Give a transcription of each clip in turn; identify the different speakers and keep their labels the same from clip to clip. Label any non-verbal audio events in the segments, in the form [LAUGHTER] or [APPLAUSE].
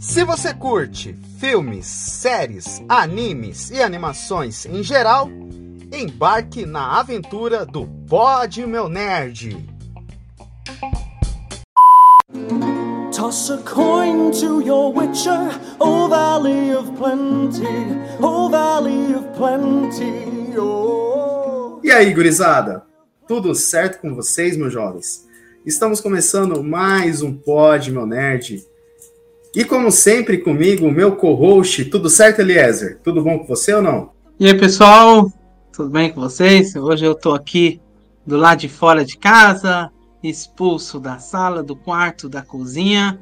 Speaker 1: Se você curte filmes, séries, animes e animações em geral, embarque na aventura do Pod Meu Nerd. Toss a coin to your witcher, oh valley of plenty, oh valley of plenty, oh. E aí, gurizada? Tudo certo com vocês, meus jovens? Estamos começando mais um Pod Meu Nerd e como sempre comigo, meu co-host, tudo certo, Eliezer? Tudo bom com você ou não?
Speaker 2: E aí, pessoal, tudo bem com vocês? Hoje eu tô aqui do lado de fora de casa, expulso da sala, do quarto, da cozinha.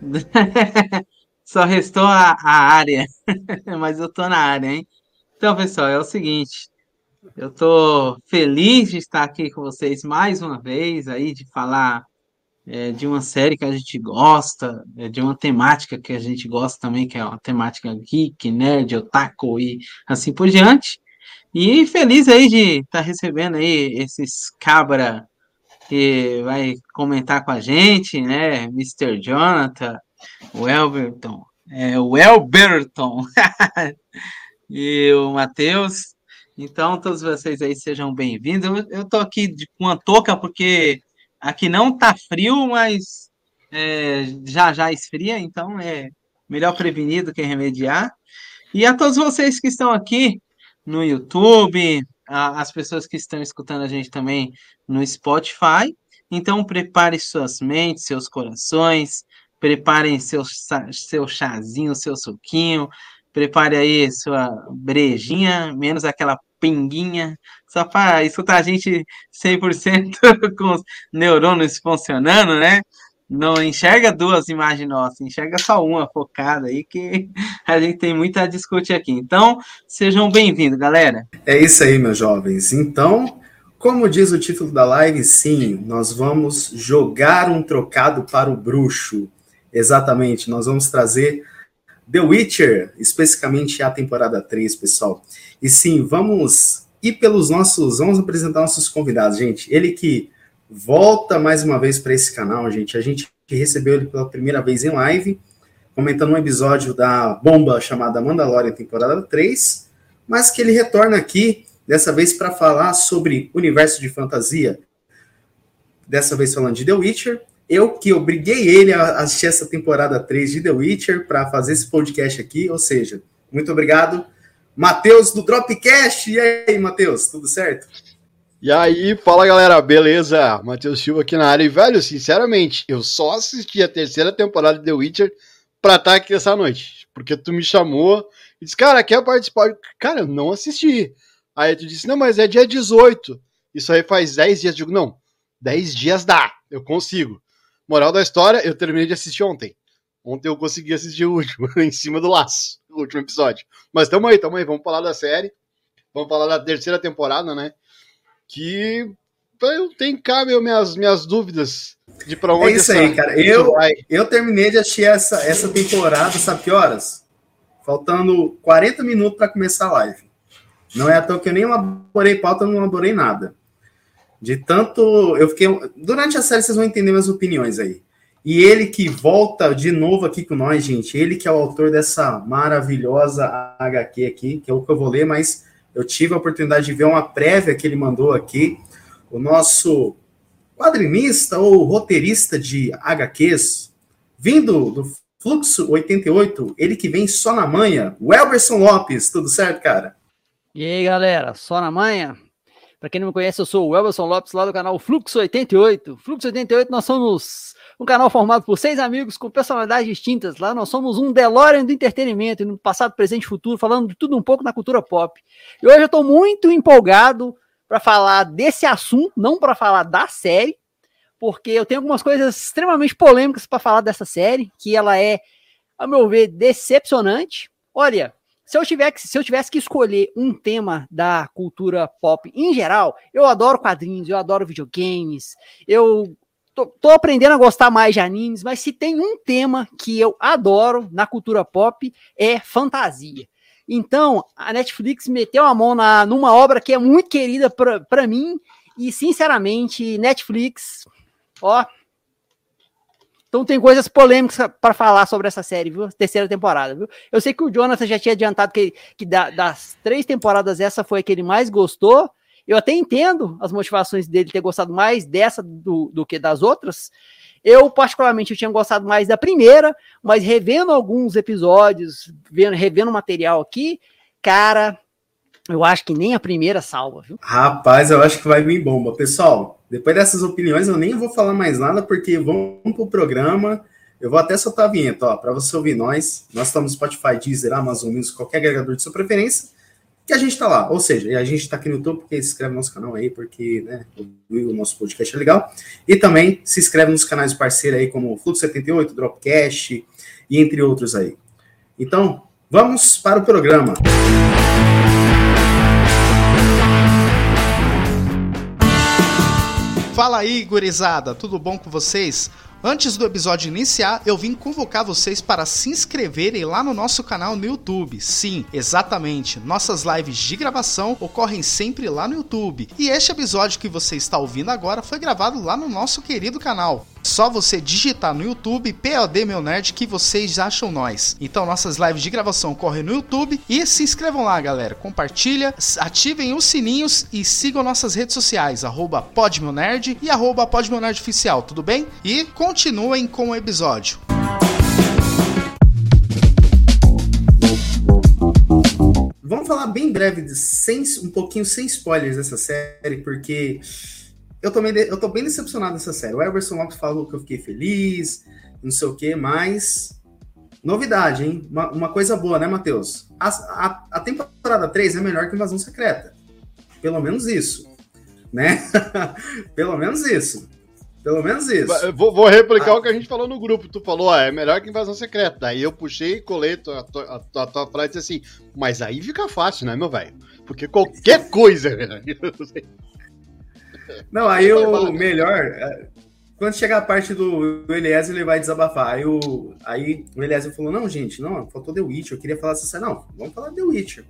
Speaker 2: [LAUGHS] Só restou a, a área, [LAUGHS] mas eu tô na área, hein? Então, pessoal, é o seguinte, eu tô feliz de estar aqui com vocês mais uma vez aí, de falar é, de uma série que a gente gosta, é, de uma temática que a gente gosta também, que é uma temática geek, nerd, otaku e assim por diante. E feliz aí de estar tá recebendo aí esses cabra que vai comentar com a gente, né? Mr. Jonathan, o Elberton, é, o Elberton [LAUGHS] e o Matheus. Então, todos vocês aí sejam bem-vindos. Eu, tô aqui de, com uma touca porque Aqui não tá frio, mas é, já já esfria, então é melhor prevenir do que remediar. E a todos vocês que estão aqui no YouTube, a, as pessoas que estão escutando a gente também no Spotify, então prepare suas mentes, seus corações, preparem seu, seu chazinho, seu suquinho, prepare aí sua brejinha, menos aquela pinguinha, só para escutar a gente 100% [LAUGHS] com os neurônios funcionando, né? Não enxerga duas imagens nossas, enxerga só uma focada aí, que [LAUGHS] a gente tem muito a discutir aqui. Então, sejam bem-vindos, galera.
Speaker 1: É isso aí, meus jovens. Então, como diz o título da live, sim, nós vamos jogar um trocado para o bruxo. Exatamente, nós vamos trazer The Witcher, especificamente a temporada 3, pessoal. E sim, vamos ir pelos nossos. Vamos apresentar nossos convidados, gente. Ele que volta mais uma vez para esse canal, gente. A gente recebeu ele pela primeira vez em live, comentando um episódio da bomba chamada Mandalorian, temporada 3, mas que ele retorna aqui, dessa vez para falar sobre universo de fantasia. Dessa vez falando de The Witcher. Eu que obriguei ele a assistir essa temporada 3 de The Witcher para fazer esse podcast aqui, ou seja, muito obrigado. Matheus do Dropcast. E aí, Matheus, tudo certo?
Speaker 3: E aí, fala galera, beleza? Matheus Silva aqui na área. E, velho, sinceramente, eu só assisti a terceira temporada de The Witcher pra estar aqui essa noite. Porque tu me chamou e disse, cara, quer participar? Cara, eu não assisti. Aí tu disse, não, mas é dia 18. Isso aí faz 10 dias. Eu digo, não, 10 dias dá, eu consigo. Moral da história, eu terminei de assistir ontem. Ontem eu consegui assistir o último, [LAUGHS] em cima do laço, o último episódio. Mas tamo aí, tamo aí, vamos falar da série. Vamos falar da terceira temporada, né? Que eu tenho cá meu, minhas, minhas dúvidas de pra onde
Speaker 1: É isso aí, cara. Eu, eu terminei de assistir essa, essa temporada, sabe que horas? Faltando 40 minutos para começar a live. Não é à toa que eu nem elaborei pauta, não elaborei nada. De tanto. Eu fiquei. Durante a série vocês vão entender minhas opiniões aí. E ele que volta de novo aqui com nós, gente. Ele que é o autor dessa maravilhosa HQ aqui, que é o que eu vou ler, mas eu tive a oportunidade de ver uma prévia que ele mandou aqui. O nosso quadrinista ou roteirista de HQs, vindo do Fluxo 88, ele que vem só na manhã, o Lopes. Tudo certo, cara?
Speaker 4: E aí, galera, só na manhã? Para quem não me conhece, eu sou o Elberson Lopes, lá do canal Fluxo 88. Fluxo 88, nós somos um canal formado por seis amigos com personalidades distintas. Lá nós somos um DeLorean do entretenimento, no passado, presente e futuro, falando de tudo um pouco na cultura pop. E hoje eu estou muito empolgado para falar desse assunto, não para falar da série, porque eu tenho algumas coisas extremamente polêmicas para falar dessa série, que ela é, a meu ver, decepcionante. Olha, se eu, tivesse, se eu tivesse que escolher um tema da cultura pop em geral, eu adoro quadrinhos, eu adoro videogames, eu tô, tô, aprendendo a gostar mais de animes, mas se tem um tema que eu adoro na cultura pop é fantasia. Então, a Netflix meteu a mão na, numa obra que é muito querida para mim, e sinceramente, Netflix, ó, Então tem coisas polêmicas para falar sobre essa série, viu? Terceira temporada, viu? Eu sei que o Jonathan já tinha adiantado que, que da, das três temporadas essa foi a que ele mais gostou. Eu até entendo as motivações dele ter gostado mais dessa do, do que das outras. Eu, particularmente, eu tinha gostado mais da primeira, mas revendo alguns episódios, vendo, revendo material aqui, cara, eu acho que nem a primeira salva, viu?
Speaker 1: Rapaz, eu acho que vai vir bomba. Pessoal, depois dessas opiniões, eu nem vou falar mais nada, porque vamos pro programa. Eu vou até soltar a vinheta, ó, para você ouvir nós. Nós estamos no Spotify, Deezer, Amazon Music, qualquer agregador de sua preferência, que a gente está lá. Ou seja, a gente está aqui no YouTube, porque se inscreve no nosso canal aí, porque né, o nosso podcast é legal. E também se inscreve nos canais parceiros aí, como Fluxo 78, Dropcast e entre outros aí. Então, vamos para o programa. Música
Speaker 5: Fala aí, gurizada, tudo bom com vocês? Antes do episódio iniciar, eu vim convocar vocês para se inscreverem lá no nosso canal no YouTube. Sim, exatamente. Nossas lives de gravação ocorrem sempre lá no YouTube. E este episódio que você está ouvindo agora foi gravado lá no nosso querido canal. Só você digitar no YouTube POD Meu Nerd que vocês acham nós. Então nossas lives de gravação ocorrem no YouTube e se inscrevam lá, galera. Compartilha, ativem os sininhos e sigam nossas redes sociais, arroba e arroba Oficial, tudo bem? E continuem com o episódio.
Speaker 1: Vamos falar bem breve, sem, um pouquinho sem spoilers dessa série, porque eu meio, eu tô bem decepcionado dessa série. O Everson Lopes falou que eu fiquei feliz, não sei o quê, mas. Novidade, hein? Uma, uma coisa boa, né, Matheus? A, a, a, temporada 3 é melhor que Invasão Secreta. Pelo menos isso. Né? [LAUGHS] Pelo menos isso. Pelo menos isso.
Speaker 3: Vou, vou replicar ah. o que a gente falou no grupo. Tu falou, ah, é melhor que invasão secreta. Aí eu puxei e colei a tua, a, a tua frase assim, mas aí fica fácil, né, meu velho? Porque qualquer [LAUGHS] coisa.
Speaker 1: Não, aí o melhor. É, quando chegar a parte do, Eliezer, ele vai desabafar. Aí o, aí o Eliezer falou: Não, gente, não, faltou The Witcher. Eu queria falar assim, não, vamos falar The Witcher.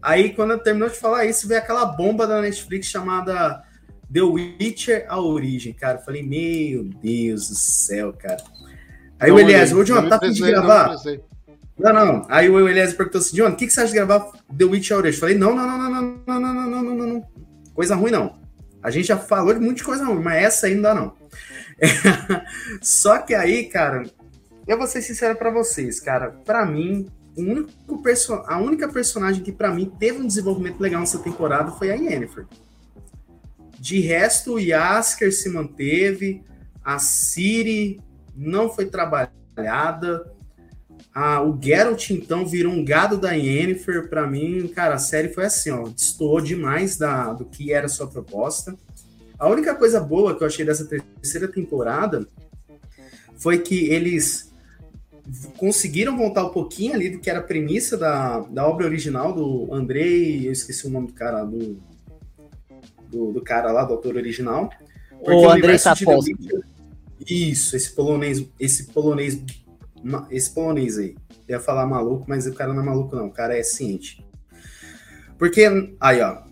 Speaker 1: Aí, quando terminou de falar isso, veio aquela bomba da Netflix chamada The Witcher A Origem, cara. Eu falei: Meu Deus do céu, cara. Aí não, o Eliezer, ô John, tá afim de gravar? Não, não, não. Aí o Eliezer perguntou assim: John, o que, que você acha de gravar The Witcher A Origem? Eu falei: Não, não, não, não, não, não, não, não, não, não, não. Coisa ruim, não. A gente já falou de muita coisa mas essa ainda não. [LAUGHS] Só que aí, cara, eu vou ser sincero para vocês, cara. Para mim, a única personagem que para mim teve um desenvolvimento legal nessa temporada foi a Yennefer. De resto, o Yasker se manteve, a Siri não foi trabalhada, a, o Geralt, então, virou um gado da Yennefer. Para mim, cara, a série foi assim, ó, destoou demais da, do que era a sua proposta. A única coisa boa que eu achei dessa terceira temporada foi que eles conseguiram voltar um pouquinho ali do que era a premissa da, da obra original do Andrei, eu esqueci o nome do cara, do, do, do cara lá, do autor original.
Speaker 4: O Andrei Sapolsky.
Speaker 1: Isso, esse polonês, esse polonês esse polonês aí. Eu ia falar maluco, mas o cara não é maluco, não. O cara é ciente. Porque. Aí, ó.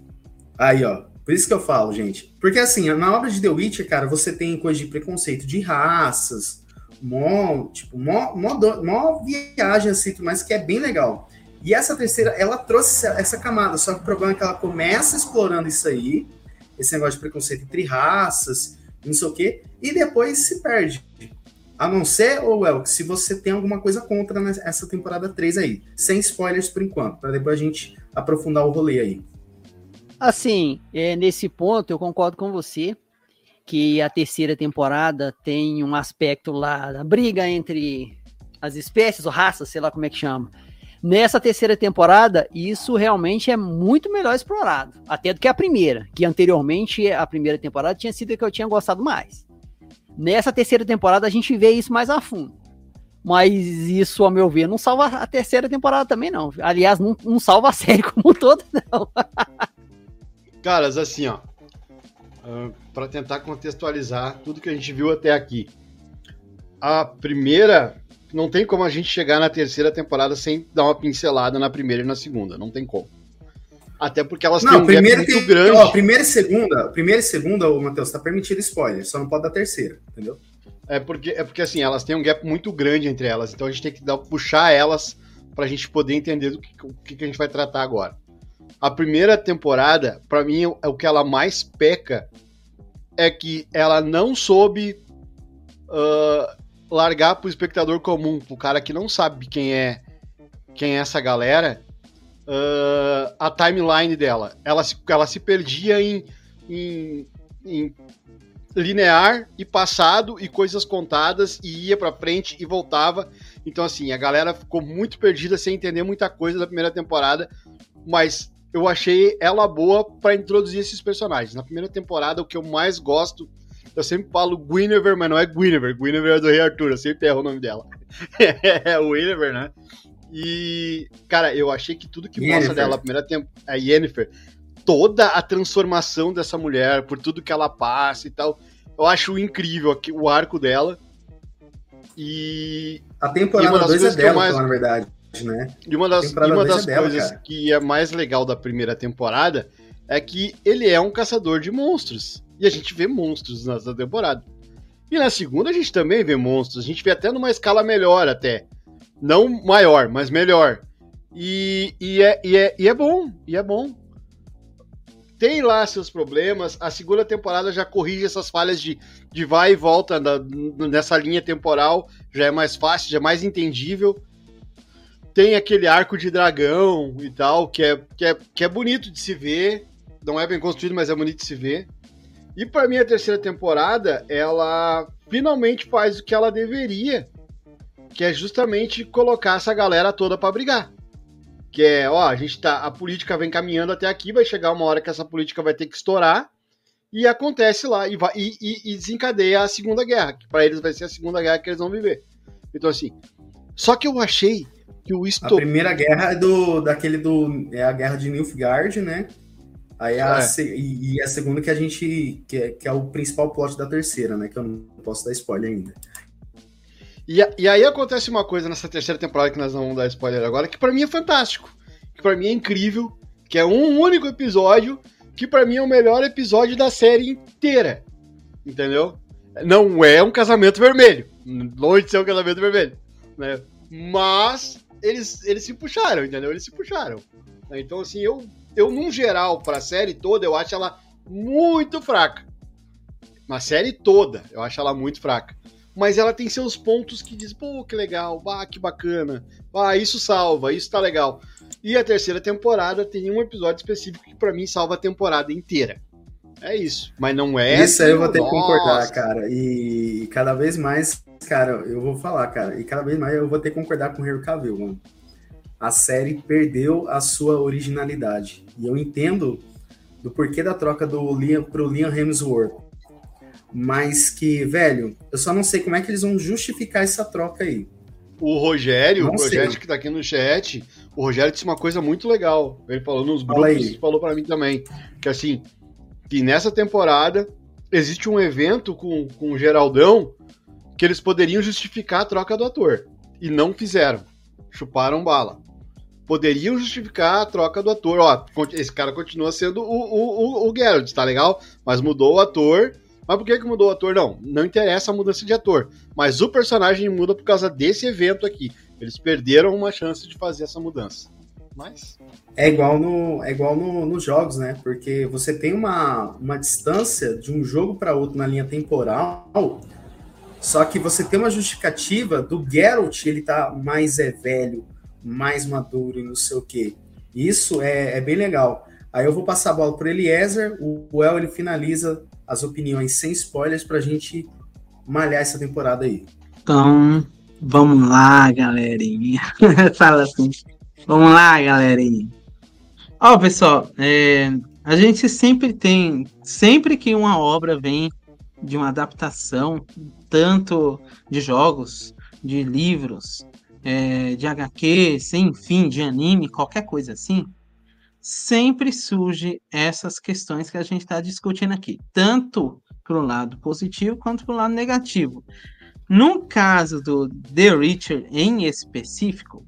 Speaker 1: Aí, ó. Por isso que eu falo, gente. Porque assim, na obra de The Witcher, cara, você tem coisa de preconceito de raças, mó, tipo, mó, mó, mó viagem assim, mas que é bem legal. E essa terceira, ela trouxe essa camada, só que o problema é que ela começa explorando isso aí, esse negócio de preconceito entre raças, não sei o quê, e depois se perde. A não ser, ou El, que se você tem alguma coisa contra essa temporada 3 aí. Sem spoilers por enquanto, para depois a gente aprofundar o rolê aí.
Speaker 4: Assim, é, nesse ponto eu concordo com você que a terceira temporada tem um aspecto lá da briga entre as espécies ou raças, sei lá como é que chama. Nessa terceira temporada, isso realmente é muito melhor explorado, até do que a primeira, que anteriormente a primeira temporada tinha sido a que eu tinha gostado mais. Nessa terceira temporada a gente vê isso mais a fundo. Mas isso, a meu ver, não salva a terceira temporada também, não. Aliás, não, não salva a [LAUGHS] série como um todo, não. [LAUGHS]
Speaker 3: Caras, assim, ó. Uh, para tentar contextualizar tudo que a gente viu até aqui. A primeira. Não tem como a gente chegar na terceira temporada sem dar uma pincelada na primeira e na segunda. Não tem como. Até porque elas
Speaker 1: não, têm um primeiro muito grande. Ó, primeira e segunda, primeira e segunda, o Matheus, tá permitido spoiler, só não pode dar terceira, entendeu?
Speaker 3: É porque, é porque assim, elas têm um gap muito grande entre elas, então a gente tem que dar, puxar elas pra gente poder entender do que, o que, que a gente vai tratar agora. A primeira temporada, para mim, é o que ela mais peca é que ela não soube uh, largar pro espectador comum, pro cara que não sabe quem é quem é essa galera, uh, a timeline dela. Ela se, ela se perdia em, em, em linear e passado e coisas contadas e ia para frente e voltava. Então assim, a galera ficou muito perdida sem entender muita coisa da primeira temporada, mas eu achei ela boa para introduzir esses personagens. Na primeira temporada, o que eu mais gosto, eu sempre falo Guinevere, mas não é Guinevere. Guinevere é do Rei Arthur, eu sempre erro o nome dela. [LAUGHS] é Guinevere, né? E, cara, eu achei que tudo que Yennefer. mostra dela, a primeira temporada, a Yennefer, toda a transformação dessa mulher, por tudo que ela passa e tal. Eu acho incrível o arco dela. E.
Speaker 1: A temporada 2 é dela, mais... na verdade, né?
Speaker 3: E uma das, e uma das é coisas dela, que é mais legal da primeira temporada é que ele é um caçador de monstros. E a gente vê monstros nessa temporada. E na segunda a gente também vê monstros. A gente vê até numa escala melhor até. Não maior, mas melhor. E, e, é, e, é, e é bom, e é bom tem lá seus problemas. A segunda temporada já corrige essas falhas de, de vai e volta na, nessa linha temporal. Já é mais fácil, já é mais entendível. Tem aquele arco de dragão e tal, que é, que é, que é bonito de se ver. Não é bem construído, mas é bonito de se ver. E para mim, a terceira temporada, ela finalmente faz o que ela deveria, que é justamente colocar essa galera toda para brigar que é, ó, a gente tá, a política vem caminhando até aqui, vai chegar uma hora que essa política vai ter que estourar, e acontece lá, e, vai, e, e, e desencadeia a Segunda Guerra, que para eles vai ser a Segunda Guerra que eles vão viver. Então, assim, só que eu achei que o
Speaker 1: estopim... A Primeira Guerra é do, daquele do, é a Guerra de Nilfgaard, né? Aí a, é. e, e a segunda que a gente, que é, que é o principal plot da terceira, né? Que eu não posso dar spoiler ainda.
Speaker 3: E, e aí acontece uma coisa nessa terceira temporada que nós não vamos dar spoiler agora, que para mim é fantástico, que para mim é incrível, que é um único episódio, que para mim é o melhor episódio da série inteira. Entendeu? Não é um casamento vermelho. Longe de ser um casamento vermelho. Né? Mas eles, eles se puxaram, entendeu? Eles se puxaram. Então, assim, eu, eu num geral, pra série toda, eu acho ela muito fraca. Na série toda, eu acho ela muito fraca mas ela tem seus pontos que diz, pô, que legal, bah, que bacana, ah, isso salva, isso tá legal. E a terceira temporada tem um episódio específico que para mim salva a temporada inteira. É isso, mas não é.
Speaker 1: Isso aí eu vou ter que concordar, cara. E cada vez mais, cara, eu vou falar, cara, e cada vez mais eu vou ter que concordar com o Henry Cavill, mano. A série perdeu a sua originalidade. E eu entendo do porquê da troca do Liam pro Liam Hemsworth mas que, velho, eu só não sei como é que eles vão justificar essa troca aí.
Speaker 3: O Rogério, não o Rogério que tá aqui no chat, o Rogério disse uma coisa muito legal. Ele falou nos grupos e falou para mim também. Que assim, que nessa temporada existe um evento com, com o Geraldão que eles poderiam justificar a troca do ator. E não fizeram. Chuparam bala. Poderiam justificar a troca do ator. Ó, esse cara continua sendo o, o, o, o Geralt, tá legal? Mas mudou o ator mas por que, que mudou o ator? Não, não interessa a mudança de ator. Mas o personagem muda por causa desse evento aqui. Eles perderam uma chance de fazer essa mudança. Mas.
Speaker 1: É igual, no, é igual no, nos jogos, né? Porque você tem uma, uma distância de um jogo para outro na linha temporal. Só que você tem uma justificativa do Geralt, ele tá mais é velho, mais maduro e não sei o quê. Isso é, é bem legal. Aí eu vou passar a bola para Eliezer, o El ele finaliza as opiniões sem spoilers para a gente malhar essa temporada aí.
Speaker 2: Então, vamos lá, galerinha. [LAUGHS] Fala assim. Vamos lá, galerinha. Ó, pessoal, é, a gente sempre tem, sempre que uma obra vem de uma adaptação, tanto de jogos, de livros, é, de HQ, sem fim, de anime, qualquer coisa assim, sempre surge essas questões que a gente está discutindo aqui, tanto para o lado positivo quanto para o lado negativo. No caso do The Richard em específico,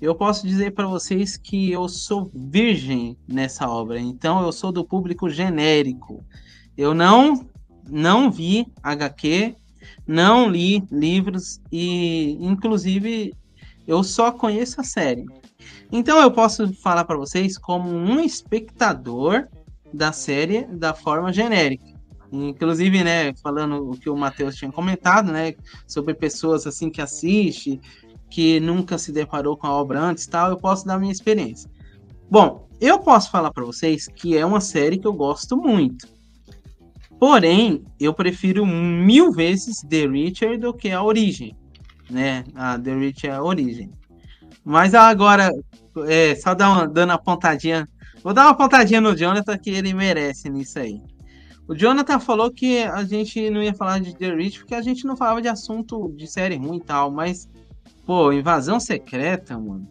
Speaker 2: eu posso dizer para vocês que eu sou virgem nessa obra, então eu sou do público genérico. Eu não não vi HQ, Não li livros e, inclusive, eu só conheço a série. Então eu posso falar para vocês como um espectador da série da forma genérica. Inclusive, né, falando o que o Matheus tinha comentado, né, sobre pessoas assim que assiste, que nunca se deparou com a obra antes, tal, eu posso dar minha experiência. Bom, eu posso falar para vocês que é uma série que eu gosto muito. Porém, eu prefiro mil vezes The Richard do que a Origem, né? A The Richard é a Origem. Mas agora, é, só dar uma, dando uma pontadinha. Vou dar uma pontadinha no Jonathan que ele merece nisso aí. O Jonathan falou que a gente não ia falar de The Rich porque a gente não falava de assunto de série ruim e tal, mas, pô, invasão secreta, mano.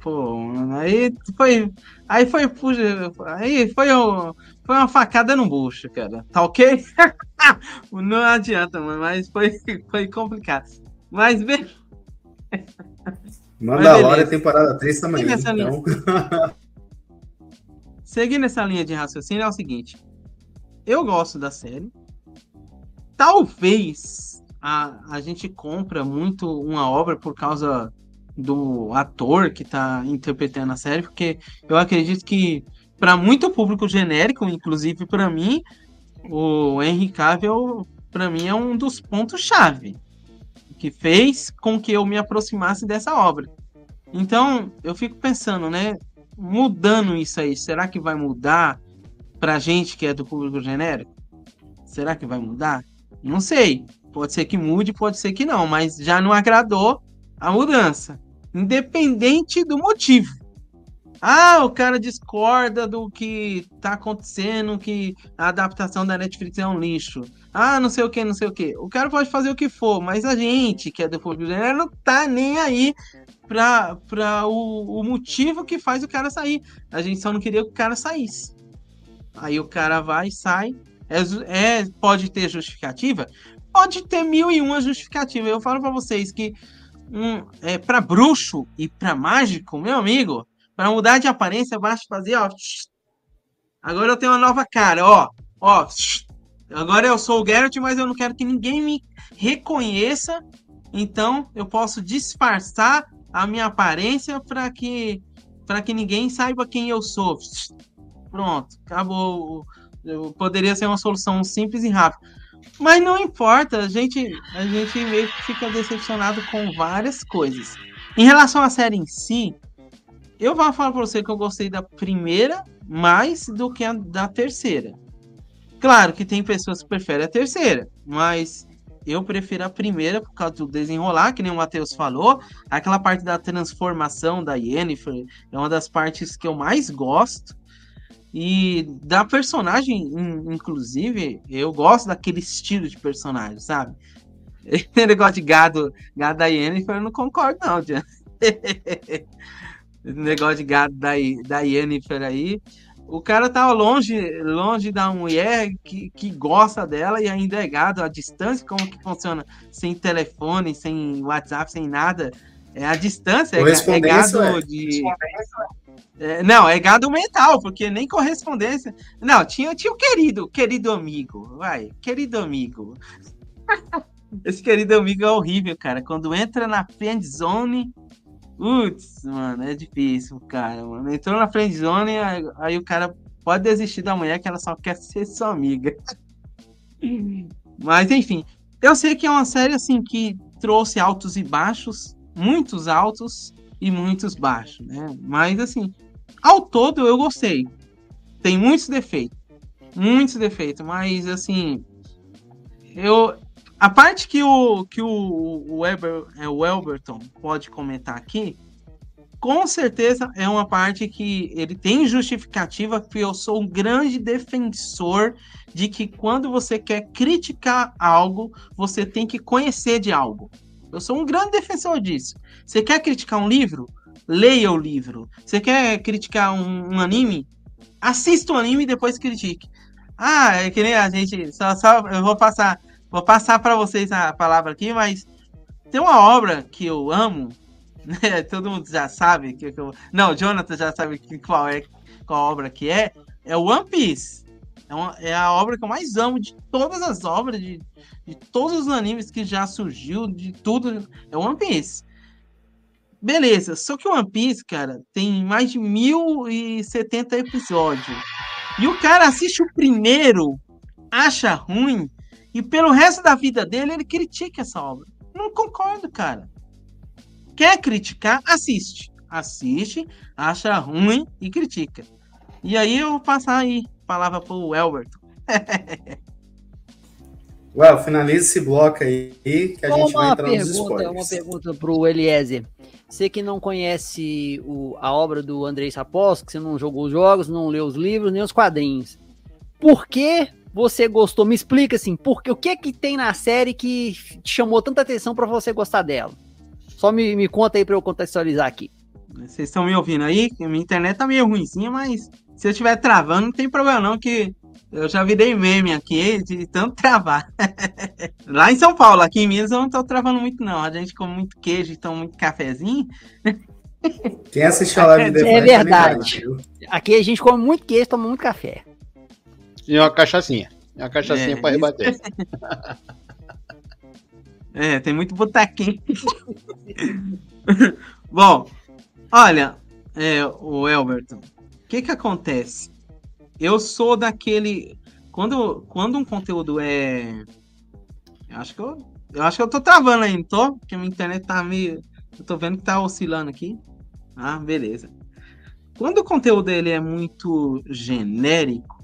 Speaker 2: Pô, aí foi. Aí foi. Aí foi, foi uma facada no bucho, cara. Tá ok? [LAUGHS] não adianta, mano, mas foi, [LAUGHS] foi complicado. Mas bem. [LAUGHS]
Speaker 1: Mandalorian temporada 3 também. Então... [LAUGHS]
Speaker 2: Seguindo essa linha de raciocínio, é o seguinte eu gosto da série. Talvez a, a gente compra muito uma obra por causa do ator que está interpretando a série, porque eu acredito que para muito público genérico, inclusive para mim, o Henry Cavill para mim é um dos pontos chave que fez com que eu me aproximasse dessa obra. Então, eu fico pensando, né, mudando isso aí, será que vai mudar pra gente que é do público genérico? Será que vai mudar? Não sei. Pode ser que mude, pode ser que não, mas já não agradou a mudança, independente do motivo. Ah, o cara discorda do que tá acontecendo, que a adaptação da Netflix é um lixo. Ah, não sei o que, não sei o que. O cara pode fazer o que for, mas a gente, que é do público genérico, não tá nem aí pra, pra o, o motivo que faz o cara sair. A gente só não queria que o cara saísse. Aí o cara vai e sai. É, é, pode ter justificativa? Pode ter mil e uma justificativa. Eu falo para vocês que um, é, para bruxo e para mágico, meu amigo, para mudar de aparência, basta fazer, ó. Agora eu tenho uma nova cara, ó. Ó. Agora eu sou o Geralt, mas eu não quero que ninguém me reconheça. Então eu posso disfarçar a minha aparência para que para que ninguém saiba quem eu sou. Pronto, acabou. Poderia ser uma solução simples e rápida. Mas não importa, a gente, a gente meio que fica decepcionado com várias coisas. Em relação à série em si, eu vou falar pra você que eu gostei da primeira mais do que a da terceira. Claro que tem pessoas que preferem a terceira, mas eu prefiro a primeira por causa do desenrolar, que nem o Matheus falou. Aquela parte da transformação da Yennefer é uma das partes que eu mais gosto. E da personagem, inclusive, eu gosto daquele estilo de personagem, sabe? [LAUGHS] Esse negócio de gado, gado da Yennefer, eu não concordo, não, Tia. [LAUGHS] Negócio de gado da, da Yennefer aí. O cara tá longe, longe da mulher que, que gosta dela e ainda é gado à distância, como que funciona? Sem telefone, sem WhatsApp, sem nada. É a distância, é, é gado é. de. É, não, é gado mental, porque nem correspondência. Não, tinha, tinha o querido, querido amigo. Vai, querido amigo. [LAUGHS] Esse querido amigo é horrível, cara. Quando entra na friend zone. Putz, mano, é difícil, cara. Mano. Entrou na friend zone, aí, aí o cara pode desistir da mulher que ela só quer ser sua amiga. Mas enfim, eu sei que é uma série assim que trouxe altos e baixos, muitos altos e muitos baixos, né? Mas assim, ao todo eu gostei. Tem muitos defeitos. Muitos defeitos, mas assim. Eu. A parte que o, que o, o, é, o Elberton pode comentar aqui, com certeza é uma parte que ele tem justificativa, que eu sou um grande defensor de que quando você quer criticar algo, você tem que conhecer de algo. Eu sou um grande defensor disso. Você quer criticar um livro? leia o livro. Você quer criticar um, um anime? Assista o anime e depois critique. Ah, é que nem a gente. Só, só eu vou passar, vou passar para vocês a palavra aqui, mas tem uma obra que eu amo, [LAUGHS] né? Todo mundo já sabe que, eu, não, Jonathan já sabe qual é qual obra que é. É One Piece. É, uma, é a obra que eu mais amo de todas as obras, de, de todos os animes que já surgiu, de tudo. É One Piece. Beleza, só que One Piece, cara, tem mais de 1070 episódios. E o cara assiste o primeiro, acha ruim, e pelo resto da vida dele ele critica essa obra. Não concordo, cara. Quer criticar? Assiste. Assiste, acha ruim e critica. E aí eu vou passar aí palavra pro Elberto. [LAUGHS]
Speaker 1: Well, finaliza esse bloco aí que a gente vai entrar
Speaker 4: pergunta,
Speaker 1: nos spoilers.
Speaker 4: Uma pergunta pro Eliezer. Você que não conhece o, a obra do Andrei Sapos, que você não jogou os jogos, não leu os livros, nem os quadrinhos. Por que você gostou? Me explica assim, porque o que é que tem na série que te chamou tanta atenção para você gostar dela? Só me, me conta aí para eu contextualizar aqui.
Speaker 2: Vocês estão me ouvindo aí? Minha internet tá meio ruimzinha, mas se eu estiver travando, não tem problema não, que eu já virei meme aqui de tanto travar. [LAUGHS] Lá em São Paulo, aqui em Minas eu não tô travando muito não. A gente come muito queijo e toma muito cafezinho.
Speaker 1: Quem assistiu a live
Speaker 4: É, é verdade. Aqui a gente come muito queijo, toma muito café.
Speaker 3: E uma cachaçinha. Uma cachaçinha
Speaker 2: É,
Speaker 3: pra
Speaker 2: isso.
Speaker 3: rebater. [LAUGHS]
Speaker 2: É, tem muito botequinho. [LAUGHS] Bom, olha, é, o Elberton, o que que acontece? Eu sou daquele. Quando, quando um conteúdo é. Eu acho que eu. Eu acho que eu tô travando aí, não tô? Porque minha internet tá meio. Eu tô vendo que tá oscilando aqui. Ah, beleza. Quando o conteúdo ele é muito genérico,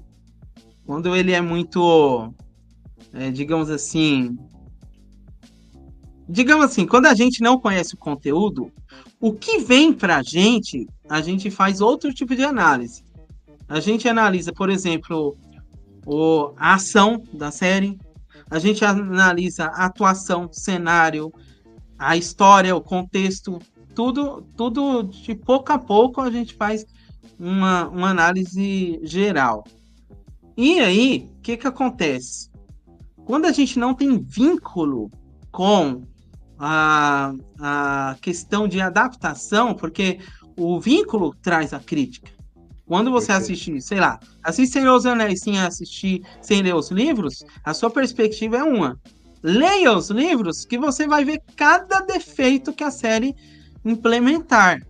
Speaker 2: quando ele é muito. é, digamos assim. Digamos assim, quando a gente não conhece o conteúdo, o que vem pra gente, a gente faz outro tipo de análise. A gente analisa, por exemplo, o, a ação da série, a gente analisa a atuação, cenário, a história, o contexto, tudo, tudo de pouco a pouco a gente faz uma, uma análise geral. E aí, o que, que acontece? Quando a gente não tem vínculo com a, a questão de adaptação, porque o vínculo traz a crítica. Quando você
Speaker 1: Perfeito.
Speaker 2: assistir, sei lá, assiste Senhor dos Anéis sem assistir, sem ler os livros, a sua perspectiva é uma. Leia os livros que você vai ver cada defeito que a série implementar.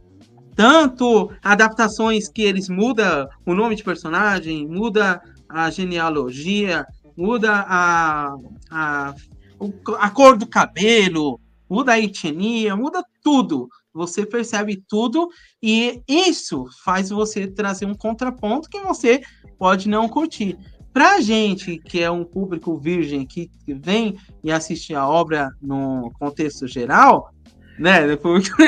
Speaker 2: Tanto adaptações que eles mudam o nome de personagem, muda a genealogia, muda a, a, a cor do cabelo, muda a etnia, muda tudo. Você percebe tudo e isso faz você trazer um contraponto que você pode não curtir. Pra gente que é um público virgem que vem e assiste a obra no contexto geral, né? [LAUGHS] O público,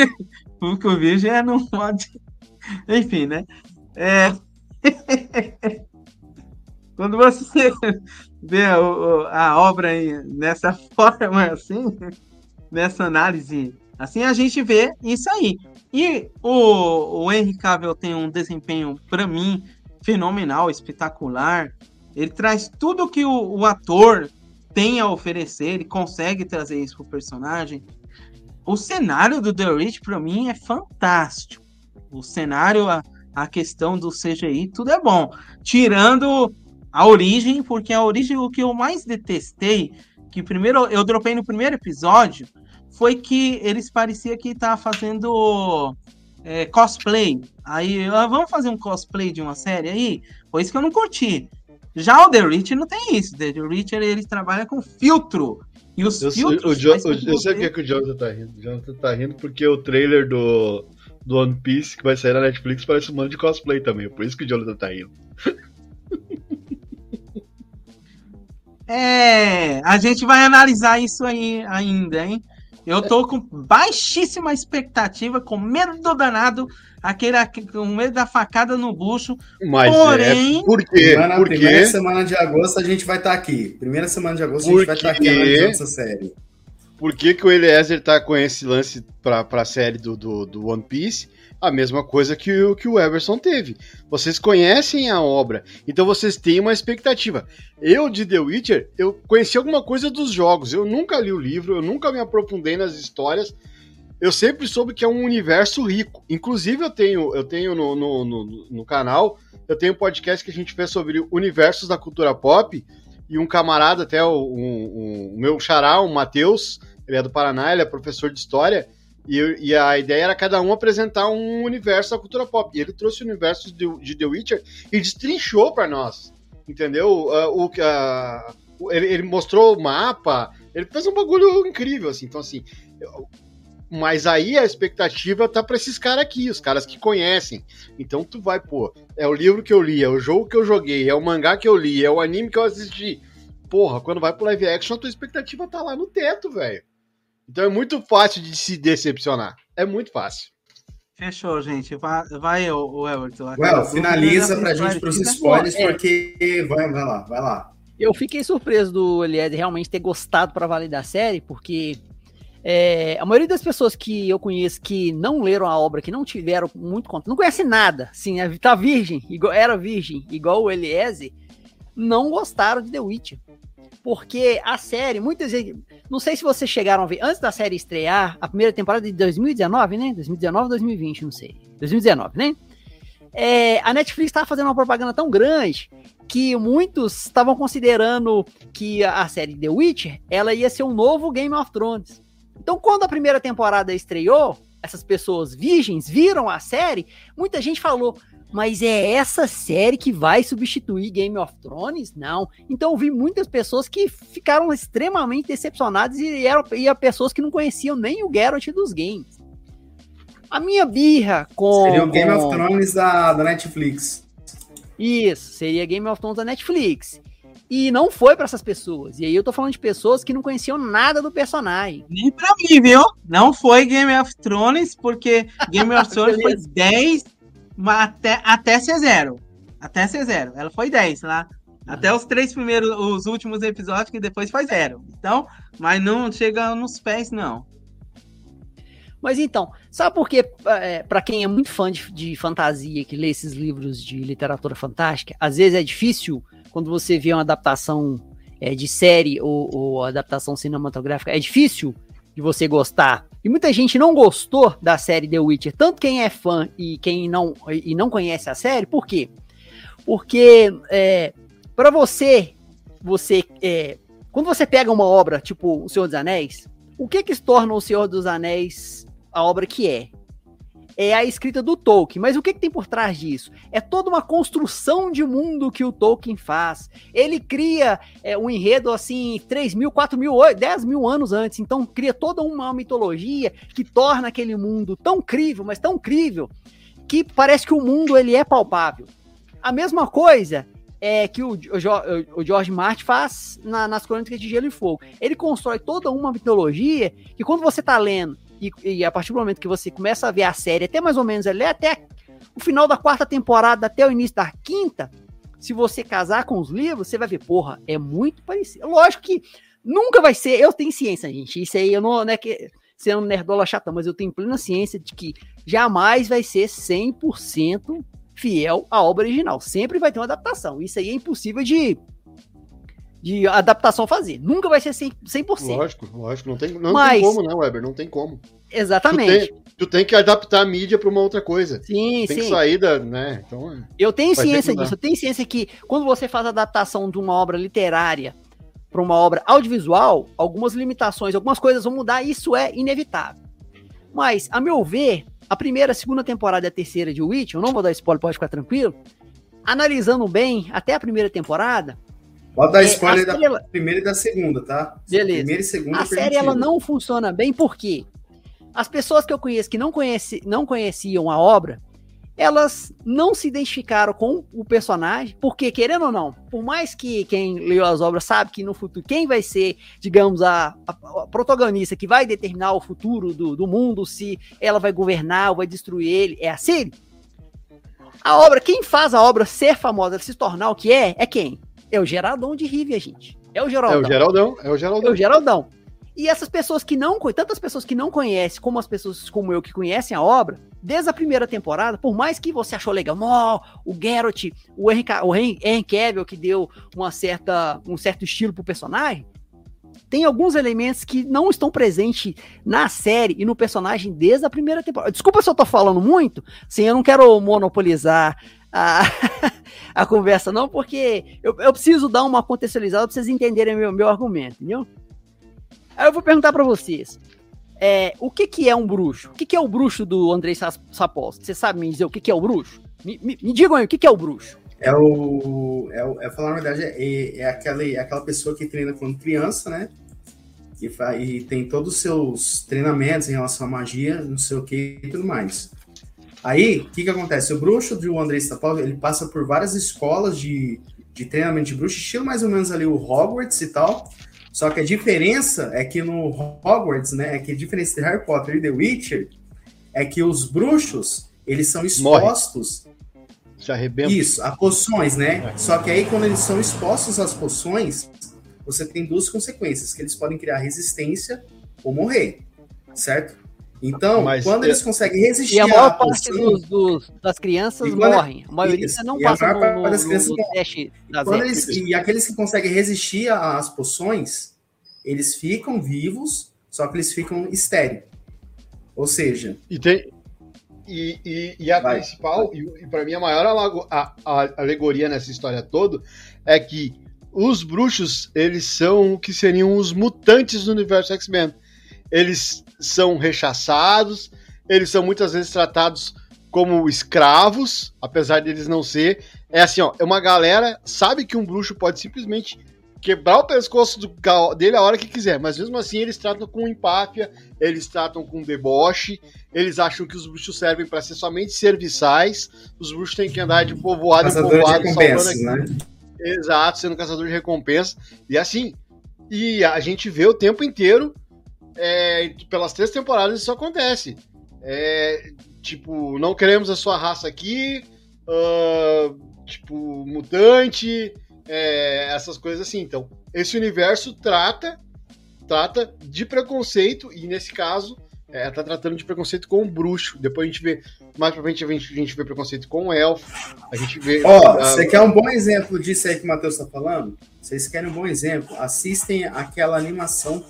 Speaker 2: o público virgem é não pode. [LAUGHS] Enfim, né? É... [LAUGHS] Quando você [LAUGHS] vê a obra nessa [LAUGHS] forma assim, nessa análise assim, a gente vê isso aí. E o, o Henry Cavill tem um desempenho, para mim, fenomenal, espetacular. Ele traz tudo que o, o ator tem a oferecer, ele consegue trazer isso pro personagem. O cenário do The Rich, para mim, é fantástico. O cenário, a, a questão do CGI, tudo é bom. Tirando a origem, porque a origem, o que eu mais detestei, que primeiro eu dropei no primeiro episódio, foi que eles parecia que estavam fazendo é, cosplay. Aí, ah, vamos fazer um cosplay de uma série aí? Foi isso que eu não curti. Já o The Rich não tem isso. The Richard ele trabalha com filtro. E os
Speaker 3: Eu,
Speaker 2: filtros.
Speaker 3: o
Speaker 2: com
Speaker 3: o-
Speaker 2: que
Speaker 3: eu sei porque que o Jonathan tá rindo. O Jonathan tá rindo porque o trailer do, do One Piece que vai sair na Netflix parece um monte de cosplay também. Por isso que o Jonathan tá rindo. [LAUGHS]
Speaker 2: É, a gente vai analisar isso aí ainda, hein? Eu tô com baixíssima expectativa, com medo do danado, aquele com medo da facada no bucho.
Speaker 3: Mas
Speaker 2: Porém-
Speaker 3: é. Por quê?
Speaker 1: Mas na
Speaker 3: Por
Speaker 1: primeira semana de agosto a gente vai estar aqui. Primeira semana de agosto a gente vai estar aqui
Speaker 3: Porque-
Speaker 1: analisando essa série.
Speaker 3: Por que, que o Eliezer tá com esse lance pra, pra série do, do, do One Piece? A mesma coisa que o, que o Everson teve. Vocês conhecem a obra, então vocês têm uma expectativa. Eu, de The Witcher, eu conheci alguma coisa dos jogos. Eu nunca li o livro, eu nunca me aprofundei nas histórias. eu sempre soube que é um universo rico. Inclusive, eu tenho, eu tenho no, no, no, no canal, eu tenho um podcast que a gente fez sobre universos da cultura pop, e um camarada, até o, um, meu xará, o Matheus, ele é do Paraná, ele é professor de história, e, e, a ideia era cada um apresentar um universo da cultura pop. E ele trouxe o universo de, de The Witcher e destrinchou para nós, entendeu? Uh, o, uh, ele, ele, mostrou o mapa, ele fez um bagulho incrível, assim. Então, assim, mas aí a expectativa tá para esses caras aqui, os caras que conhecem. Então tu vai, pô, é o livro que eu li, é o jogo que eu joguei, é o mangá que eu li, é o anime que eu assisti. Porra, quando vai pro live action, a tua expectativa tá lá no teto, velho. Então é muito fácil de se decepcionar. É muito fácil.
Speaker 2: Fechou, gente. Vai, vai o Everton.
Speaker 1: Well, finaliza pra gente pros spoilers, é. porque. Vai, vai lá, vai lá.
Speaker 4: Eu fiquei surpreso do Eliezer realmente ter gostado para valer da série, porque é, a maioria das pessoas que eu conheço que não leram a obra, que não tiveram muito contato, não conhece nada, sim, é, tá virgem, igual, era virgem, igual o Eliezer, não gostaram de The Witcher. Porque a série, muitas vezes, não sei se vocês chegaram a ver, antes da série estrear, a primeira temporada de 2019, né? 2019 ou 2020, não sei. 2019, né? É, a Netflix estava fazendo uma propaganda tão grande que muitos estavam considerando que a série The Witcher ela ia ser um novo Game of Thrones. Então, quando a primeira temporada estreou, essas pessoas virgens viram a série, muita gente falou: mas é essa série que vai substituir Game of Thrones? Não. Então eu vi muitas pessoas que ficaram extremamente decepcionadas e eram e pessoas que não conheciam nem o Geralt dos games. A minha birra com.
Speaker 1: Seria o Game com... of Thrones da, da Netflix.
Speaker 4: Isso, seria Game of Thrones da Netflix. E não foi para essas pessoas. E aí eu tô falando de pessoas que não conheciam nada do personagem.
Speaker 2: Nem pra mim, viu? Não foi Game of Thrones, porque Game of [LAUGHS] Thrones foi 10 até, até ser zero. Até ser zero. Ela foi 10 lá. Até os três primeiros, os últimos episódios, que depois foi zero. Então, mas não chega nos pés, não.
Speaker 4: Mas então, sabe por que, é, para quem é muito fã de, de, fantasia, que lê esses livros de literatura fantástica, às vezes é difícil quando você vê uma adaptação é, de série ou, ou adaptação cinematográfica, é difícil de você gostar. E muita gente não gostou da série The Witcher, tanto quem é fã e quem não, e não conhece a série, por quê? Porque é, para você, você é, quando você pega uma obra tipo O Senhor dos Anéis, o que que torna O Senhor dos Anéis a obra que é? É a escrita do Tolkien. Mas o que, que, tem por trás disso? É toda uma construção de mundo que o Tolkien faz. Ele cria é, um enredo assim, 3 mil, 4 mil, 10 mil anos antes. Então cria toda uma mitologia que torna aquele mundo tão crível, mas tão crível, que parece que o mundo ele é palpável. A mesma coisa é que o, o, o George Martin faz na, nas Crônicas de Gelo e Fogo. Ele constrói toda uma mitologia que quando você está lendo e, e, a partir do momento que você começa a ver a série, até mais ou menos ali, até o final da quarta temporada, até o início da quinta, se você casar com os livros, você vai ver, porra, é muito parecido. Lógico que nunca vai ser, eu tenho ciência, gente, isso aí eu não, não é que sendo nerdola chata, mas eu tenho plena ciência de que jamais vai ser 100% fiel à obra original. Sempre vai ter uma adaptação. Isso aí é impossível de de adaptação fazer. Nunca vai ser 100%. 100%.
Speaker 3: Lógico, lógico. Não tem, não Mas, tem como, né, Weber? Não tem como.
Speaker 4: Exatamente.
Speaker 3: Tu tem, tu tem que adaptar a mídia para uma outra coisa.
Speaker 4: Sim,
Speaker 3: tem
Speaker 4: sim.
Speaker 3: que sair da, né? Então,
Speaker 4: é, eu tenho ciência disso. Eu tenho ciência que quando você faz a adaptação de uma obra literária para uma obra audiovisual, algumas limitações, algumas coisas vão mudar, isso é inevitável. Mas, a meu ver, a primeira, a segunda temporada e a terceira de Witch, eu não vou dar spoiler, pode ficar tranquilo. Analisando bem, até a primeira temporada,
Speaker 1: Pode dar é, spoiler da ela... primeira e da segunda, tá?
Speaker 4: Beleza.
Speaker 1: Primeira e segunda.
Speaker 4: A série ela não funciona bem porque as pessoas que eu conheço que não, conheci, não conheciam a obra, elas não se identificaram com o personagem, porque, querendo ou não, por mais que quem leu as obras sabe que no futuro quem vai ser, digamos, a, a, a protagonista que vai determinar o futuro do, do, mundo, se ela vai governar ou vai destruir ele, é a Siri. A obra, quem faz a obra ser famosa, se tornar o que é, é quem? É o Geraldão de Rivia, gente. É o Geraldão.
Speaker 3: É o Geraldão, é o Geraldão.
Speaker 4: É o Geraldão. E essas pessoas que não, tantas pessoas que não conhecem, como as pessoas como eu que conhecem a obra, desde a primeira temporada, por mais que você achou legal, no, o Geralt, o Henry, o Henry Cavill que deu uma certa, um certo estilo pro personagem, tem alguns elementos que não estão presentes na série e no personagem desde a primeira temporada. Desculpa se eu tô falando muito, sim, eu não quero monopolizar a, [LAUGHS] a conversa, não, porque eu, eu preciso dar uma contextualizada para vocês entenderem meu, meu argumento, entendeu? Aí eu vou perguntar para vocês. É, o que, que é um bruxo? O que, que é o bruxo do Andrei Sapolsky? Você sabe me dizer o que, que é o bruxo? Me, me, me digam aí, o que, que é o bruxo?
Speaker 1: É o. É, o, é falar na verdade, é, é, aquela, é aquela pessoa que treina quando criança, né? E, e tem todos os seus treinamentos em relação à magia, não sei o que e tudo mais. Aí, o que, que acontece? O bruxo do André Stapov, ele passa por várias escolas de, de treinamento de bruxo, estilo mais ou menos ali o Hogwarts e tal. Só que a diferença é que no Hogwarts, né, é que a diferença de Harry Potter e The Witcher é que os bruxos, eles são expostos
Speaker 3: se arrebenta.
Speaker 1: Isso, a poções, né? É. Só que aí, quando eles são expostos às poções, você tem duas consequências: que eles podem criar resistência ou morrer, certo? Então, Mas, quando é... eles conseguem resistir. E
Speaker 4: a maior parte dos, dos, das crianças morrem. A maioria isso, não passa no, no, das crianças no teste das
Speaker 1: eles, E aqueles que conseguem resistir às poções, eles ficam vivos, só que eles ficam estéreis. Ou seja.
Speaker 3: E tem, e, e, e a vai, principal, vai. e, e para mim a maior a, a, alegoria nessa história toda é que os bruxos, eles são o que seriam os mutantes do universo X-Men. Eles são rechaçados, eles são muitas vezes tratados como escravos, apesar de eles não ser. É assim, ó, é uma galera sabe que um bruxo pode simplesmente quebrar o pescoço do, dele a hora que quiser, mas mesmo assim eles tratam com empáfia, eles tratam com deboche, eles acham que os bruxos servem para ser somente serviçais, os bruxos têm que andar de povoado caçador em povoado,
Speaker 1: salvando aqui. Né?
Speaker 3: Exato, sendo caçador de recompensa. E assim, e a gente vê o tempo inteiro, é, pelas três temporadas isso acontece. É, tipo, não queremos a sua raça aqui, uh, tipo, mutante, é, essas coisas assim. Então, esse universo trata trata de preconceito e nesse caso é, tá tratando de preconceito com o bruxo. Depois a gente vê mais pra frente a gente, a gente vê preconceito com o elfo. A gente vê.
Speaker 1: Ó, oh, você quer um bom exemplo disso aí que o Matheus tá falando? Vocês querem um bom exemplo? Assistem aquela animação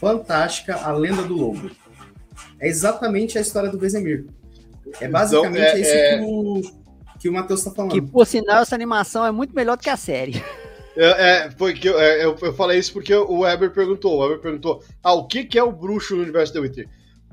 Speaker 1: fantástica, A Lenda do Lobo. É exatamente a história do Vesemir. É então, basicamente então, é, isso é... que o que o Matheus tá falando.
Speaker 4: Que, por sinal, essa animação é muito melhor do que a série. [LAUGHS]
Speaker 3: É, é, foi que eu, é, eu, eu, falei isso porque o Weber perguntou. O Weber perguntou: ah, o que, que é o bruxo no universo The Witcher?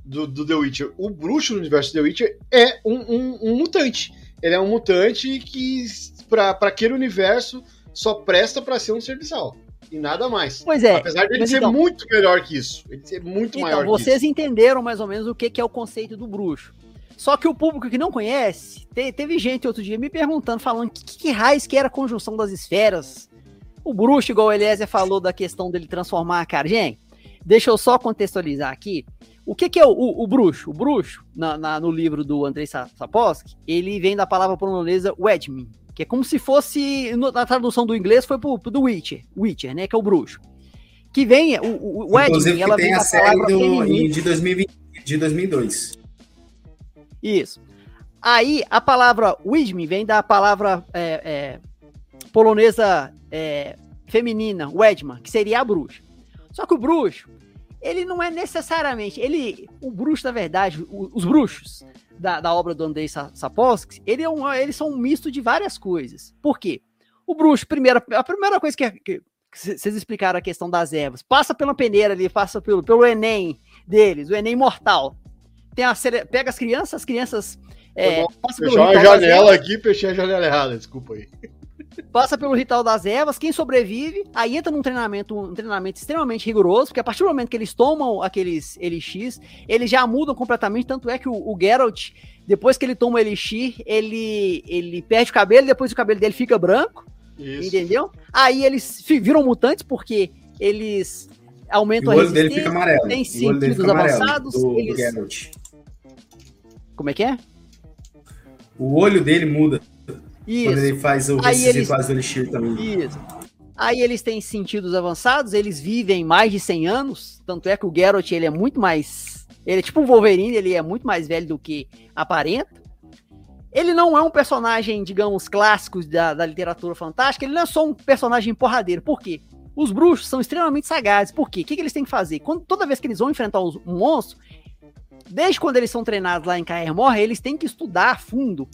Speaker 3: Do, do The Witcher. O bruxo no universo The Witcher é um, um, um mutante. Ele é um mutante que, para aquele universo, só presta para ser um serviçal. E nada mais.
Speaker 4: Pois é.
Speaker 3: Apesar de ele ser então, muito melhor que isso. Ele ser muito então, maior
Speaker 4: que isso. Vocês entenderam mais ou menos o que, que é o conceito do bruxo. Só que o público que não conhece, te, teve gente outro dia me perguntando, falando que, que raiz que era a conjunção das esferas. O bruxo, igual o Eliezer falou da questão dele transformar a cara. Gente, deixa eu só contextualizar aqui. O que, que é o, o, o, bruxo? O bruxo, na, na, no livro do Andrei Sapolsky, ele vem da palavra polonesa Wedmin, que é como se fosse, na tradução do inglês, foi pro, pro do Witcher, Witcher, né, que é o bruxo. Que vem, o, o Wedmin, ela
Speaker 1: vem
Speaker 4: da
Speaker 1: série do, de, 2020, de 2002.
Speaker 4: Isso. Aí a palavra wisdom vem da palavra é, é, polonesa é, feminina, wedma, que seria a bruxa. Só que o bruxo, ele não é necessariamente. Ele, o bruxo, na verdade, os bruxos da, da obra do Andrei Sapolsky, ele é um, eles são um misto de várias coisas. Por quê? O bruxo, primeiro, a primeira coisa que, que vocês explicaram a questão das ervas, passa pela peneira ali, passa pelo, pelo Enem deles, o Enem mortal tem a pega as crianças, as crianças.
Speaker 3: É, passa pelo a janela aqui, fechei a janela errada, desculpa aí.
Speaker 4: Passa pelo ritual das ervas, quem sobrevive, aí entra num treinamento, um treinamento extremamente rigoroso, porque a partir do momento que eles tomam aqueles elixir, eles já mudam completamente, tanto é que o, o Geralt, depois que ele toma o elixir, ele, ele perde o cabelo, depois o cabelo dele fica branco, Isso. entendeu? Aí eles viram mutantes, porque eles aumentam
Speaker 1: a resistência, dele fica amarelo.
Speaker 4: tem sentidos avançados, do, eles... Do como é que é?
Speaker 1: O olho dele muda. Isso. Quando ele faz o Aí eles... do Elixir também.
Speaker 4: Isso. Aí eles têm sentidos avançados, eles vivem mais de 100 anos, tanto é que o Geralt ele é muito mais, ele é tipo um Wolverine, ele é muito mais velho do que aparenta. Ele não é um personagem, digamos, clássico da, da literatura fantástica, ele não é só um personagem porradeiro. Por quê? Os bruxos são extremamente sagazes. Por quê? O que, que eles têm que fazer? Quando, toda vez que eles vão enfrentar um monstro, desde quando eles são treinados lá em Caer Morre, eles têm que estudar a fundo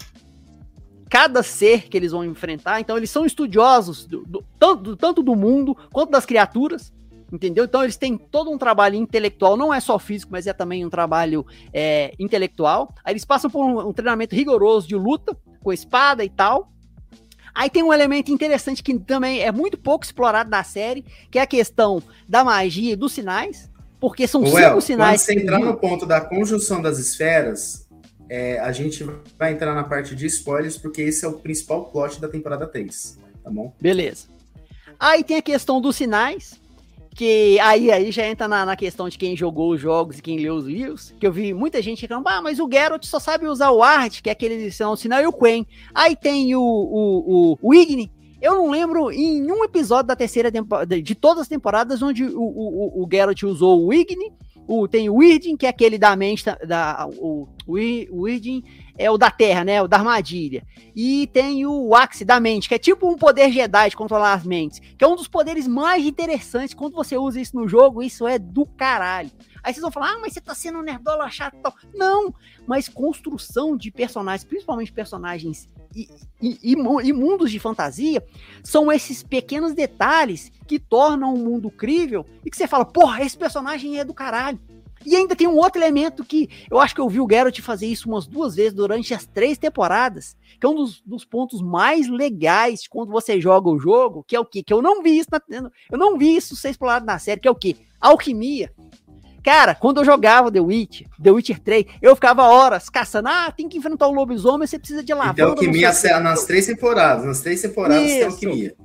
Speaker 4: cada ser que eles vão enfrentar. Então, eles são estudiosos do, do, tanto, tanto do mundo quanto das criaturas. Entendeu? Então eles têm todo um trabalho intelectual, não é só físico, mas é também um trabalho é, intelectual. Aí eles passam por um, um treinamento rigoroso de luta, com espada e tal. Aí tem um elemento interessante que também é muito pouco explorado na série, que é a questão da magia e dos sinais, porque são
Speaker 1: Well,
Speaker 4: cinco sinais.
Speaker 1: Quando você entrar no ponto da conjunção das esferas, é, a gente vai entrar na parte de spoilers, porque esse é o principal plot da temporada 3, tá bom?
Speaker 4: Beleza. Aí tem a questão dos sinais, que aí, aí já entra na, na, questão de quem jogou os jogos e quem leu os livros, que eu vi muita gente reclamando, ah, mas o Geralt só sabe usar o Art, que é aquele sinal, sinal e o Quen. Aí tem o, o, o, o Igni, eu não lembro em um episódio da terceira temporada, de todas as temporadas, onde o, o, o Geralt usou o Igni, o, tem o Wirding, que é aquele da mente, da, o, o Wirding é o da Terra, né? O da armadilha. E tem o Axe da mente, que é tipo um poder Jedi de controlar as mentes. Que é um dos poderes mais interessantes. Quando você usa isso no jogo, isso é do caralho. Aí vocês vão falar, ah, mas você tá sendo um nerdola chato e tal. Não, mas construção de personagens, principalmente personagens e, mundos de fantasia, são esses pequenos detalhes que tornam o mundo crível e que você fala, porra, esse personagem é do caralho. E ainda tem um outro elemento que eu acho que eu vi o Geralt fazer isso umas duas vezes durante as três temporadas, que é um dos, dos pontos mais legais quando você joga o jogo, que é o quê? Que eu não vi isso na, eu não vi isso ser explorado na série, que é o quê? Alquimia. Cara, quando eu jogava The Witcher, The Witcher 3, eu ficava horas caçando. Ah, tem que enfrentar o lobisomem, você precisa de lavanda.
Speaker 1: Tem alquimia nas três temporadas. Nas três temporadas isso. tem alquimia.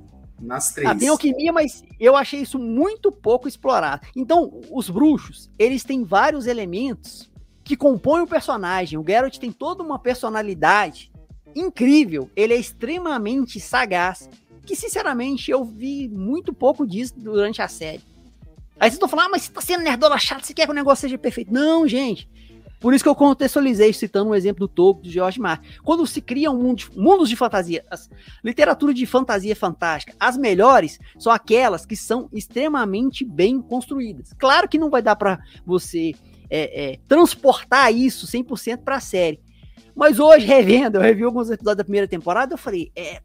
Speaker 1: Nas três.
Speaker 4: Ah, tem alquimia, mas eu achei isso muito pouco explorado. Então, os bruxos, eles têm vários elementos que compõem o personagem. O Geralt tem toda uma personalidade incrível. Ele é extremamente sagaz. Que, sinceramente, eu vi muito pouco disso durante a série. Aí vocês estão falando, ah, mas você tá sendo nerdola chato, você quer que o negócio seja perfeito. Não, gente. Por isso que eu contextualizei citando um exemplo do Tolkien, do George Martin. Quando se criam mundo de, mundos de fantasia, as, literatura de fantasia fantástica, as melhores são aquelas que são extremamente bem construídas. Claro que não vai dar para você é, é, transportar isso 100% para a série. Mas hoje, revendo, eu revi alguns episódios da primeira temporada, eu falei, é,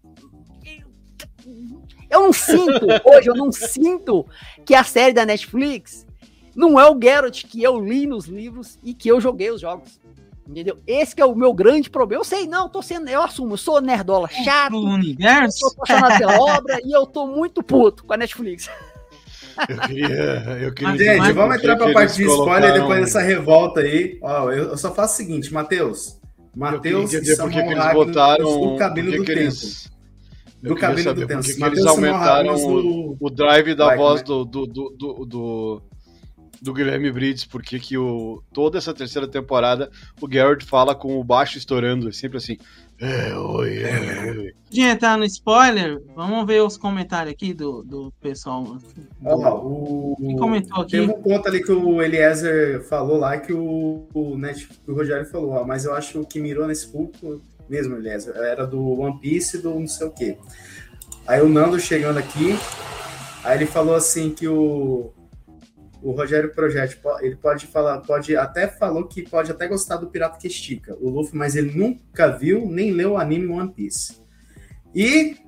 Speaker 4: eu não sinto, hoje eu não sinto que a série da Netflix não é o Geralt que eu li nos livros e que eu joguei os jogos. Entendeu? Esse é o meu grande problema. Eu sei, não, tô sendo, eu assumo, eu sou nerdola chato,
Speaker 2: o universo.
Speaker 4: eu sou apaixonado pela obra e eu tô muito puto com a Netflix.
Speaker 3: Eu queria, eu queria
Speaker 1: Gente, vamos entrar pra parte de spoiler depois dessa revolta aí. Ó, eu, eu só faço o seguinte, Matheus. Matheus
Speaker 3: e Samuel porque que eles botaram
Speaker 1: o cabelo do tempo.
Speaker 3: Eles,
Speaker 1: do cabelo do.
Speaker 3: Porque que eles aumentaram o, o drive da Vai, voz né? do, do, do, do do Guilherme Briggs, porque que o, toda essa terceira temporada o Garrett fala com o baixo estourando, é sempre assim. É, oi, é, oi.
Speaker 2: Entrar no spoiler, vamos ver os comentários aqui do, do pessoal. Do,
Speaker 1: o,
Speaker 2: que comentou aqui?
Speaker 1: Tem um ponto ali que o Eliezer falou lá que o, o, né, o Rogério falou, ó, mas eu acho que mirou nesse ponto mesmo, Eliezer, era do One Piece do não sei o quê. Aí o Nando chegando aqui, aí ele falou assim que o o Rogério Projeto, ele pode falar, pode até falou que pode até gostar do Pirata que Estica, o Luffy, mas ele nunca viu nem leu o anime One Piece. E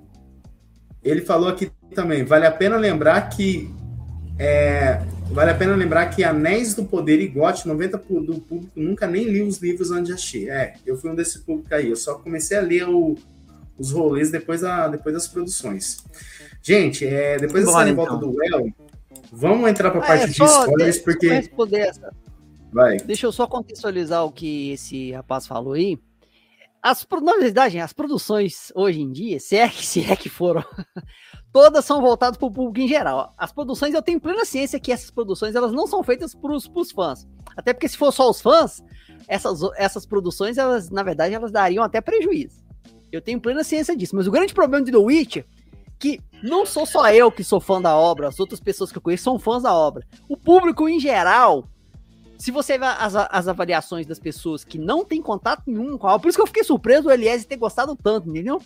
Speaker 1: ele falou aqui também, vale a pena lembrar que é, vale a pena lembrar que Anéis do Poder e GOT, 90% do público nunca nem li os livros antes de assistir. É, eu fui um desse público aí, eu só comecei a ler o, os rolês depois, da, depois das produções. Gente, é, depois dessa revolta então. do Well, Vamos entrar para a parte é, de spoilers, porque.
Speaker 4: Essa. Vai. Deixa eu só contextualizar o que esse rapaz falou aí. As, na verdade, as produções hoje em dia, se é que, se é que foram, todas são voltadas para o público em geral. As produções, eu tenho plena ciência que essas produções elas não são feitas para os fãs. Até porque se for só os fãs, essas, essas produções, elas, na verdade, elas dariam até prejuízo. Eu tenho plena ciência disso. Mas o grande problema de The Witcher que não sou só eu que sou fã da obra, as outras pessoas que eu conheço são fãs da obra. O público em geral, se você ver as, as avaliações das pessoas que não têm contato nenhum com a obra, por isso que eu fiquei surpreso o Eliese ter gostado tanto, entendeu?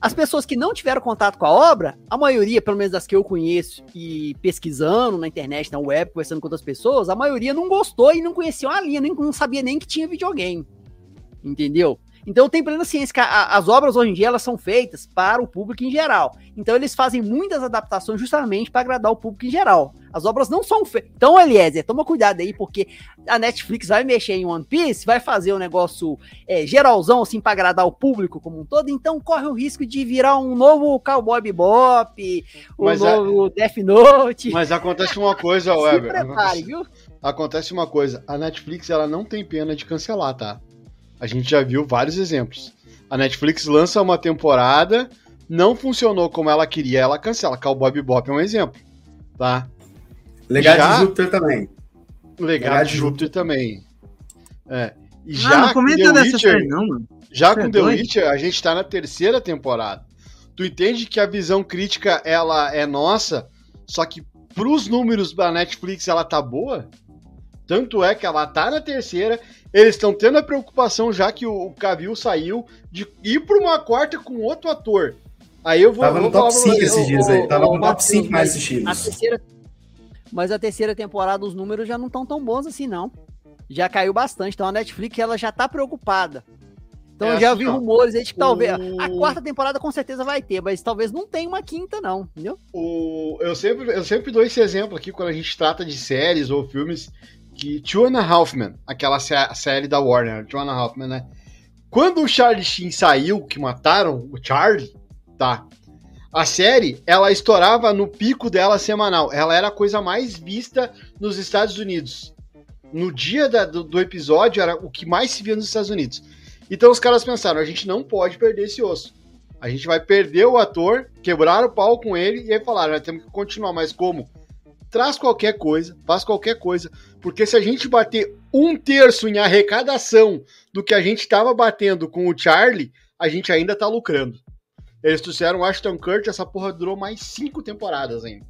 Speaker 4: As pessoas que não tiveram contato com a obra, a maioria, pelo menos das que eu conheço e pesquisando na internet, na web, conversando com outras pessoas, a maioria não gostou e não conhecia a linha, nem, não sabia nem que tinha videogame. Entendeu? Então tem plena ciência que a, as obras hoje em dia elas são feitas para o público em geral. Então eles fazem muitas adaptações justamente para agradar o público em geral. As obras não são feitas. Então, Eliezer, toma cuidado aí, porque a Netflix vai mexer em One Piece, vai fazer um negócio é, geralzão assim para agradar o público como um todo. Então corre o risco de virar um novo Cowboy Bebop, um mas novo a... Death Note.
Speaker 3: Mas acontece uma coisa, [LAUGHS] Weber. Se prepare, viu? Acontece uma coisa. A Netflix ela não tem pena de cancelar, tá? A gente já viu vários exemplos. A Netflix lança uma temporada, não funcionou como ela queria, ela cancela. Cowboy Bebop é um exemplo, tá?
Speaker 1: Legado já... de Júpiter também.
Speaker 3: Legado, Legado de Júpiter, Júpiter também. É. E já ah, não comenta dessa Witcher, série não, mano. Já Você com é The doido? Witcher, a gente tá na terceira temporada. Tu entende que a visão crítica, ela é nossa, só que pros números da Netflix ela tá boa? Tanto é que ela tá na terceira, eles estão tendo a preocupação, já que o Cavill saiu, de ir para uma quarta com outro ator. Aí eu vou.
Speaker 1: Tava no top 5 esses dias aí, tava no top 5 mais assistidos.
Speaker 4: A terceira, mas a terceira temporada, os números já não estão tão bons assim, não. Já caiu bastante. Então a Netflix ela já tá preocupada. Então é eu já assim, vi rumores aí de que talvez. O... A quarta temporada com certeza vai ter, mas talvez não tenha uma quinta, não, entendeu?
Speaker 3: O... Eu, sempre, eu sempre dou esse exemplo aqui quando a gente trata de séries ou filmes que Two and a Half Men, aquela sé série da Warner, Two and a Half Men, né? Quando o Charlie Sheen saiu, que mataram o Charlie, tá? A série, ela estourava no pico dela semanal. Ela era a coisa mais vista nos Estados Unidos. No dia da, do, do, episódio, era o que mais se via nos Estados Unidos. Então os caras pensaram, a gente não pode perder esse osso. A gente vai perder o ator, quebrar o pau com ele, e aí falaram, nós temos que continuar, mas como? traz qualquer coisa, faz qualquer coisa, porque se a gente bater um terço em arrecadação do que a gente estava batendo com o Charlie, a gente ainda tá lucrando. Eles trouxeram Ashton Kurt, essa porra durou mais cinco temporadas ainda.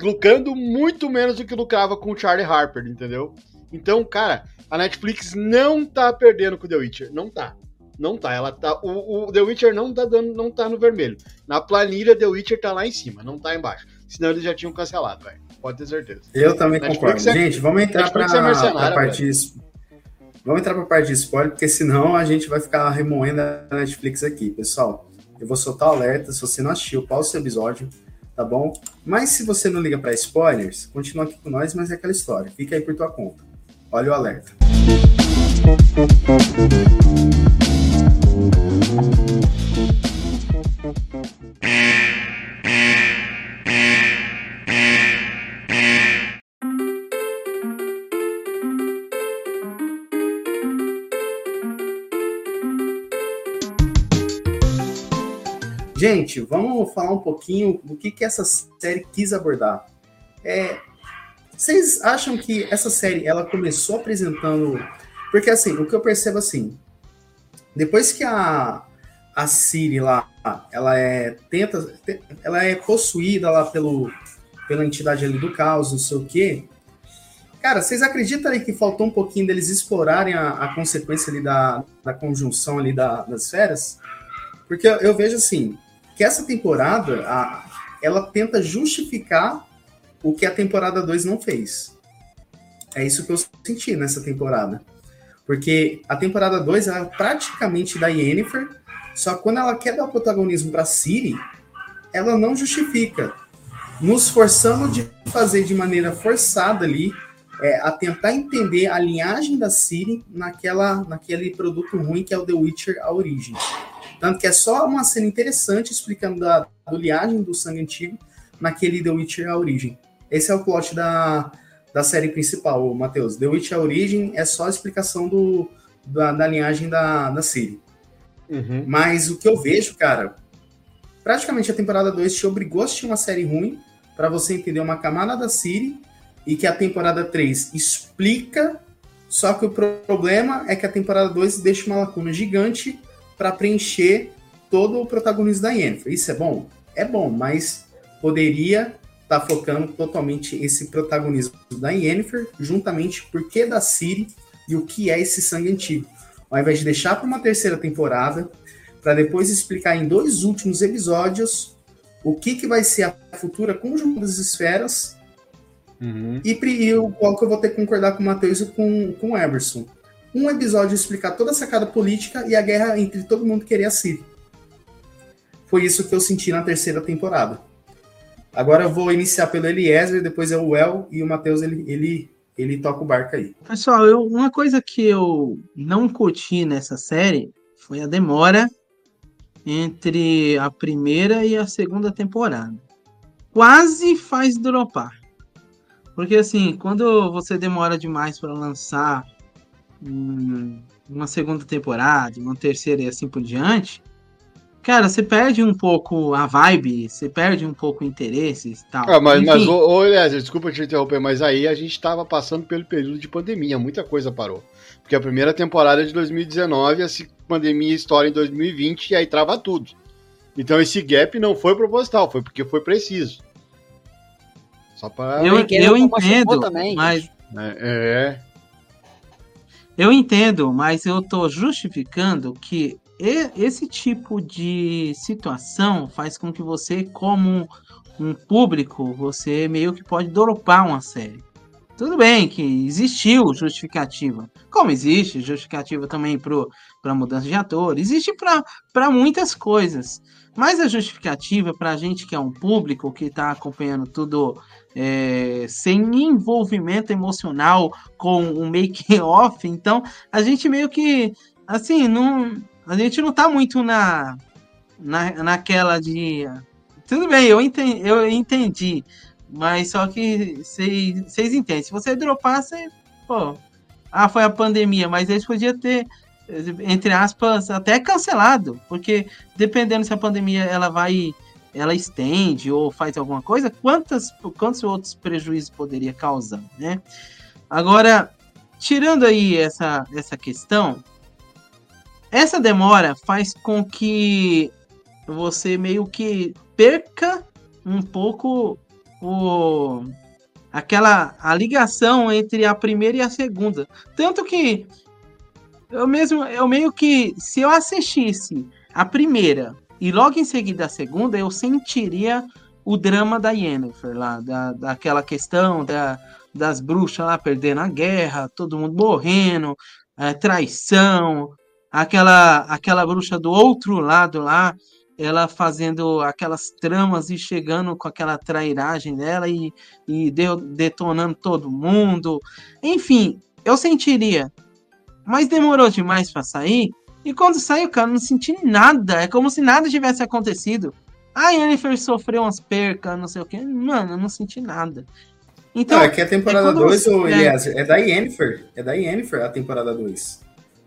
Speaker 3: Lucrando muito menos do que lucrava com o Charlie Harper, entendeu? Então, cara, a Netflix não tá perdendo com The Witcher. Não tá. Não tá. Ela tá. O, o The Witcher não tá dando, não tá no vermelho. Na planilha, The Witcher tá lá em cima, não tá embaixo. Senão eles já tinham cancelado, velho pode ter certeza.
Speaker 1: Eu também Netflix concordo. É, gente, vamos entrar para a parte Vamos entrar para a parte de spoiler, porque senão a gente vai ficar remoendo a Netflix aqui, pessoal. Eu vou soltar o alerta, se você não assistiu, pausa o episódio, tá bom? Mas se você não liga para spoilers, continua aqui com nós, mas é aquela história. Fica aí por tua conta. Olha o alerta. Gente, vamos falar um pouquinho do que, que essa série quis abordar. É, vocês acham que essa série ela começou apresentando. Porque assim, o que eu percebo assim, depois que a, a Siri lá, ela é tenta, ela é possuída lá pelo, pela entidade ali do caos, não sei o quê. Cara, vocês acreditam aí que faltou um pouquinho deles explorarem a, a consequência ali da, da conjunção ali da, das esferas? Porque eu, eu vejo assim, que essa temporada, a, ela tenta justificar o que a temporada 2 não fez. É isso que eu senti nessa temporada. Porque a temporada 2 é praticamente da Yennefer, só quando ela quer dar protagonismo para Ciri, ela não justifica. Nos forçando de fazer de maneira forçada ali, é, a tentar entender a linhagem da Ciri naquela, naquele produto ruim que é o The Witcher A Origem. Tanto que é só uma cena interessante explicando da, da linhagem do sangue antigo naquele The Witcher A Origem. Esse é o plot da, da série principal, Matheus. The Witcher A Origem é só a explicação do, da, da linhagem da, da Ciri. Uhum. Mas o que eu vejo, cara, praticamente a temporada 2 te obrigou a assistir uma série ruim para você entender uma camada da Ciri e que a temporada 3 explica, só que o problema é que a temporada 2 deixa uma lacuna gigante para preencher todo o protagonismo da Yennefer. Isso é bom? É bom, mas poderia estar tá focando totalmente esse protagonismo da Yennefer, juntamente por que da Ciri e o que é esse sangue antigo. Ao invés de deixar para uma terceira temporada, para depois explicar em dois últimos episódios o que, que vai ser a futura conjunção das esferas uhum. e, e o qual que eu vou ter que concordar com o Matheus e com, com o Emerson. Um episódio explicar toda a sacada política e a guerra entre todo mundo querer a Siri. Foi isso que eu senti na terceira temporada. Agora eu vou iniciar pelo Eliezer, depois é o El e o Matheus ele, ele, ele toca o barco aí.
Speaker 2: Pessoal, eu, uma coisa que eu não curti nessa série foi a demora entre a primeira e a segunda temporada. Quase faz dropar. Porque assim, quando você demora demais para lançar uma segunda temporada, uma terceira e assim por diante, cara, você perde um pouco a vibe, você perde um pouco o interesse e tal.
Speaker 3: Ah, mas, Enfim. mas ô, ô desculpa te interromper, mas aí a gente estava passando pelo período de pandemia, muita coisa parou. Porque a primeira temporada é de 2019, a pandemia estoura em 2020 e aí trava tudo. Então esse gap não foi proposital, foi porque foi preciso.
Speaker 2: Só para eu, eu entendo, também, mas
Speaker 3: é, é.
Speaker 2: Eu entendo, mas eu tô justificando que esse tipo de situação faz com que você, como um público, você meio que pode dropar uma série. Tudo bem que existiu justificativa, como existe justificativa também para mudança de ator, existe para muitas coisas. Mas a justificativa para a gente que é um público que está acompanhando tudo é, sem envolvimento emocional com o make-off, então a gente meio que, assim, não, a gente não está muito na, na, naquela de. Tudo bem, eu entendi, eu entendi mas só que vocês entendem. Se você dropar, você. Pô. Ah, foi a pandemia, mas eles podiam ter, entre aspas, até cancelado. Porque dependendo se a pandemia ela vai. Ela estende ou faz alguma coisa, quantas, quantos outros prejuízos poderia causar, né? Agora, tirando aí essa, essa questão, essa demora faz com que você meio que perca um pouco o aquela a ligação entre a primeira e a segunda. Tanto que eu mesmo eu meio que se eu assistisse a primeira e logo em seguida a segunda, eu sentiria o drama da Yennefer lá, da, daquela questão da, das bruxas lá perdendo a guerra, todo mundo morrendo, é, traição, aquela aquela bruxa do outro lado lá ela fazendo aquelas tramas e chegando com aquela trairagem dela e, e detonando todo mundo. Enfim, eu sentiria. Mas demorou demais para sair. E quando saiu, cara, não senti nada. É como se nada tivesse acontecido. A Yennefer sofreu umas percas, não sei o que. Mano, eu não senti nada.
Speaker 1: Então, não, é que a temporada 2, é, Eliezer, é da Yennefer. É da Yennefer a temporada 2.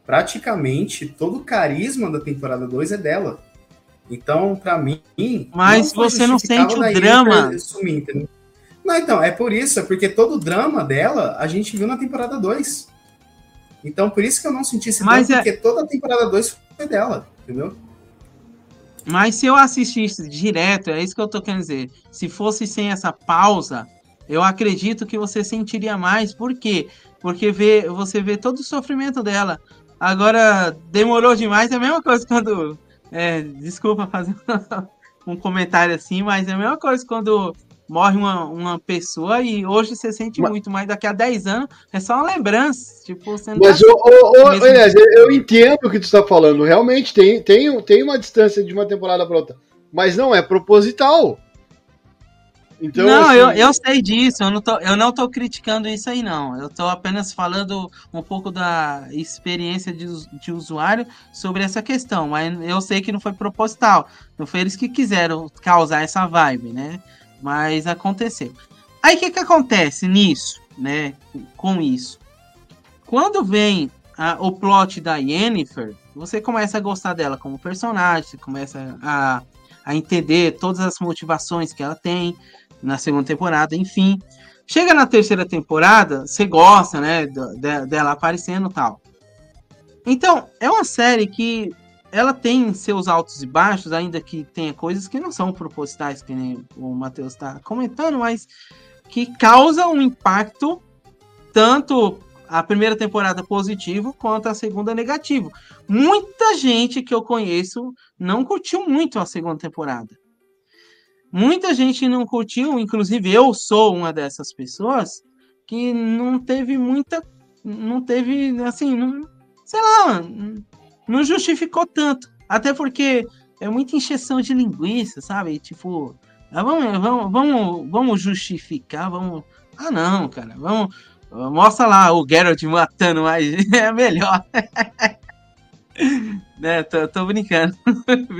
Speaker 1: Praticamente todo o carisma da temporada 2 é dela. Então, para mim.
Speaker 2: Mas não você não sente o drama.
Speaker 1: Sumir, não, então, é por isso, é porque todo o drama dela a gente viu na temporada 2. Então, por isso que eu não senti esse Mas é... porque toda a temporada 2 foi dela, entendeu?
Speaker 2: Mas se eu assistisse direto, é isso que eu tô querendo dizer. Se fosse sem essa pausa, eu acredito que você sentiria mais. Por quê? Porque vê, você vê todo o sofrimento dela. Agora, demorou demais, é a mesma coisa quando é, desculpa fazer [LAUGHS] um comentário assim, mas é a mesma coisa quando morre uma, uma pessoa e hoje você sente mas... muito, mas daqui a 10 anos é só uma lembrança. Tipo, você não
Speaker 3: mas, tá ô, ô, eu entendo o que tu está falando. Realmente tem, tem, tem uma distância de uma temporada para outra, mas não é proposital.
Speaker 2: Então, não, assim... eu, eu sei disso, eu não, tô, eu não tô criticando isso aí, não. Eu tô apenas falando um pouco da experiência de, de usuário sobre essa questão, mas eu sei que não foi proposital. Não foi eles que quiseram causar essa vibe, né? Mas aconteceu. Aí o que, que acontece nisso, né? Com isso? Quando vem a, o plot da Yennefer, você começa a gostar dela como personagem, você começa a, a entender todas as motivações que ela tem na segunda temporada, enfim. Chega na terceira temporada, você gosta, né, de, dela aparecendo e tal. Então, é uma série que ela tem seus altos e baixos, ainda que tenha coisas que não são propositais, que nem o Matheus está comentando, mas que causa um impacto tanto a primeira temporada positivo quanto a segunda negativo. Muita gente que eu conheço não curtiu muito a segunda temporada. Muita gente não curtiu, inclusive eu sou uma dessas pessoas que não teve muita, não teve assim, não, sei lá, não justificou tanto. Até porque é muita encheção de linguiça, sabe? Tipo, ah, vamos, vamos, vamos, vamos justificar, vamos. Ah, não, cara, vamos. Mostra lá o Geralt matando mais. [LAUGHS] É melhor. [LAUGHS] né, tô, tô brincando.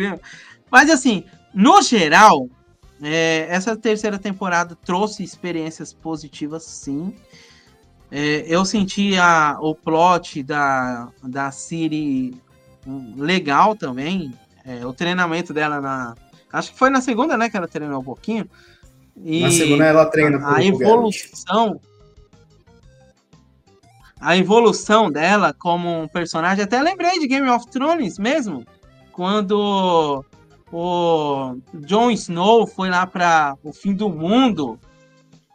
Speaker 2: [LAUGHS] Mas assim, no geral, é, essa terceira temporada trouxe experiências positivas, sim. É, eu senti a, o plot da, da Siri legal também. É, o treinamento dela na. Acho que foi na segunda, né? Que ela treinou um pouquinho.
Speaker 1: E na segunda ela treina.
Speaker 2: A, a evolução. A evolução dela como um personagem. Até lembrei de Game of Thrones mesmo. Quando o Jon Snow foi lá para o fim do mundo,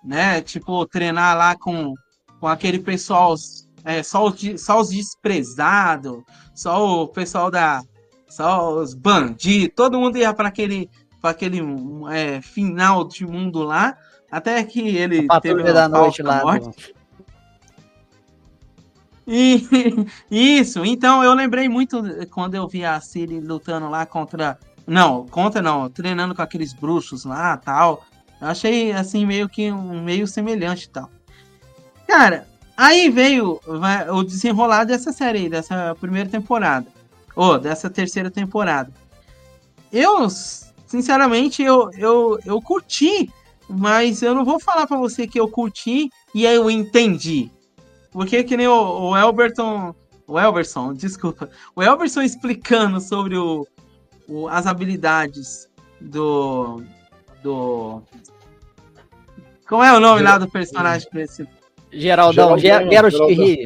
Speaker 2: né? Tipo, treinar lá com, com aquele pessoal, é, só, os, só os desprezados, só o pessoal da. Só os bandidos, todo mundo ia para aquele, pra aquele é, final de mundo lá, até que ele
Speaker 4: a teve da noite lá. Morte.
Speaker 2: E, [LAUGHS] isso, então eu lembrei muito quando eu vi a Siri lutando lá contra não, conta não, treinando com aqueles bruxos lá tal. Eu achei assim meio que um meio semelhante e tal. Cara, aí veio vai, o desenrolar dessa série, dessa primeira temporada. Ou dessa terceira temporada. Eu, sinceramente, eu, eu, eu curti, mas eu não vou falar para você que eu curti e aí eu entendi. Porque que nem o, o Elberton. O Elberson, [LAUGHS] desculpa. O Elberson explicando sobre o, o, as habilidades do. do. Como é o nome lá do personagem principal?
Speaker 4: Geraldão, Geraldão, Geraldão.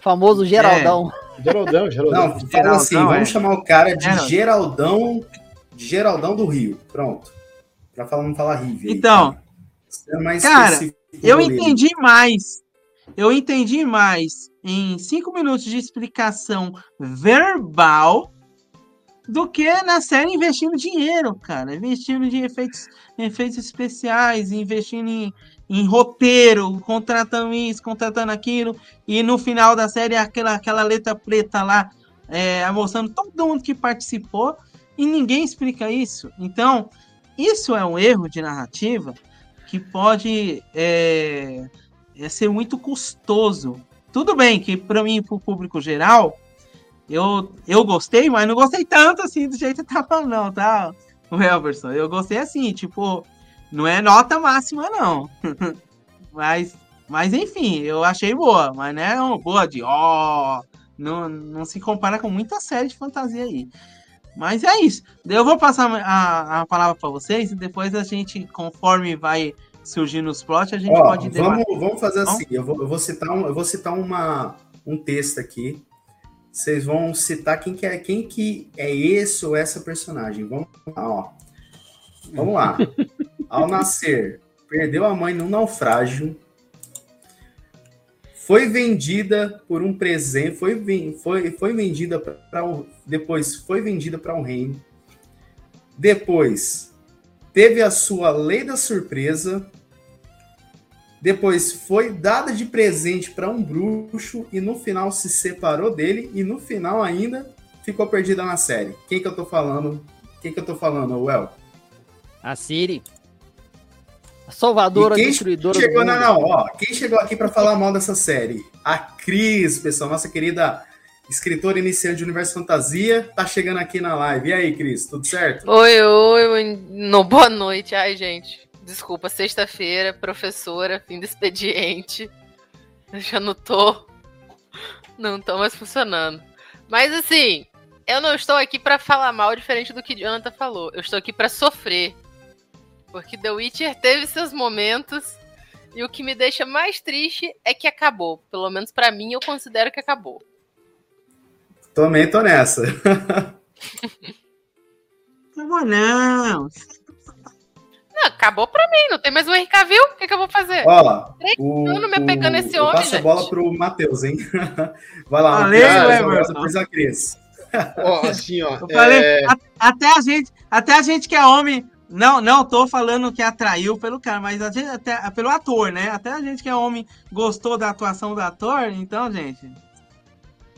Speaker 4: famoso Geraldão.
Speaker 1: É. Geraldão, Geraldão. Não, assim, vamos é. chamar o cara de Geraldão. Geraldão, Geraldão do Rio. Pronto. Pra falar, não falar Rive.
Speaker 2: Então, é cara, eu entendi mais. Eu entendi mais em cinco minutos de explicação verbal do que na série investindo dinheiro, cara. Investindo de efeitos, efeitos especiais, investindo em, em roteiro, contratando isso, contratando aquilo, e no final da série aquela, aquela letra preta lá, é, mostrando todo mundo que participou, e ninguém explica isso. Então, isso é um erro de narrativa que pode é, é ser muito custoso. Tudo bem que para mim, para o público geral, eu, eu gostei, mas não gostei tanto assim do jeito que tá falando, não, tá? O Elverson. Eu gostei assim, tipo, não é nota máxima, não. [LAUGHS] mas, mas enfim, eu achei boa, mas não é uma boa de ó. Oh, não, não se compara com muita série de fantasia aí. Mas é isso. Eu vou passar a, a palavra para vocês e depois a gente, conforme vai surgindo os plots, a gente
Speaker 1: Ó,
Speaker 2: pode
Speaker 1: vamos, vamos fazer assim. Eu vou, eu vou citar, um, eu vou citar uma, um texto aqui vocês vão citar quem que é, quem que é esse ou essa personagem. Vamos lá, ó. Vamos lá. [LAUGHS] Ao nascer, perdeu a mãe num naufrágio. Foi vendida por um presente, foi, foi, foi vendida para um, depois foi vendida para um reino. Depois teve a sua lei da surpresa, depois foi dada de presente para um bruxo e no final se separou dele e no final ainda ficou perdida na série. Quem que eu tô falando? Quem que eu tô falando, Well?
Speaker 4: A Siri. Salvadora,
Speaker 1: quem
Speaker 4: destruidora
Speaker 1: chegou, Não, não, ó, quem chegou aqui para falar mal dessa série? A Cris, pessoal, nossa querida escritora iniciante de Universo Fantasia, tá chegando aqui na live. E aí, Cris, tudo certo?
Speaker 6: Oi, oi, no, boa noite. Ai, gente, Desculpa, sexta-feira, professora, fim do expediente. Eu já não tô. Não tô mais funcionando. Mas assim, eu não estou aqui para falar mal, diferente do que Jonathan falou. Eu estou aqui para sofrer. Porque The Witcher teve seus momentos. E o que me deixa mais triste é que acabou. Pelo menos para mim, eu considero que acabou.
Speaker 1: Também tô nessa. [LAUGHS]
Speaker 2: Não, não.
Speaker 6: Ah, acabou pra mim, não tem mais o Henry Cavill, o que, que eu vou fazer?
Speaker 1: Ó,
Speaker 6: Três
Speaker 1: o,
Speaker 6: anos me pegando esse homem,
Speaker 1: passo a bola pro Matheus, hein? [LAUGHS] Vai lá,
Speaker 2: Valeu,
Speaker 1: Matheus, depois a Cris.
Speaker 3: Ó, assim, ó.
Speaker 2: Eu falei,
Speaker 3: é,
Speaker 2: a- até a gente, até a gente que é homem, não, não tô falando que atraiu pelo cara, mas a gente, até, pelo ator, né? Até a gente que é homem gostou da atuação do ator, então, gente.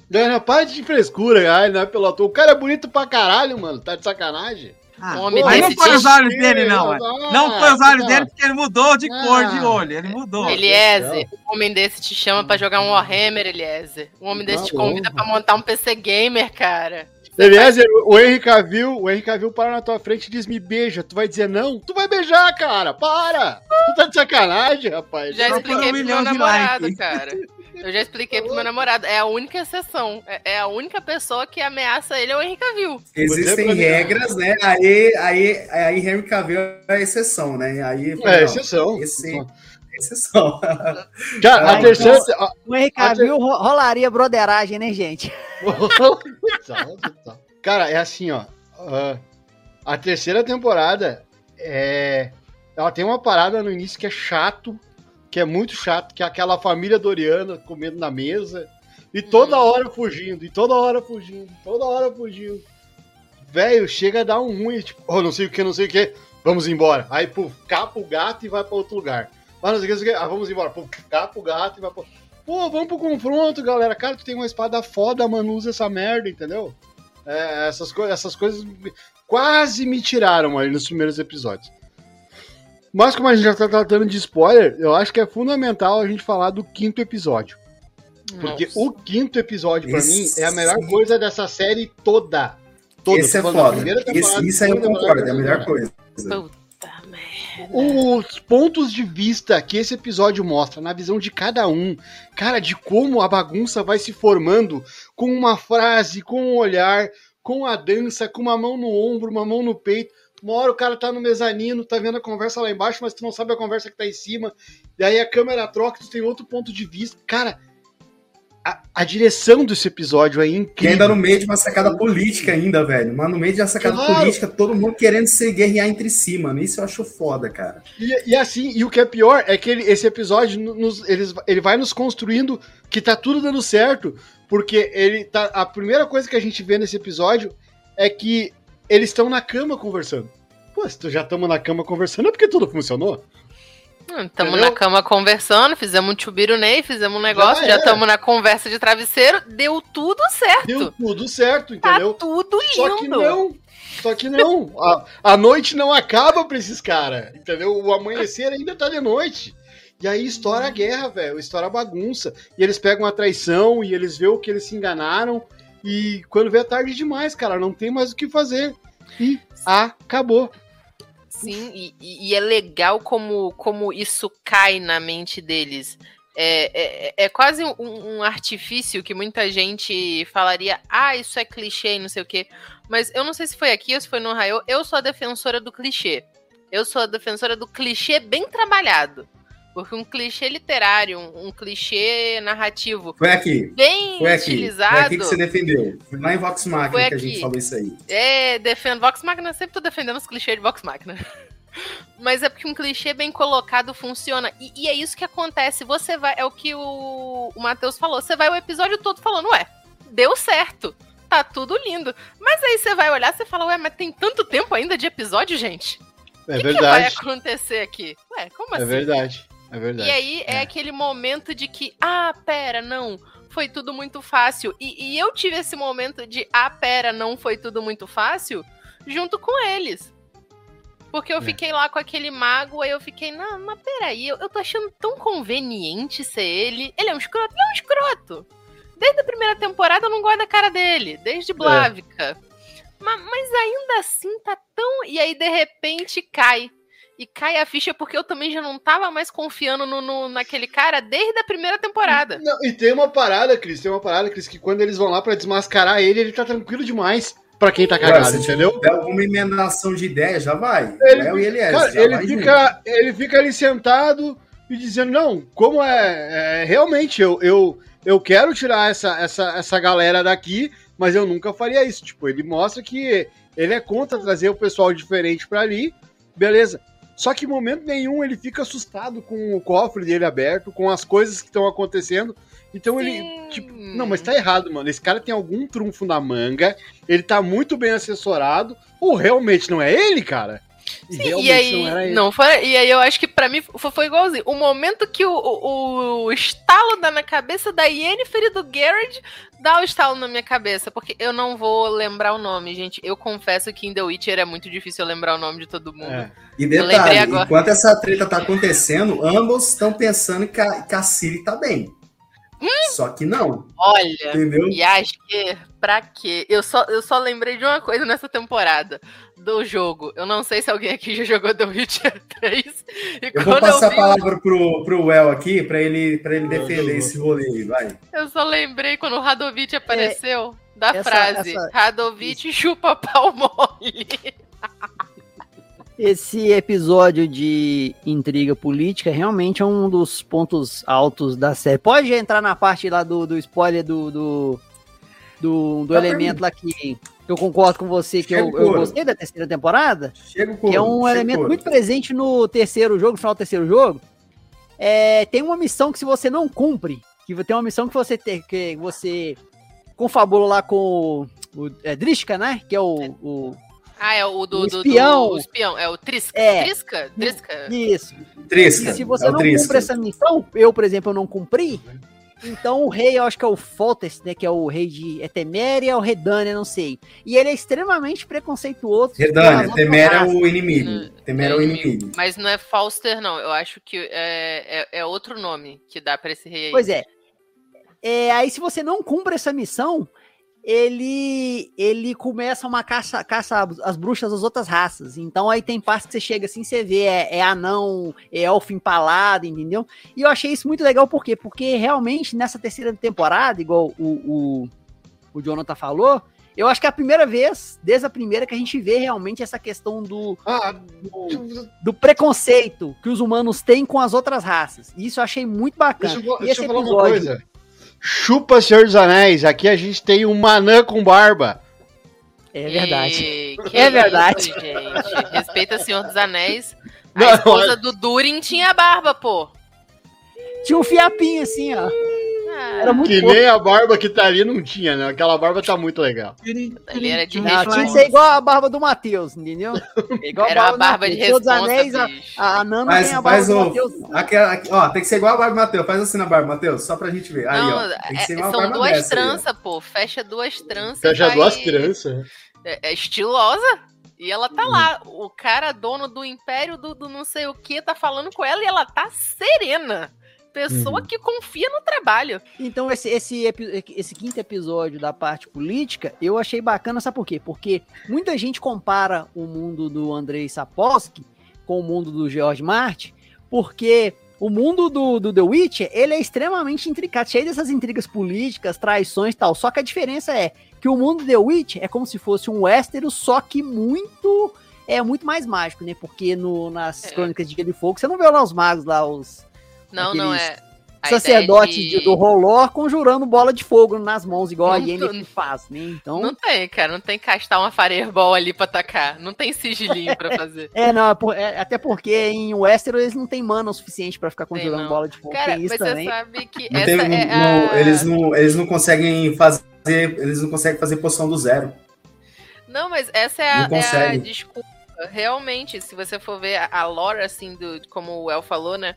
Speaker 3: Dana, para de frescura, ai, não é pelo ator. O cara é bonito pra caralho, mano. Tá de sacanagem.
Speaker 2: Ah,
Speaker 6: homem
Speaker 2: mas não foi os olhos dele, não. ué. Não foi os olhos dele porque ele mudou de cor de
Speaker 3: Ah.
Speaker 2: olho. Ele mudou.
Speaker 6: Eliezer, um homem desse te chama pra jogar um Warhammer, Eliezer. Um homem desse
Speaker 3: Tá
Speaker 6: te convida
Speaker 3: bom.
Speaker 6: pra montar um PC gamer, cara.
Speaker 3: Eliezer, o Henry Cavill, o Henry Cavill para na tua frente e diz me beija. Tu vai dizer não? Tu vai beijar, cara. Para. Tu tá de sacanagem, rapaz.
Speaker 6: Já
Speaker 2: Só
Speaker 6: expliquei pro meu namorado, cara. Eu já expliquei pro meu namorado. É a única exceção. É, é a única pessoa que ameaça ele é o Henry Cavill.
Speaker 1: Existem regras, né? Aí, aí, aí Henry Cavill é a exceção, né? Aí,
Speaker 3: É,
Speaker 1: não,
Speaker 3: exceção.
Speaker 1: Esse, exceção. [LAUGHS]
Speaker 3: Cara, a
Speaker 1: Ah,
Speaker 3: terceira.
Speaker 4: O Henry Cavill ro- rolaria broderagem, né, gente? [LAUGHS]
Speaker 3: Cara, é assim, ó. a terceira temporada é. Ela tem uma parada no início que é chato, que é muito chato, que é aquela família Doriana comendo na mesa. E toda hora fugindo, e toda hora fugindo, toda hora fugindo. Velho, chega a dar um ruim, tipo, oh, não sei o que, não sei o que, vamos embora. Aí, pô, capa o gato e vai pra outro lugar. Ah, não sei o que, não sei o que, ah, vamos embora. Pô, capa o gato e vai. Pô, vamos pro confronto, galera. Cara, tu tem uma espada foda, mano, usa essa merda, entendeu? É, essas, coi essas coisas me- quase me tiraram ali nos primeiros episódios. Mas como a gente já tá tratando de spoiler, eu acho que é fundamental a gente falar do quinto episódio. Porque
Speaker 6: Nossa.
Speaker 3: o quinto episódio, pra mim, é a melhor coisa dessa série toda. Toda.
Speaker 1: Esse é foda.
Speaker 3: primeira temporada,
Speaker 1: Esse, isso aí eu concordo, é a melhor coisa.
Speaker 6: Puta.
Speaker 3: Os pontos de vista que esse episódio mostra, na visão de cada um, cara, de como a bagunça vai se formando com uma frase, com um olhar, com a dança, com uma mão no ombro, uma mão no peito. Uma hora o cara tá no mezanino, tá vendo a conversa lá embaixo, mas tu não sabe a conversa que tá em cima. E aí a câmera troca, tu tem outro ponto de vista. Cara, a, a direção desse episódio é
Speaker 1: E
Speaker 3: incrível.
Speaker 1: ainda no meio de uma sacada política ainda, velho. Mas no meio de uma sacada
Speaker 3: Claro.
Speaker 1: política, todo mundo querendo se guerrear entre si, mano. Isso eu acho foda, cara.
Speaker 3: E, e assim, e o que é pior é que ele- esse episódio nos, eles, ele vai nos construindo que tá tudo dando certo, porque ele tá. A primeira coisa que a gente vê nesse episódio é que eles estão na cama conversando. Pô, se tu já estamos na cama conversando, é porque tudo funcionou.
Speaker 6: Estamos na cama conversando, fizemos um chubirunei, fizemos um negócio,
Speaker 3: Já
Speaker 6: estamos na conversa de travesseiro, deu tudo certo.
Speaker 3: Deu tudo certo,
Speaker 6: tá
Speaker 3: entendeu?
Speaker 6: tudo
Speaker 3: Só que
Speaker 6: lindo.
Speaker 3: não. Só que não. A, a noite não acaba pra esses caras, entendeu? O amanhecer ainda tá de noite. E aí estoura a guerra, velho. Estoura a bagunça. E eles pegam a traição e eles vê o que eles se enganaram. E quando vê é tarde demais, cara. Não tem mais o que fazer. E acabou.
Speaker 6: Sim, e, e- é legal como, como isso cai na mente deles. É, é, é quase um, um artifício que muita gente falaria, ah, isso é clichê e não sei o quê. Mas eu não sei se foi aqui ou se foi no Raio, eu sou a defensora do clichê. Eu sou a defensora do clichê bem trabalhado. Porque um clichê literário, um, um clichê narrativo
Speaker 1: Foi aqui.
Speaker 6: bem
Speaker 1: Foi aqui. Foi
Speaker 6: utilizado.
Speaker 1: aqui que você defendeu. Foi lá em Vox Machina
Speaker 6: Foi
Speaker 1: que a gente falou isso aí.
Speaker 6: É, defendo Vox Machina, sempre tô defendendo os clichês de Vox Machina. [LAUGHS] Mas é porque um clichê bem colocado funciona. E, e é isso que acontece. Você vai. É o que o, o Matheus falou. Você vai o episódio todo falando, ué, deu certo. Tá tudo lindo. Mas aí você vai olhar e fala, ué, mas tem tanto tempo ainda de episódio, gente?
Speaker 3: É
Speaker 6: O que, que vai
Speaker 3: verdade.
Speaker 6: acontecer aqui? Ué, como
Speaker 3: É
Speaker 6: assim?
Speaker 3: verdade. É verdade.
Speaker 6: E aí é,
Speaker 3: É.
Speaker 6: aquele momento de que, ah, pera, não, foi tudo muito fácil. E, e eu tive esse momento de, ah, pera, não foi tudo muito fácil, junto com eles. Porque eu
Speaker 3: É.
Speaker 6: fiquei lá com aquele mago, aí eu fiquei, não, mas peraí, eu, eu tô achando tão conveniente ser ele. Ele é um escroto? Ele é um escroto. Desde a primeira temporada eu não gosto da cara dele, desde Blávica. Ma- mas ainda assim tá tão. E aí, de repente, cai. E cai a ficha porque eu também já não tava mais confiando no, no- naquele cara desde a primeira temporada.
Speaker 3: Não, e tem uma parada, Cris, tem uma parada, Cris, que quando eles vão lá pra desmascarar ele, ele tá tranquilo demais pra quem tá cagado,
Speaker 1: se
Speaker 3: entendeu?
Speaker 1: tiver alguma emendação de ideia, já vai.
Speaker 3: Ele-
Speaker 1: Léo e ele é.
Speaker 3: Cara,
Speaker 1: já
Speaker 3: ele
Speaker 1: vai
Speaker 3: fica, ele fica ali sentado e dizendo, não, como é, é, realmente, eu, eu, eu quero tirar essa, essa, essa galera daqui, mas eu nunca faria isso. Tipo, ele mostra que ele é contra trazer o pessoal diferente pra ali, beleza. Só que em momento nenhum ele fica assustado com o cofre dele aberto, com as coisas que estão acontecendo. Então
Speaker 6: Sim.
Speaker 3: ele, tipo, não, mas tá errado, mano. Esse cara tem algum trunfo na manga, ele tá muito bem assessorado, ou realmente não é ele, cara?
Speaker 6: Sim,
Speaker 3: realmente
Speaker 6: e aí, não, foi, e aí eu acho que pra mim foi, foi igualzinho. O momento que o, o, o estalo dá na cabeça da Yennefer e do Garrett dá o estalo na minha cabeça, porque eu não vou lembrar o nome, gente. Eu confesso que em The Witcher é muito difícil eu lembrar o nome de todo mundo.
Speaker 3: É.
Speaker 1: E detalhe,
Speaker 6: agora.
Speaker 1: enquanto essa treta tá acontecendo, ambos estão pensando que a, que a Siri tá bem. Só que não,
Speaker 6: Olha,
Speaker 1: entendeu?
Speaker 6: e acho que pra quê? Eu só, eu só lembrei de uma coisa nessa temporada do jogo. Eu não sei se alguém aqui já jogou The Witcher [LAUGHS] 3. E
Speaker 1: Eu vou passar
Speaker 6: eu
Speaker 1: a
Speaker 6: vi,
Speaker 1: palavra pro, pro Well aqui, pra ele, pra ele defender esse rolê aí, vai.
Speaker 6: eu só lembrei quando o Radovic apareceu da
Speaker 4: essa-
Speaker 6: frase:
Speaker 4: essa-
Speaker 6: Radovic chupa pau mole. [LAUGHS]
Speaker 4: Esse episódio de intriga política realmente é um dos pontos altos da série. Pode entrar na parte lá do, do spoiler do, do, do, do
Speaker 1: Tá
Speaker 4: elemento lá que eu concordo com você que eu, eu gostei da terceira temporada.
Speaker 1: Chega o
Speaker 4: que é um elemento
Speaker 1: couro.
Speaker 4: muito presente no terceiro jogo, no final do terceiro jogo. É, tem uma missão que se você não cumpre, que tem uma missão que você tem, que você confabula lá com o, o é, Drishka, né? Que é o, o
Speaker 6: Ah, é o do,
Speaker 4: O
Speaker 6: do,
Speaker 4: espião.
Speaker 6: do o espião. É o Trisca.
Speaker 4: É.
Speaker 6: Trisca? Trisca.
Speaker 4: isso.
Speaker 1: Trisca,
Speaker 4: E se você
Speaker 1: é
Speaker 4: não
Speaker 1: Trisca.
Speaker 4: cumpre essa missão, eu, por exemplo, eu não cumpri, então o rei, eu acho que é o Foltest, né? Que é o rei de é Teméria ou Redânia, não sei. E ele é extremamente preconceituoso.
Speaker 1: Redânia,
Speaker 4: outras
Speaker 1: Temer é
Speaker 4: raças.
Speaker 1: o inimigo.
Speaker 6: Hum,
Speaker 1: Temer é o inimigo.
Speaker 6: Mas não é Falster, não. Eu acho que é, é, é outro nome que dá pra esse rei aí.
Speaker 4: Pois é. É, Aí, se você não cumpre essa missão, ele ele começa uma caça, caça às bruxas das outras raças. Então aí tem partes que você chega assim, você vê, é, é anão, é elfo empalado, entendeu? E eu achei isso muito legal, por quê? Porque realmente nessa terceira temporada, igual o, o, o Jonathan falou, eu acho que é a primeira vez, desde a primeira, que a gente vê realmente essa questão do,
Speaker 3: Ah,
Speaker 4: do preconceito que os humanos têm com as outras raças. E isso eu achei muito bacana.
Speaker 3: deixa eu,
Speaker 4: E
Speaker 3: deixa eu
Speaker 4: esse
Speaker 3: falar uma
Speaker 4: episódio-
Speaker 3: coisa. Chupa, Senhor dos Anéis. Aqui a gente tem um Manã com barba.
Speaker 4: É verdade.
Speaker 6: E-
Speaker 4: É verdade.
Speaker 6: isso, gente. Respeita Senhor dos Anéis. A
Speaker 3: Não,
Speaker 6: esposa do Durin tinha barba, pô.
Speaker 4: Tinha um fiapinho assim, ó.
Speaker 6: Ah,
Speaker 4: Era muito
Speaker 3: Que nem a barba que tá ali não tinha, né? Aquela barba tá muito legal.
Speaker 6: ele era de
Speaker 4: Não, tinha que ser igual a barba do Matheus, entendeu? [LAUGHS] Igual
Speaker 6: Era uma
Speaker 4: do
Speaker 6: barba de
Speaker 4: Matheus. Anéis, a, a Nana
Speaker 1: Faz-
Speaker 4: tem a barba
Speaker 1: faz
Speaker 4: do Matheus.
Speaker 1: Aquela, aqui- ó, tem que ser igual a barba do Matheus. Faz assim na barba, Matheus, só pra gente ver. Aí,
Speaker 6: Não,
Speaker 1: ó. Tem que
Speaker 6: é- são
Speaker 1: barba
Speaker 6: duas tranças, pô. Fecha duas tranças.
Speaker 3: Fecha
Speaker 6: vai-
Speaker 3: duas crianças.
Speaker 6: É, é estilosa. E ela
Speaker 1: Uhum.
Speaker 6: tá lá. O cara, dono do império do, do não sei o que, tá falando com ela e ela tá serena. Pessoa
Speaker 1: Uhum.
Speaker 6: que confia no trabalho.
Speaker 4: Então, esse, esse, esse quinto episódio da parte política, eu achei bacana, sabe por quê? Porque muita gente compara o mundo do Andrei Sapolsky com o mundo do George Martin, porque o mundo do, do The Witcher, ele é extremamente intricado, cheio dessas intrigas políticas, traições e tal. Só que a diferença é que o mundo do The Witcher é como se fosse um Westeros, só que muito... É muito mais mágico, né? Porque no, nas
Speaker 6: É.
Speaker 4: crônicas de Gelo e Fogo, você não vê lá os magos lá, os
Speaker 6: Não, não é. a
Speaker 4: sacerdote de- do Rolor conjurando bola de fogo nas mãos, igual a
Speaker 6: Não
Speaker 4: Yennefer
Speaker 6: tô-
Speaker 4: faz, né? Então.
Speaker 6: Não tem, cara. Não tem castar uma fireball ali pra atacar. Não tem sigilinho pra fazer. [LAUGHS]
Speaker 4: É, não, é por- é- até porque em Westeros eles não têm mana o suficiente pra ficar conjurando
Speaker 6: não.
Speaker 4: bola de fogo.
Speaker 6: Cara,
Speaker 4: tem isso
Speaker 6: mas você
Speaker 4: também.
Speaker 6: sabe que
Speaker 1: Não
Speaker 6: essa
Speaker 1: tem-
Speaker 6: é
Speaker 1: não-
Speaker 6: a...
Speaker 1: eles, não, eles não conseguem fazer. Eles não conseguem fazer poção do zero.
Speaker 6: Não, mas essa é a,
Speaker 1: Não
Speaker 6: é a desculpa. Realmente, se você for ver a, a lore, assim, do, como o El falou, né?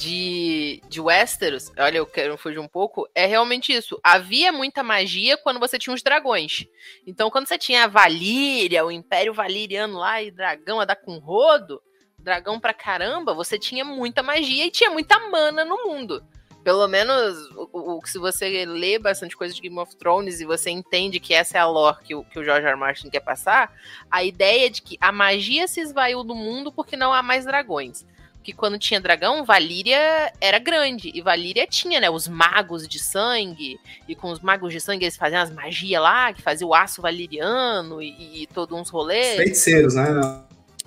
Speaker 6: De, de Westeros, olha, eu quero fugir um pouco, é realmente isso. Havia muita magia quando você tinha os dragões. Então, quando você tinha a Valíria, o Império Valiriano lá, e dragão a dar com rodo, dragão pra caramba, você tinha muita magia e tinha muita mana no mundo. Pelo menos, o, o- se você lê bastante coisa de Game of Thrones e você entende que essa é a lore que o, que o George R. R. Martin quer passar, a ideia de que a magia se esvaiu do mundo porque não há mais dragões. Porque quando tinha dragão, Valíria era grande. E Valíria tinha, né, os magos de sangue. E com os magos de sangue eles faziam as magias lá, que fazia o aço valiriano e, e todos uns
Speaker 1: Os
Speaker 6: rolês.
Speaker 1: feiticeiros, né?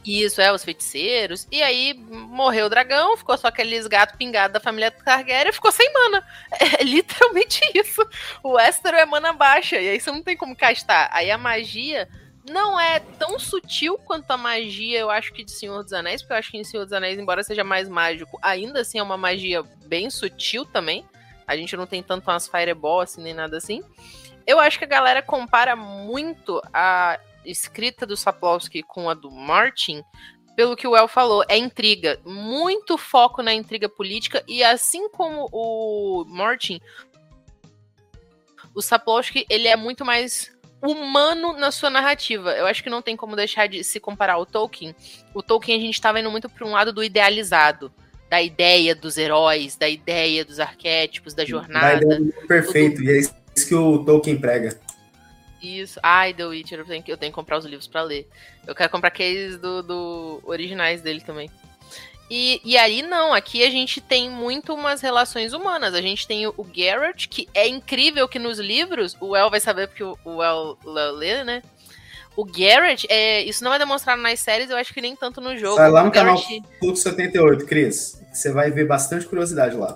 Speaker 6: Isso, é, os feiticeiros. E aí morreu o dragão, ficou só aqueles gatos pingados da família Targaryen e ficou sem mana. [LAUGHS] É literalmente isso. O Westeros é mana baixa, e aí você não tem como castar. Aí a magia não é tão sutil quanto a magia, eu acho que de Senhor dos Anéis, porque eu acho que em Senhor dos Anéis, embora seja mais mágico, ainda assim é uma magia bem sutil também. A gente não tem tanto umas fireball assim, nem nada assim. Eu acho que a galera compara muito a escrita do Sapolsky com a do Martin, pelo que o El falou, é intriga. Muito foco na intriga política, e assim como o Martin, o Sapolsky, ele é muito mais humano na sua narrativa. Eu acho que não tem como deixar de se comparar ao Tolkien. O Tolkien a gente estava indo muito para um lado do idealizado, da ideia dos heróis, da ideia dos arquétipos, da jornada. Da ideia
Speaker 1: perfeito, tudo. e é isso que o Tolkien prega.
Speaker 6: Isso. Ai, The Witcher, eu tenho que, eu tenho que comprar os livros para ler. Eu quero comprar aqueles do, do originais dele também. E, e aí, não, aqui a gente tem muito umas relações humanas. A gente tem o, o Garrett, que é incrível que nos livros, o El vai saber porque o, o El lê, né? O Garrett, é, isso não é demonstrado nas séries, eu acho que nem tanto no jogo.
Speaker 1: Vai lá no canal Fluxo 78, Cris. Você vai ver bastante curiosidade lá.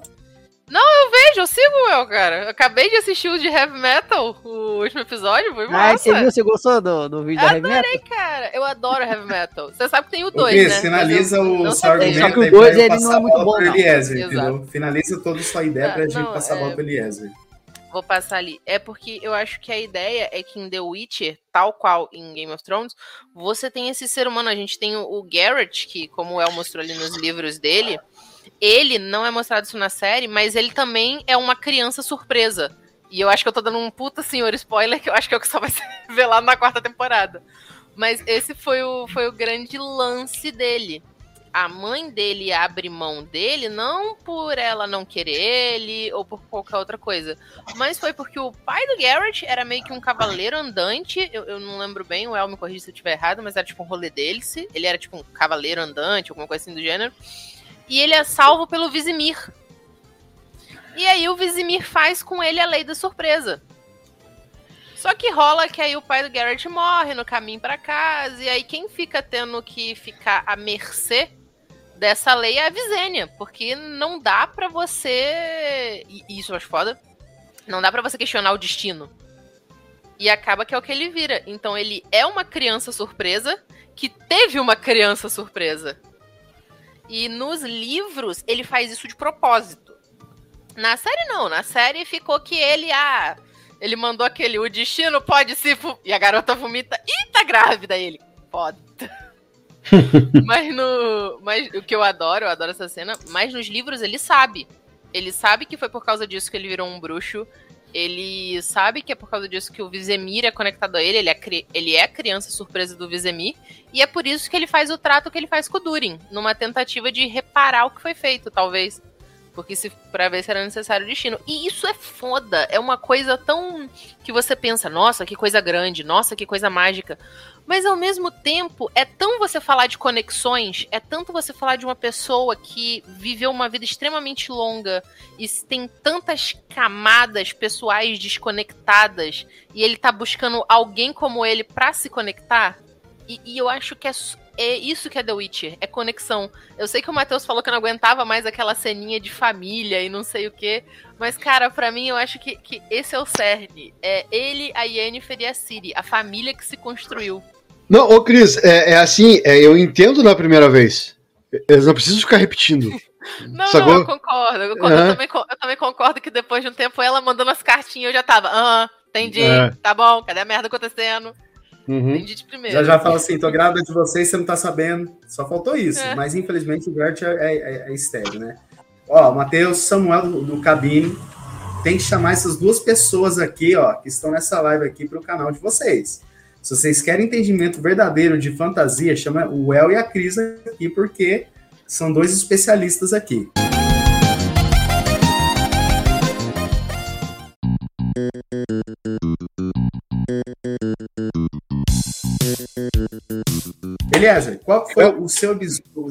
Speaker 6: Não, eu vejo, eu sigo o El, cara. Eu acabei de assistir o de Heavy Metal, o último episódio, foi massa. Ah,
Speaker 4: você viu? Você gostou do, do vídeo
Speaker 6: Adorei,
Speaker 4: da Heavy
Speaker 6: Metal? cara. Eu adoro Heavy Metal. Você sabe que tem o 2, né?
Speaker 1: Finaliza o
Speaker 4: seu argumento Só que o 2 ele não é muito bom, não.
Speaker 1: Eliezer, entendeu? Finaliza toda a sua ideia ah, pra gente passar a bola é... pro Eliezer.
Speaker 6: Vou passar ali. É porque eu acho que a ideia é que em The Witcher, tal qual em Game of Thrones, você tem esse ser humano. A gente tem o Garrett, que, como o El mostrou ali nos livros dele ele não é mostrado isso na série, mas ele também é uma criança surpresa. E eu acho que eu tô dando um puta senhor spoiler, que eu acho que é o que só vai [LAUGHS] ser revelado na quarta temporada. Mas esse foi o, foi o grande lance dele. A mãe dele abre mão dele não por ela não querer ele ou por qualquer outra coisa, mas foi porque o pai do Garrett era meio que um cavaleiro andante. Eu, eu não lembro bem, o El me corrija se eu estiver errado, mas era tipo um rolê dele. Ele era tipo um cavaleiro andante, alguma coisa assim do gênero e ele é salvo pelo Vizimir. E aí o Vizimir faz com ele a lei da surpresa. Só que rola que aí o pai do Garrett morre no caminho para casa, e aí quem fica tendo que ficar à mercê dessa lei é a Visênia, porque não dá para você. E isso eu acho foda. Não dá para você questionar o destino. E acaba que é o que ele vira. Então ele é uma criança surpresa que teve uma criança surpresa. E nos livros ele faz isso de propósito. Na série não, na série ficou que ele, ah, ele mandou aquele, o destino pode se. E a garota vomita, ih, tá grávida ele. Pode. [LAUGHS] mas no. Mas o que eu adoro, eu adoro essa cena, mas nos livros ele sabe. Ele sabe que foi por causa disso que ele virou um bruxo. Ele sabe que é por causa disso que o Vizemir é conectado a ele, ele é, ele é a criança surpresa do Vizemir, e é por isso que ele faz o trato que ele faz com o Durin, numa tentativa de reparar o que foi feito, talvez. Porque se para ver se era necessário o destino. E isso é foda. É uma coisa tão. que você pensa, nossa, que coisa grande, nossa, que coisa mágica. Mas ao mesmo tempo, é tão você falar de conexões, é tanto você falar de uma pessoa que viveu uma vida extremamente longa e tem tantas camadas pessoais desconectadas e ele tá buscando alguém como ele para se conectar. E, e, eu acho que é, é isso que é The Witcher, é conexão. Eu sei que o Matheus falou que não aguentava mais aquela ceninha de família e não sei o que, mas, cara, para mim eu acho que, que esse é o cerne. É ele, a Yennefer e a Ciri, a família que se construiu.
Speaker 3: Não, ô Cris, é, é assim, é, eu entendo na primeira vez. Eu não preciso ficar repetindo. [LAUGHS]
Speaker 6: não, Sacou? não, eu concordo. Eu, concordo. Eu, também, eu, também, concordo que depois de um tempo ela mandando as cartinhas, eu já tava, ah, entendi, é. tá bom, cadê a merda acontecendo?
Speaker 1: Uhum. Entendi de primeiro. Já já fala assim, tô grávida de vocês, você não tá sabendo. Só faltou isso. É. Mas infelizmente o Gert é, é, é estéreo, né? Ó, Matheus, Samuel do, do Cabine, tem que chamar essas duas pessoas aqui, ó, que estão nessa live aqui para o canal de vocês. Se vocês querem entendimento verdadeiro de fantasia, chama o El e a Cris aqui, porque são dois especialistas aqui. Eliezer, qual foi o seu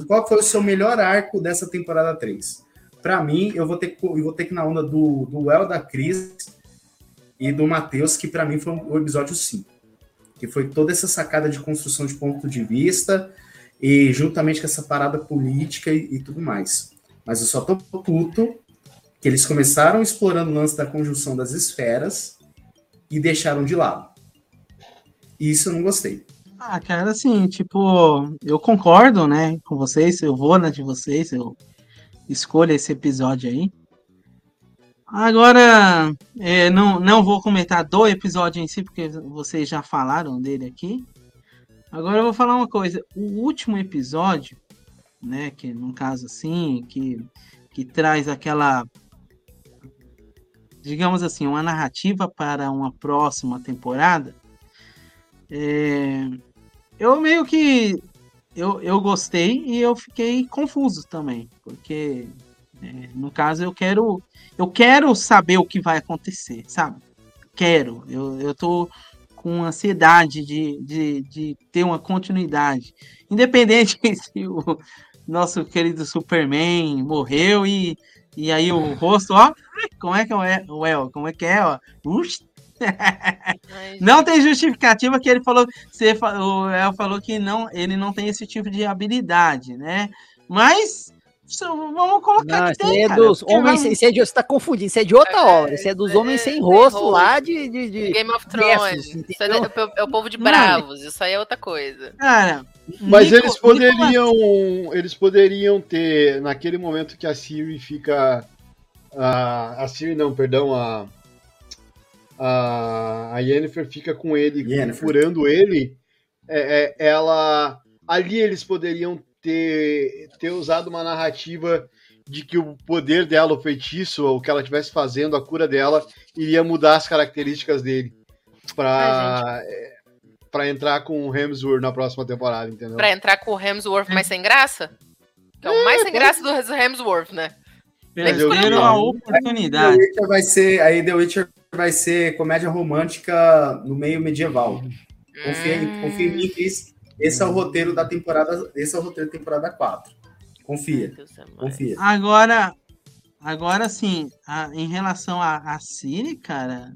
Speaker 1: qual foi o seu melhor arco dessa temporada 3? Para mim, eu vou ter que eu vou ter que na onda do do El da Cris e do Matheus, que para mim foi o episódio 5 que foi toda essa sacada de construção de ponto de vista e juntamente com essa parada política e, e tudo mais. Mas eu só tô puto que eles começaram explorando o lance da conjunção das esferas e deixaram de lado. E isso eu não gostei.
Speaker 2: Ah, cara, assim, tipo, eu concordo, né, com vocês, eu vou na de vocês, eu escolho esse episódio aí. Agora, é, não, não vou comentar do episódio em si, porque vocês já falaram dele aqui. Agora eu vou falar uma coisa. O último episódio, né, que no caso assim, que, que traz aquela, digamos assim, uma narrativa para uma próxima temporada, é, eu meio que eu, eu gostei e eu fiquei confuso também, porque é, no caso eu quero eu quero saber o que vai acontecer, sabe? Quero, eu, eu tô com ansiedade de, de, de ter uma continuidade, independente [LAUGHS] se o nosso querido Superman morreu e, e aí o rosto, ó, como é que é o El, como é que é, ó, Ux, não tem justificativa que ele falou. Você, o El falou que não, ele não tem esse tipo de habilidade, né? Mas vamos colocar
Speaker 4: não,
Speaker 2: que tem,
Speaker 4: é
Speaker 2: cara,
Speaker 4: dos
Speaker 2: porque
Speaker 4: homens,
Speaker 2: vamos-
Speaker 4: isso é de, você tá confundindo, isso é de outra
Speaker 6: É,
Speaker 4: obra, isso é dos
Speaker 6: é,
Speaker 4: homens sem
Speaker 6: é,
Speaker 4: rosto
Speaker 6: rosto.
Speaker 4: lá de, de, de-
Speaker 6: Game of Thrones. Isso é, é o povo de
Speaker 2: Mano.
Speaker 6: bravos. Isso aí é outra coisa.
Speaker 2: Cara,
Speaker 3: Mas
Speaker 2: Nico-
Speaker 3: eles poderiam. Eles poderiam ter, naquele momento que a Siri fica. A, a Siri não, perdão, a. A, a Yennefer fica com ele,
Speaker 1: Yennefer.
Speaker 3: curando ele. é, é, ela. Ali eles poderiam ter, ter usado uma narrativa de que o poder dela, o feitiço, ou o que ela estivesse fazendo, a cura dela, iria mudar as características dele. Pra, é, pra entrar com o Hemsworth na próxima temporada, entendeu?
Speaker 6: Pra entrar com o Hemsworth mais sem graça? Que é o mais sem graça do Hemsworth, né?
Speaker 2: perderam
Speaker 3: não.
Speaker 2: a
Speaker 1: The
Speaker 2: oportunidade.
Speaker 1: Witcher vai ser. Aí The Witcher vai ser comédia romântica no meio medieval. Confia, em-
Speaker 6: Hum.
Speaker 1: confia em mim, Cris. Esse é o roteiro da temporada. Esse é o roteiro da temporada 4. Confia, confia.
Speaker 2: Agora, agora sim, a- em relação a, a Siri, cara,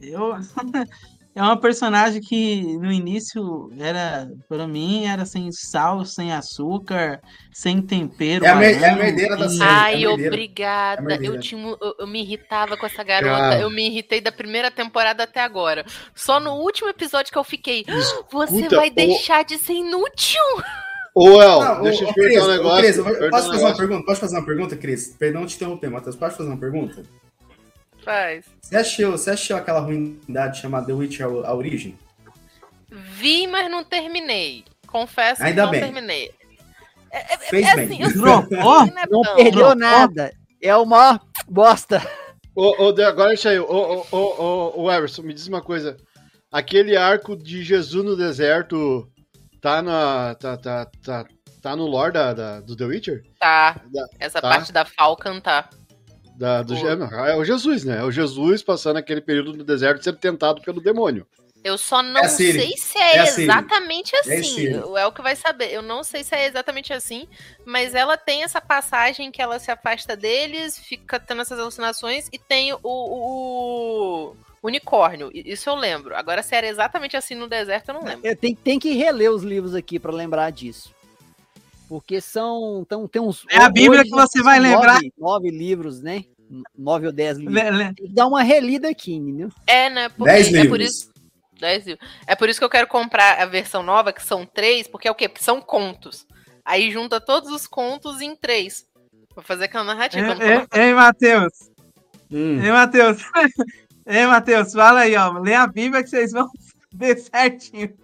Speaker 2: eu [LAUGHS] é uma personagem que no início era, para mim, era sem sal, sem açúcar, sem tempero.
Speaker 1: É a mer- é a merdeira da série.
Speaker 6: Ai,
Speaker 1: é
Speaker 6: obrigada.
Speaker 1: É
Speaker 6: eu, tinha, eu, eu me irritava com essa garota.
Speaker 3: Cara.
Speaker 6: Eu me irritei da primeira temporada até agora. Só no último episódio que eu fiquei. Você
Speaker 3: Escuta,
Speaker 6: vai
Speaker 3: ô-
Speaker 6: deixar de ser inútil.
Speaker 3: Ô, El,
Speaker 1: Não,
Speaker 3: deixa eu te perguntar um negócio.
Speaker 1: Cris, posso
Speaker 3: um
Speaker 1: fazer uma pergunta? Posso fazer uma pergunta, Cris? Perdão te interromper, Matheus. Pode fazer uma pergunta?
Speaker 6: Faz.
Speaker 1: Você achou, você achou aquela ruindade chamada The Witcher a origem?
Speaker 6: Vi, mas não terminei. Confesso
Speaker 1: Ainda
Speaker 6: que não
Speaker 1: bem.
Speaker 6: terminei.
Speaker 1: Fez
Speaker 6: É
Speaker 1: bem.
Speaker 6: assim, eu
Speaker 2: Dropou?
Speaker 6: não é
Speaker 4: Não
Speaker 6: tão.
Speaker 4: perdeu nada. É uma bosta.
Speaker 3: Ô, ô, agora deixa aí. Ô, ô, ô, ô, ô, Everson, me diz uma coisa. Aquele arco de Jesus no deserto tá na. tá, tá, tá, tá no lore da, da- do The Witcher?
Speaker 6: Tá.
Speaker 3: Da-
Speaker 6: Essa
Speaker 3: tá.
Speaker 6: parte da Falcon tá.
Speaker 3: Da, do, é, é o Jesus, né? É o Jesus passando aquele período no deserto sendo tentado pelo demônio.
Speaker 6: Eu só não
Speaker 1: É
Speaker 6: sei se é,
Speaker 1: É
Speaker 6: exatamente
Speaker 1: É
Speaker 6: assim.
Speaker 1: Siri.
Speaker 6: o que vai saber. Eu não sei se é exatamente assim, mas ela tem essa passagem que ela se afasta deles, fica tendo essas alucinações e tem o, o- o unicórnio. Isso eu lembro. Agora, se era exatamente assim no deserto, eu não lembro.
Speaker 4: Eu tenho, tem que reler os livros aqui pra lembrar disso. Porque são. Tão, tem uns.
Speaker 2: É a Bíblia que você vai
Speaker 4: nove-
Speaker 2: lembrar.
Speaker 4: Nove livros, né? Nove ou dez livros. Tem que dar uma relida aqui, entendeu?
Speaker 6: É, né? Porque
Speaker 1: Dez
Speaker 6: é por
Speaker 1: livros.
Speaker 6: isso. dez livros. É por isso que eu quero comprar a versão nova, que são três, porque é o quê? Porque são contos. Aí junta todos os contos em três. Vou fazer aquela narrativa.
Speaker 2: Ei, ei, ei, Matheus.
Speaker 1: Hum.
Speaker 2: Ei, Matheus. Ei, [LAUGHS] Matheus, fala aí, ó. Lê a Bíblia que vocês vão [LAUGHS] ver certinho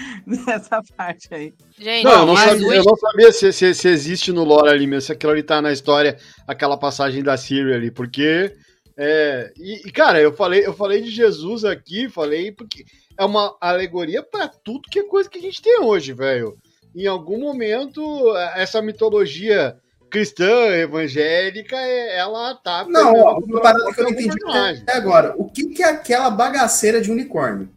Speaker 2: [LAUGHS] nessa parte aí.
Speaker 6: Gente,
Speaker 3: Não, eu não, sabia, eu não sabia se, se, se existe no lore ali mesmo, se aquilo ali tá na história, aquela passagem da Siri ali, porque. É, e, e, cara, eu falei, eu falei de Jesus aqui, falei porque é uma alegoria pra tudo que é coisa que a gente tem hoje, velho. Em algum momento, essa mitologia cristã, evangélica, é- ela tá.
Speaker 1: Não, ó, uma parada que eu não entendi até agora. O que, que é aquela bagaceira de unicórnio?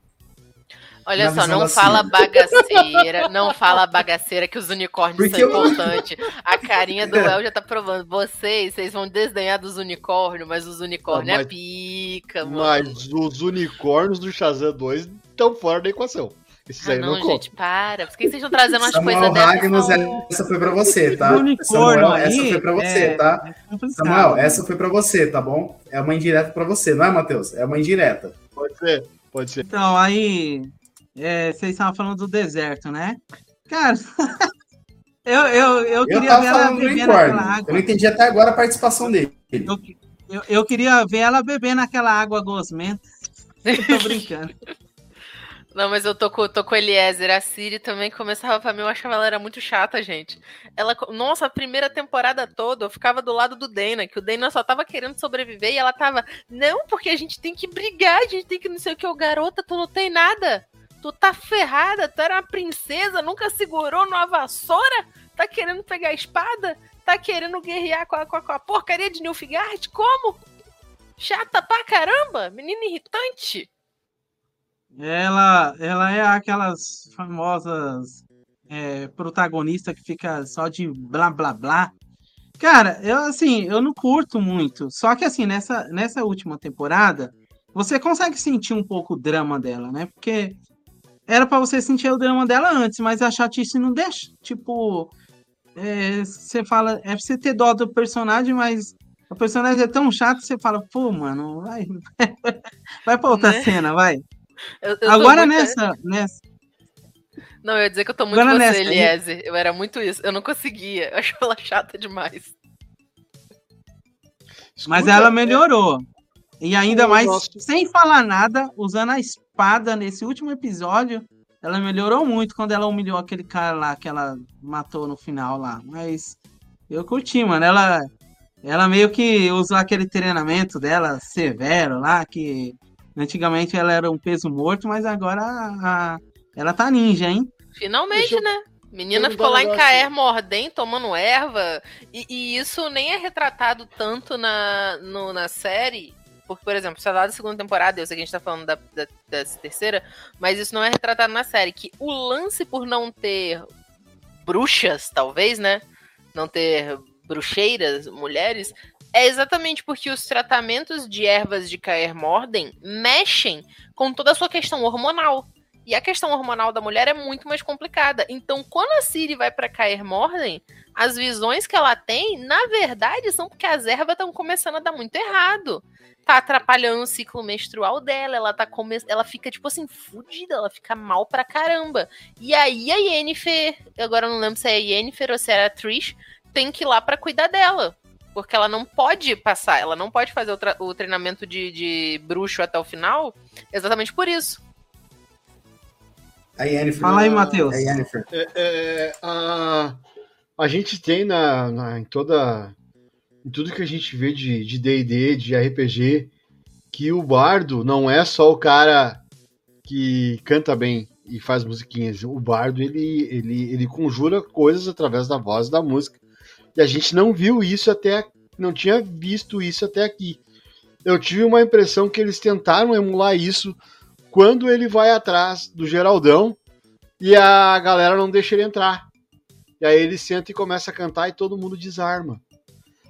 Speaker 6: Olha só, não fala bagaceira, não fala bagaceira que os unicórnios
Speaker 1: Porque
Speaker 6: são
Speaker 1: eu-
Speaker 6: importantes. A carinha do El já tá provando. Vocês, vocês vão desdenhar dos unicórnios, mas os unicórnios
Speaker 3: Ah,
Speaker 6: é
Speaker 3: mas-
Speaker 6: pica, mano.
Speaker 3: Mas os unicórnios do Shazam 2 estão fora da equação. Esses
Speaker 6: Ah,
Speaker 3: aí
Speaker 6: não,
Speaker 3: não,
Speaker 6: gente, para. Por que vocês estão trazendo umas
Speaker 1: Samuel
Speaker 6: coisas dessas?
Speaker 1: Ragnos,
Speaker 6: Não...
Speaker 1: essa foi pra você, tá?
Speaker 2: Unicórnio
Speaker 1: Samuel,
Speaker 2: aí
Speaker 1: essa foi pra você,
Speaker 2: é-
Speaker 1: tá?
Speaker 2: é.
Speaker 1: Samuel, essa foi pra você, tá bom? É uma indireta pra você, não é, Matheus? É uma indireta.
Speaker 3: Pode ser, pode ser.
Speaker 2: Então, aí. É, vocês estavam falando do deserto, né? Cara, [LAUGHS] eu, eu, eu
Speaker 1: Eu
Speaker 2: queria
Speaker 1: tava
Speaker 2: ver ela
Speaker 1: falando do
Speaker 2: beber naquela
Speaker 1: Incorn. Eu
Speaker 2: água.
Speaker 1: não entendi até agora a participação dele.
Speaker 2: Eu, eu, eu queria ver ela beber naquela água gosmenta. [LAUGHS] Eu tô brincando.
Speaker 6: Não, mas eu tô com, tô com a Eliezer. A Siri também começava pra mim, eu achava ela era muito chata, gente. Ela, nossa, a primeira temporada toda eu ficava do lado do Dana, que o Dana só tava querendo sobreviver e ela tava, não, porque a gente tem que brigar, a gente tem que não sei o que, ô garota, tu não tem nada. Tu tá ferrada, tu era uma princesa, nunca segurou numa vassoura, tá querendo pegar a espada, tá querendo guerrear com a, com a, com a porcaria de Nilfgaard, como? Chata pra caramba, menina irritante.
Speaker 2: Ela, ela é aquelas famosas é, que fica só de blá blá blá. Cara, eu assim, eu não curto muito. Só que assim, nessa, nessa última temporada, você consegue sentir um pouco o drama dela, né? Porque era pra você sentir o drama dela antes, mas a chatice não deixa. Tipo, é, você fala, é pra você ter dó do personagem, mas o personagem é tão chato que você fala, pô, mano, vai, [LAUGHS] vai pra outra
Speaker 6: Né?
Speaker 2: cena, vai.
Speaker 6: Eu- eu
Speaker 2: Agora
Speaker 6: muito-
Speaker 2: nessa, nessa.
Speaker 6: Não, eu ia dizer que eu tô muito
Speaker 2: Agora
Speaker 6: você,
Speaker 2: nessa
Speaker 6: Eliezer. Eu era muito isso. Eu não conseguia. [LAUGHS] Eu acho ela chata demais.
Speaker 2: Mas
Speaker 3: Escuta,
Speaker 2: ela melhorou. E ainda mais,
Speaker 3: nosso-
Speaker 2: sem falar nada, usando a espada nesse último episódio, ela melhorou muito quando ela humilhou aquele cara lá que ela matou no final lá. Mas eu curti, mano. Ela, ela meio que usou aquele treinamento dela severo lá, que antigamente ela era um peso morto, mas agora a- a- ela tá ninja, hein?
Speaker 6: Finalmente,
Speaker 3: eu
Speaker 6: né? Menina ficou lá em. Caer Mordem tomando erva. E, e isso nem é retratado tanto na, no- na série. Porque, por exemplo, se lá da segunda temporada, eu sei que a gente tá falando da, da, dessa terceira, mas isso não é retratado na série. Que o lance por não ter bruxas, talvez, né? Não ter bruxeiras, mulheres, é exatamente porque os tratamentos de ervas de Caer Morden mexem com toda a sua questão hormonal. E a questão hormonal da mulher é muito mais complicada. Então, quando a Siri vai pra Caer Morden, as visões que ela tem, na verdade, são porque as ervas estão começando a dar muito errado. Tá atrapalhando o ciclo menstrual dela, ela tá come... ela fica tipo assim fudida, ela fica mal pra caramba. E aí a Yennefer, agora eu não lembro se é a Yennefer ou se era a Trish, tem que ir lá pra cuidar dela. Porque ela não pode passar, ela não pode fazer o, o treinamento de, de bruxo até o final, exatamente por isso.
Speaker 1: A Yennefer.
Speaker 2: Fala aí, Matheus.
Speaker 1: A Yennefer.
Speaker 3: É, é, a, a gente tem na, na- em toda. Em tudo que a gente vê de de DD, de, RPG, que o bardo não é só o cara que canta bem e faz musiquinhas. O bardo ele, ele, ele conjura coisas através da voz e da música. E a gente não viu isso até. Não tinha visto isso até aqui. Eu tive uma impressão que eles tentaram emular isso quando ele vai atrás do Geraldão e a galera não deixa ele entrar. E aí ele senta e começa a cantar e todo mundo desarma.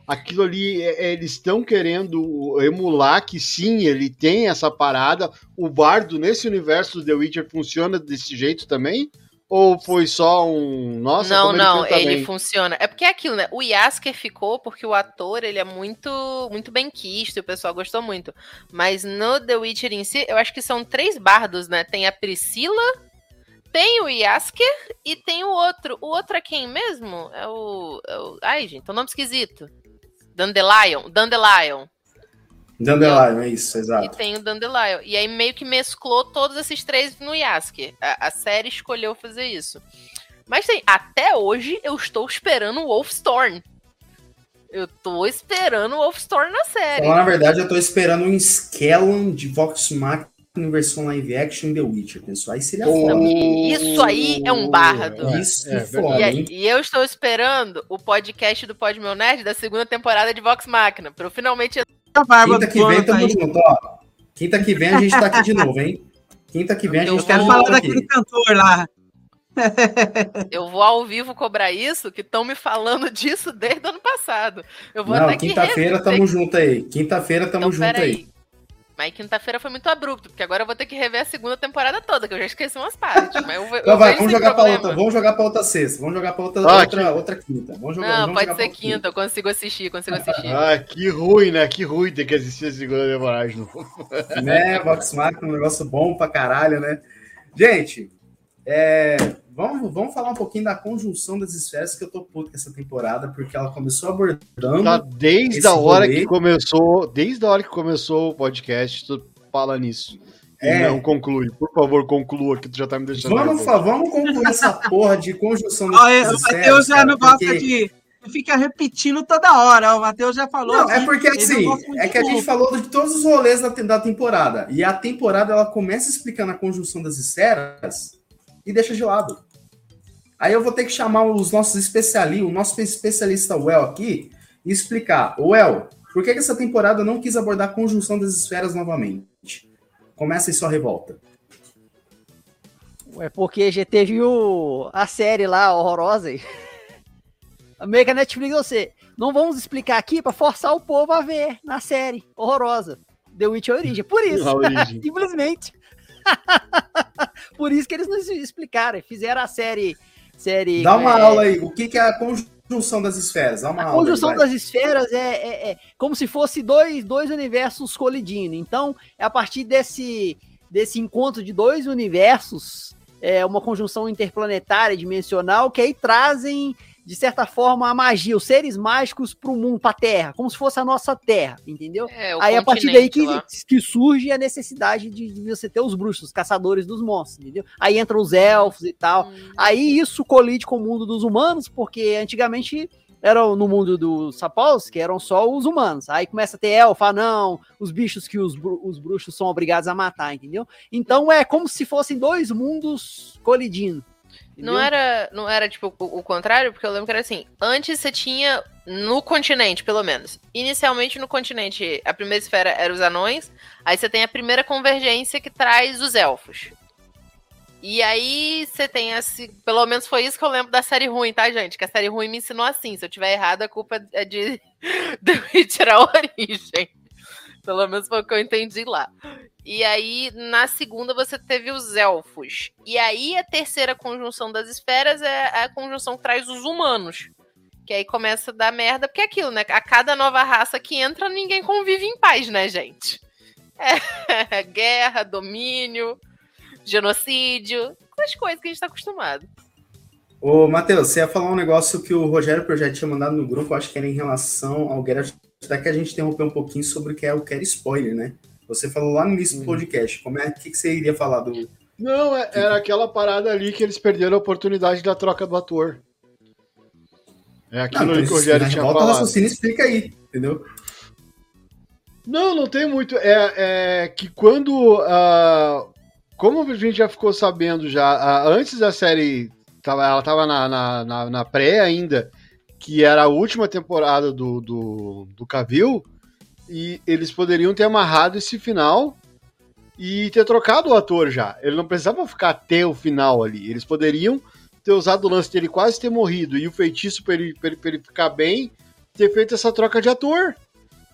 Speaker 3: Aquilo ali, é- é, eles estão querendo emular que sim, ele tem essa parada. O bardo nesse universo do The Witcher funciona desse jeito também? Ou foi só um. Nossa,
Speaker 6: não,
Speaker 3: ele
Speaker 6: não, ele
Speaker 3: bem.
Speaker 6: funciona. É porque é aquilo, né? O Yasker ficou porque o ator, ele é muito muito bem quisto, e o pessoal gostou muito. Mas no The Witcher em si, eu acho que são três bardos, né? Tem a Priscila, tem o Yasker e tem o outro. O outro é quem mesmo? É o... É o... Ai, gente, é um nome esquisito. Dandelion. Dandelion.
Speaker 1: Dandelion, é isso,
Speaker 6: E
Speaker 1: exato.
Speaker 6: tem o Dandelion. E aí meio que mesclou todos esses três no Yasker. A, a série escolheu fazer isso. Mas tem, até hoje eu estou esperando o Wolfstorn. Eu tô esperando o Wolfstorn na série.
Speaker 1: Falar na verdade, eu tô esperando um Skellon de Vox Machina em versão live action The Witcher, pessoal. Aí seria
Speaker 3: Oh,
Speaker 1: foda.
Speaker 6: Isso aí é um bardo.
Speaker 3: É,
Speaker 1: Isso
Speaker 3: é
Speaker 1: é foda,
Speaker 6: E, e eu estou esperando o podcast do Pod Meu Nerd da segunda temporada de Vox Machina. Pra eu finalmente.
Speaker 2: Barba
Speaker 1: Quinta que vem, tamo
Speaker 2: aí.
Speaker 1: junto, ó. Quinta que vem a gente tá aqui de novo, hein? Quinta que vem a
Speaker 6: Eu
Speaker 1: gente tá
Speaker 2: Quero
Speaker 1: de
Speaker 6: vou-
Speaker 2: falar
Speaker 1: novo aqui.
Speaker 2: daquele cantor lá.
Speaker 6: Eu vou ao vivo cobrar isso, que estão me falando disso desde o ano passado. Eu vou
Speaker 1: Não,
Speaker 6: até que
Speaker 1: quinta-feira tamo junto aí. Quinta-feira tamo
Speaker 6: Então,
Speaker 1: junto aí.
Speaker 6: peraí. Mas quinta-feira foi muito abrupto, porque agora eu vou ter que rever a segunda temporada toda, que eu já esqueci umas partes. Mas eu,
Speaker 1: Então
Speaker 6: eu
Speaker 1: vai,
Speaker 6: vejo
Speaker 1: vamos jogar, pra
Speaker 6: problema.
Speaker 1: outra, vamos jogar pra outra sexta. Vamos jogar pra outra,
Speaker 3: Ah,
Speaker 1: outra,
Speaker 3: que-
Speaker 1: outra quinta. Vamos jogar,
Speaker 6: Não,
Speaker 1: vamos
Speaker 6: pode
Speaker 1: jogar
Speaker 6: ser
Speaker 1: pra
Speaker 6: quinta, eu consigo assistir, consigo assistir. [LAUGHS]
Speaker 3: Ah, que ruim, né? Que ruim ter que assistir a segunda temporada de novo. [LAUGHS]
Speaker 1: Né, Vox Machina, um negócio bom pra caralho, né? Gente, é, vamos, vamos falar um pouquinho da conjunção das esferas que eu tô puto com essa temporada, porque ela começou abordando.
Speaker 3: Tá desde a hora
Speaker 1: rolê.
Speaker 3: que começou, desde a hora que começou o podcast, tu fala nisso. E
Speaker 1: É.
Speaker 3: não conclui. Por favor, conclua, que tu já tá me deixando.
Speaker 1: Vamos,
Speaker 3: nervoso.
Speaker 1: fa- vamos concluir essa porra de conjunção das
Speaker 2: Olha, o
Speaker 1: esferas.
Speaker 2: Matheus já não gosta
Speaker 1: porque-
Speaker 2: de. Fica repetindo toda hora. O Matheus já falou.
Speaker 1: Não, é
Speaker 2: que
Speaker 1: porque assim, é que a gente falou de todos os rolês da, da temporada. E a temporada ela começa explicando a conjunção das esferas e deixa de lado. Aí eu vou ter que chamar os nossos especialistas, o nosso especialista Well aqui, e explicar. Well, por que, que essa temporada não quis abordar a conjunção das esferas novamente? Começa aí sua revolta.
Speaker 4: É porque já teve o, a série lá, horrorosa. aí. [LAUGHS] Meio que a Netflix, você, não vamos explicar aqui pra forçar o povo a ver na série horrorosa. The Witcher Origem. Por [LAUGHS] isso, [LAUGHS] simplesmente. [LAUGHS] Por isso que eles não explicaram. Fizeram a série. série
Speaker 1: Dá uma
Speaker 4: é,
Speaker 1: aula aí. O que, que é a conjunção das esferas? Dá uma
Speaker 4: A
Speaker 1: aula. aí,
Speaker 4: conjunção
Speaker 1: vai.
Speaker 4: das esferas é, é- é como se fosse dois, dois universos colidindo. Então, é a partir desse, desse encontro de dois universos, é uma conjunção interplanetária, dimensional, que aí trazem, de certa forma, a magia, os seres mágicos para o mundo, para a Terra, como se fosse a nossa Terra, entendeu?
Speaker 6: É,
Speaker 4: Aí a partir daí que,
Speaker 6: lá.
Speaker 4: que surge a necessidade de, de você ter os bruxos, os caçadores dos monstros, entendeu? Aí entram os elfos e tal.
Speaker 6: Hum.
Speaker 4: Aí isso colide com o mundo dos humanos, porque antigamente eram no mundo dos sapós, que eram só os humanos. Aí começa a ter elfa, ah, não, os bichos que os, bru- os bruxos são obrigados a matar, entendeu? Então é como se fossem dois mundos colidindo.
Speaker 6: Não era, não era tipo o, o contrário, porque eu lembro que era assim. Antes você tinha no continente, pelo menos. Inicialmente no continente, a primeira esfera era os anões. Aí você tem a primeira convergência que traz os elfos. E aí você tem esse. Pelo menos foi isso que eu lembro da série ruim, tá, gente? Que a série ruim me ensinou assim. Se eu tiver errado, a culpa é de [LAUGHS] The Witcher a origem. Pelo menos foi o que eu entendi lá. E aí, na segunda, você teve os elfos. E aí, a terceira conjunção das esferas é a conjunção que traz os humanos. Que aí começa a dar merda, porque é aquilo, né? A cada nova raça que entra, ninguém convive em paz, né, gente? É [LAUGHS] guerra, domínio, genocídio, as coisas que a gente tá acostumado.
Speaker 1: Ô, Matheus, você ia falar um negócio que o Rogério Projeto tinha mandado no grupo, acho que era em relação ao Geralt, até que a gente interrompeu um pouquinho sobre o que é o Quero Spoiler, né? Você falou lá no início do podcast, como é, o que, que você iria falar do...
Speaker 3: Não, é- era aquela parada ali que eles perderam a oportunidade da troca do ator. É aquilo ali que o Rogério tinha
Speaker 1: Volta
Speaker 3: falado.
Speaker 1: raciocínio e explica aí, entendeu?
Speaker 3: Não, não tem muito. É, é que quando. ah, como a gente já ficou sabendo já, ah, antes da série. Tava, ela tava na, na, na, na pré ainda, que era a última temporada do, do, do Cavill, e eles poderiam ter amarrado esse final e ter trocado o ator já. Ele não precisava ficar até o final ali. Eles poderiam ter usado o lance dele quase ter morrido e o feitiço pra ele, ele, ele ficar bem, ter feito essa troca de ator.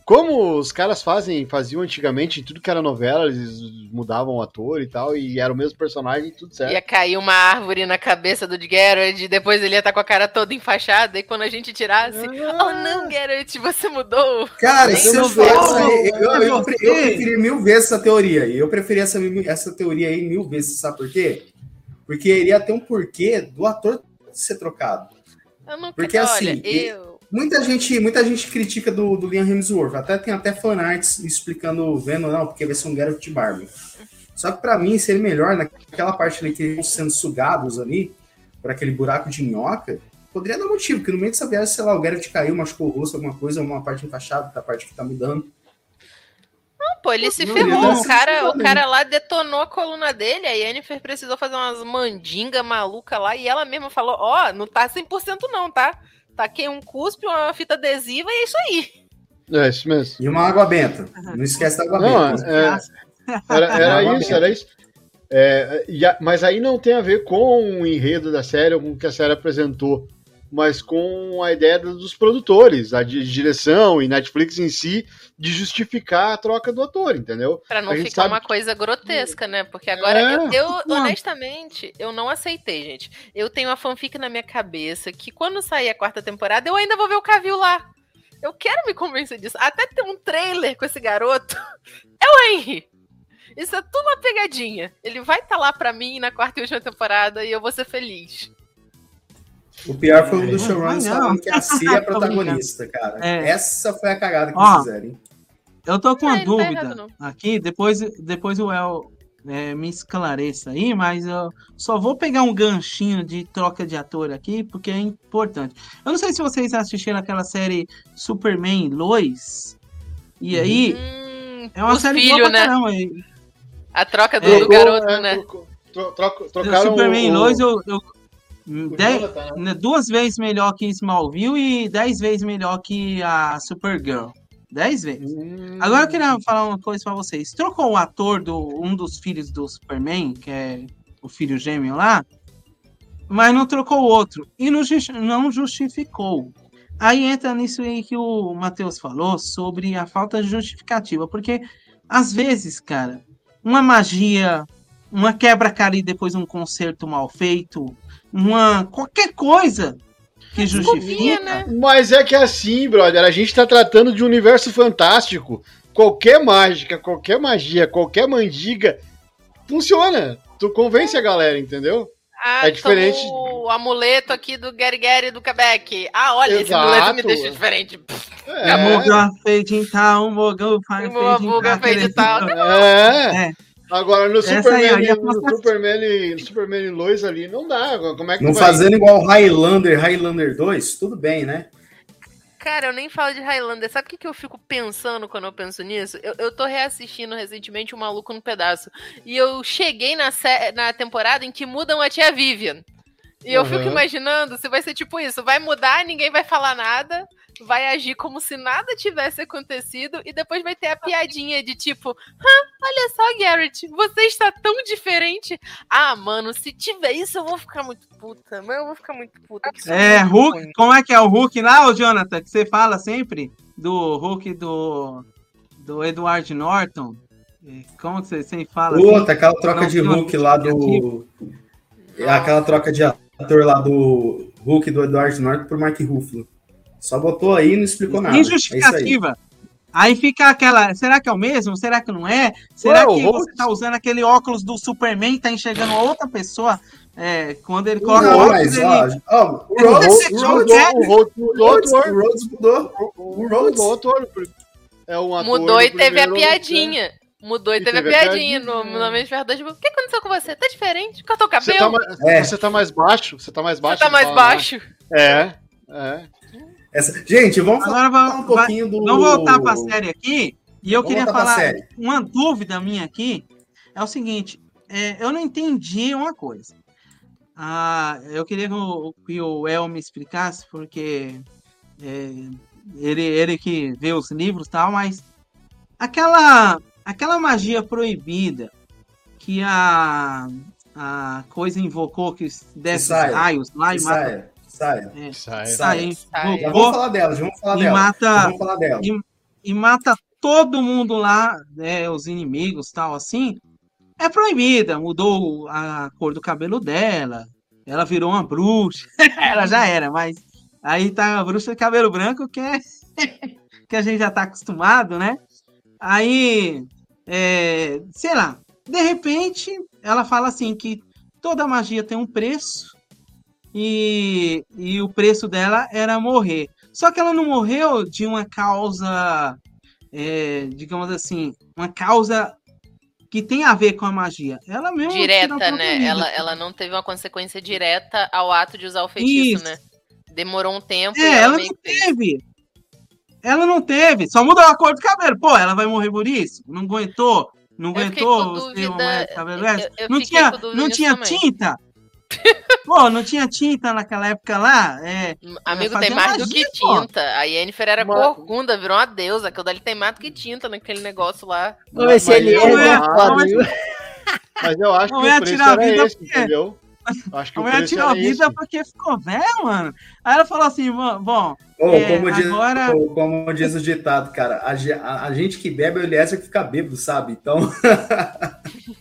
Speaker 3: Como os caras fazem, faziam antigamente, em tudo que era novela, eles mudavam o ator e tal, e era o mesmo personagem, tudo certo.
Speaker 6: Ia cair uma árvore na cabeça do Geralt, e depois ele ia estar com a cara toda enfaixada, e quando a gente tirasse, oh não, Geralt, você mudou.
Speaker 1: Cara,
Speaker 4: Eu
Speaker 1: se eu
Speaker 2: vejo.
Speaker 1: Eu, eu, eu, pre- eu
Speaker 2: Você-
Speaker 1: preferia mil vezes essa teoria, e eu preferia essa, essa teoria aí mil vezes, sabe por quê? Porque iria ter um porquê do ator ser trocado.
Speaker 6: Eu não
Speaker 1: Porque,
Speaker 6: olha,
Speaker 1: assim,
Speaker 6: eu.
Speaker 1: Muita gente, muita gente critica do, do Liam Hemsworth. Até tem até fanarts explicando, vendo, não, porque vai ser um Geralt de Barbie. Só que pra mim seria melhor naquela parte ali que eles estão sendo sugados ali, por aquele buraco de minhoca, poderia dar motivo, porque no meio dessa viagem, sei lá, o Geralt caiu, machucou o rosto, alguma coisa, uma parte enfaixada, outra parte que tá mudando.
Speaker 6: Não, pô, ele se ferrou. O cara, o cara lá detonou a coluna dele, a Yennefer precisou fazer umas mandingas malucas lá, e ela mesma falou: Ó, não tá 100% não, tá? Taquei um cuspe, uma fita adesiva e é isso aí.
Speaker 3: É, isso mesmo.
Speaker 1: E uma água benta. Não esquece da água
Speaker 3: Não,
Speaker 1: benta.
Speaker 3: é, era, [LAUGHS] era
Speaker 1: Não,
Speaker 3: isso, era isso. É, e a- mas aí não tem a ver com o enredo da série, ou com o que a série apresentou, mas com a ideia dos produtores, a di- direção e Netflix em si, de justificar a troca do ator, entendeu?
Speaker 6: Pra não ficar uma coisa grotesca, né? Porque agora,
Speaker 3: É.
Speaker 6: eu, eu, honestamente, eu não aceitei, gente. Eu tenho uma fanfic na minha cabeça que quando sair a quarta temporada, eu ainda vou ver o Cavill lá. Eu quero me convencer disso. Até ter um trailer com esse garoto. [LAUGHS] É o Henry. Isso é tudo uma pegadinha. Ele vai estar tá lá pra mim na quarta e última temporada e eu vou ser feliz.
Speaker 1: O pior foi um dos showrunners falando que a Cia é [LAUGHS] a protagonista, cara. É. Essa foi a cagada que Ó, eles fizeram, hein?
Speaker 2: Eu tô com uma é, dúvida tá aqui, depois, depois o El é, me esclareça aí, mas eu só vou pegar um ganchinho de troca de ator aqui, porque é importante. Eu não sei se vocês assistiram aquela série Superman Lois, e aí
Speaker 6: hum, é uma série filho, boa pra né? caramba. A troca do, é, do garoto, é, né?
Speaker 2: trocaram Superman o... Lois, eu, eu dez, né? duas vezes melhor que Smallville e dez vezes melhor que a Supergirl. Dez vezes. Hum. Agora eu queria falar uma coisa para vocês. Trocou o ator do um dos filhos do Superman, que é o filho gêmeo lá, mas não trocou o outro. E não, não justificou. Aí entra nisso aí que o Matheus falou sobre a falta de justificativa. Porque, às vezes, cara, uma magia, uma quebra-cara e depois um concerto mal feito, uma qualquer coisa que justifica. Né?
Speaker 3: Mas é que é assim, brother, a gente tá tratando de um universo fantástico. Qualquer mágica, qualquer magia, qualquer mandiga funciona. Tu convence a galera, entendeu?
Speaker 6: Ah, é diferente. O amuleto aqui do Gary Gary do Quebec. Ah, olha, Exato. esse amuleto me deixa diferente.
Speaker 2: É. Muga feito então, muga
Speaker 3: feito então. É. Agora, no Superman, aí, no Superman, no Superman ali, não dá. Como é que
Speaker 1: não vai? fazendo igual Highlander, Highlander 2, tudo bem, né?
Speaker 6: Cara, eu nem falo de Highlander. Sabe o que, que eu fico pensando quando eu penso nisso? Eu, eu tô reassistindo recentemente o Maluco no Pedaço. E eu cheguei na, na temporada em que mudam a tia Vivian. E eu fico imaginando se vai ser tipo isso: vai mudar, ninguém vai falar nada vai agir como se nada tivesse acontecido e depois vai ter a piadinha de tipo, olha só, Garrett, você está tão diferente. Ah, mano, se tiver isso eu vou ficar muito puta, mas eu vou ficar muito puta.
Speaker 2: É, Hulk, ruim. como é que é o Hulk lá, ô Jonathan, que você fala sempre do Hulk do, do Edward Norton? Como que você sempre fala?
Speaker 1: Puta, assim? aquela troca de Hulk lá do... Aquela troca de ator lá do Hulk do Edward Norton pro Mark Ruffalo. Só botou aí e não explicou nada.
Speaker 2: Injustificativa. É aí. aí. fica aquela, será que é o mesmo? Será que não é? Será Ué, que você tá usando aquele óculos do Superman e tá enxergando outra pessoa? É, quando ele coloca não, óculos, mas, ele... ó, o Rhodes
Speaker 6: mudou. O Rhodes mudou. É um ator Mudou e teve a piadinha. Mudou e, teve, teve, a piadinha, no, no mesmo verdade. O que aconteceu com você? Tá diferente? Cortou o cabelo?
Speaker 3: Você tá, é. você tá mais baixo? Você tá mais baixo?
Speaker 6: Você tá mais fala, baixo?
Speaker 3: Né? É, é.
Speaker 1: Essa... Gente, vamos
Speaker 2: Agora falar um pouquinho vai, do. Vamos voltar para a série aqui. E eu vamos queria falar uma dúvida minha aqui. É o seguinte: é, eu não entendi uma coisa. Ah, eu queria que o, que o El me explicasse, porque é, ele, ele que vê os livros e tal, mas aquela, aquela magia proibida que a, a coisa invocou que desce os raios lá e mata.
Speaker 1: Saia. É. Saia. Saia. Saia. Já vamos falar dela, já vamos falar
Speaker 2: e
Speaker 1: dela.
Speaker 2: Mata, falar dela. E, e, mata todo mundo lá, né, os inimigos tal, assim. É proibida, mudou a cor do cabelo dela, ela virou uma bruxa, [LAUGHS] ela já era, mas aí tá a bruxa de cabelo branco que é [LAUGHS] que a gente já tá acostumado, né? Aí, é, sei lá, de repente ela fala assim que toda magia tem um preço e, e o preço dela era morrer. Só que ela não morreu de uma causa, é, digamos assim, uma causa que tem a ver com a magia. Ela mesmo
Speaker 6: direta, né? Ela, ela não teve uma consequência direta ao ato de usar o feitiço, Isso. né? Demorou um tempo.
Speaker 2: É, ela, ela não teve. Ela não teve. Só mudou a cor do cabelo. Pô, ela vai morrer por isso? Não aguentou? Não eu aguentou? Dúvida, cabelo eu, eu não tinha, não tinha tinta? [LAUGHS] Pô, não tinha tinta naquela época lá? É,
Speaker 6: Amigo, tem mais magia, do que pô. tinta. A Yennefer era Mas... corcunda, virou uma deusa. Aquilo dali tem mais do que tinta naquele negócio lá.
Speaker 4: Mas, mas, ele é, é, [LAUGHS]
Speaker 3: mas eu acho não que o preço era esse, porque... entendeu?
Speaker 2: Acho que a mulher tirou a vida esse. porque ficou velho, mano. Aí ela falou assim, bom.
Speaker 1: Oh, é, como, diz, agora... oh, como diz o ditado, cara, a, a, a gente que bebe é o Eliezer que fica bêbado, sabe? Então. [LAUGHS]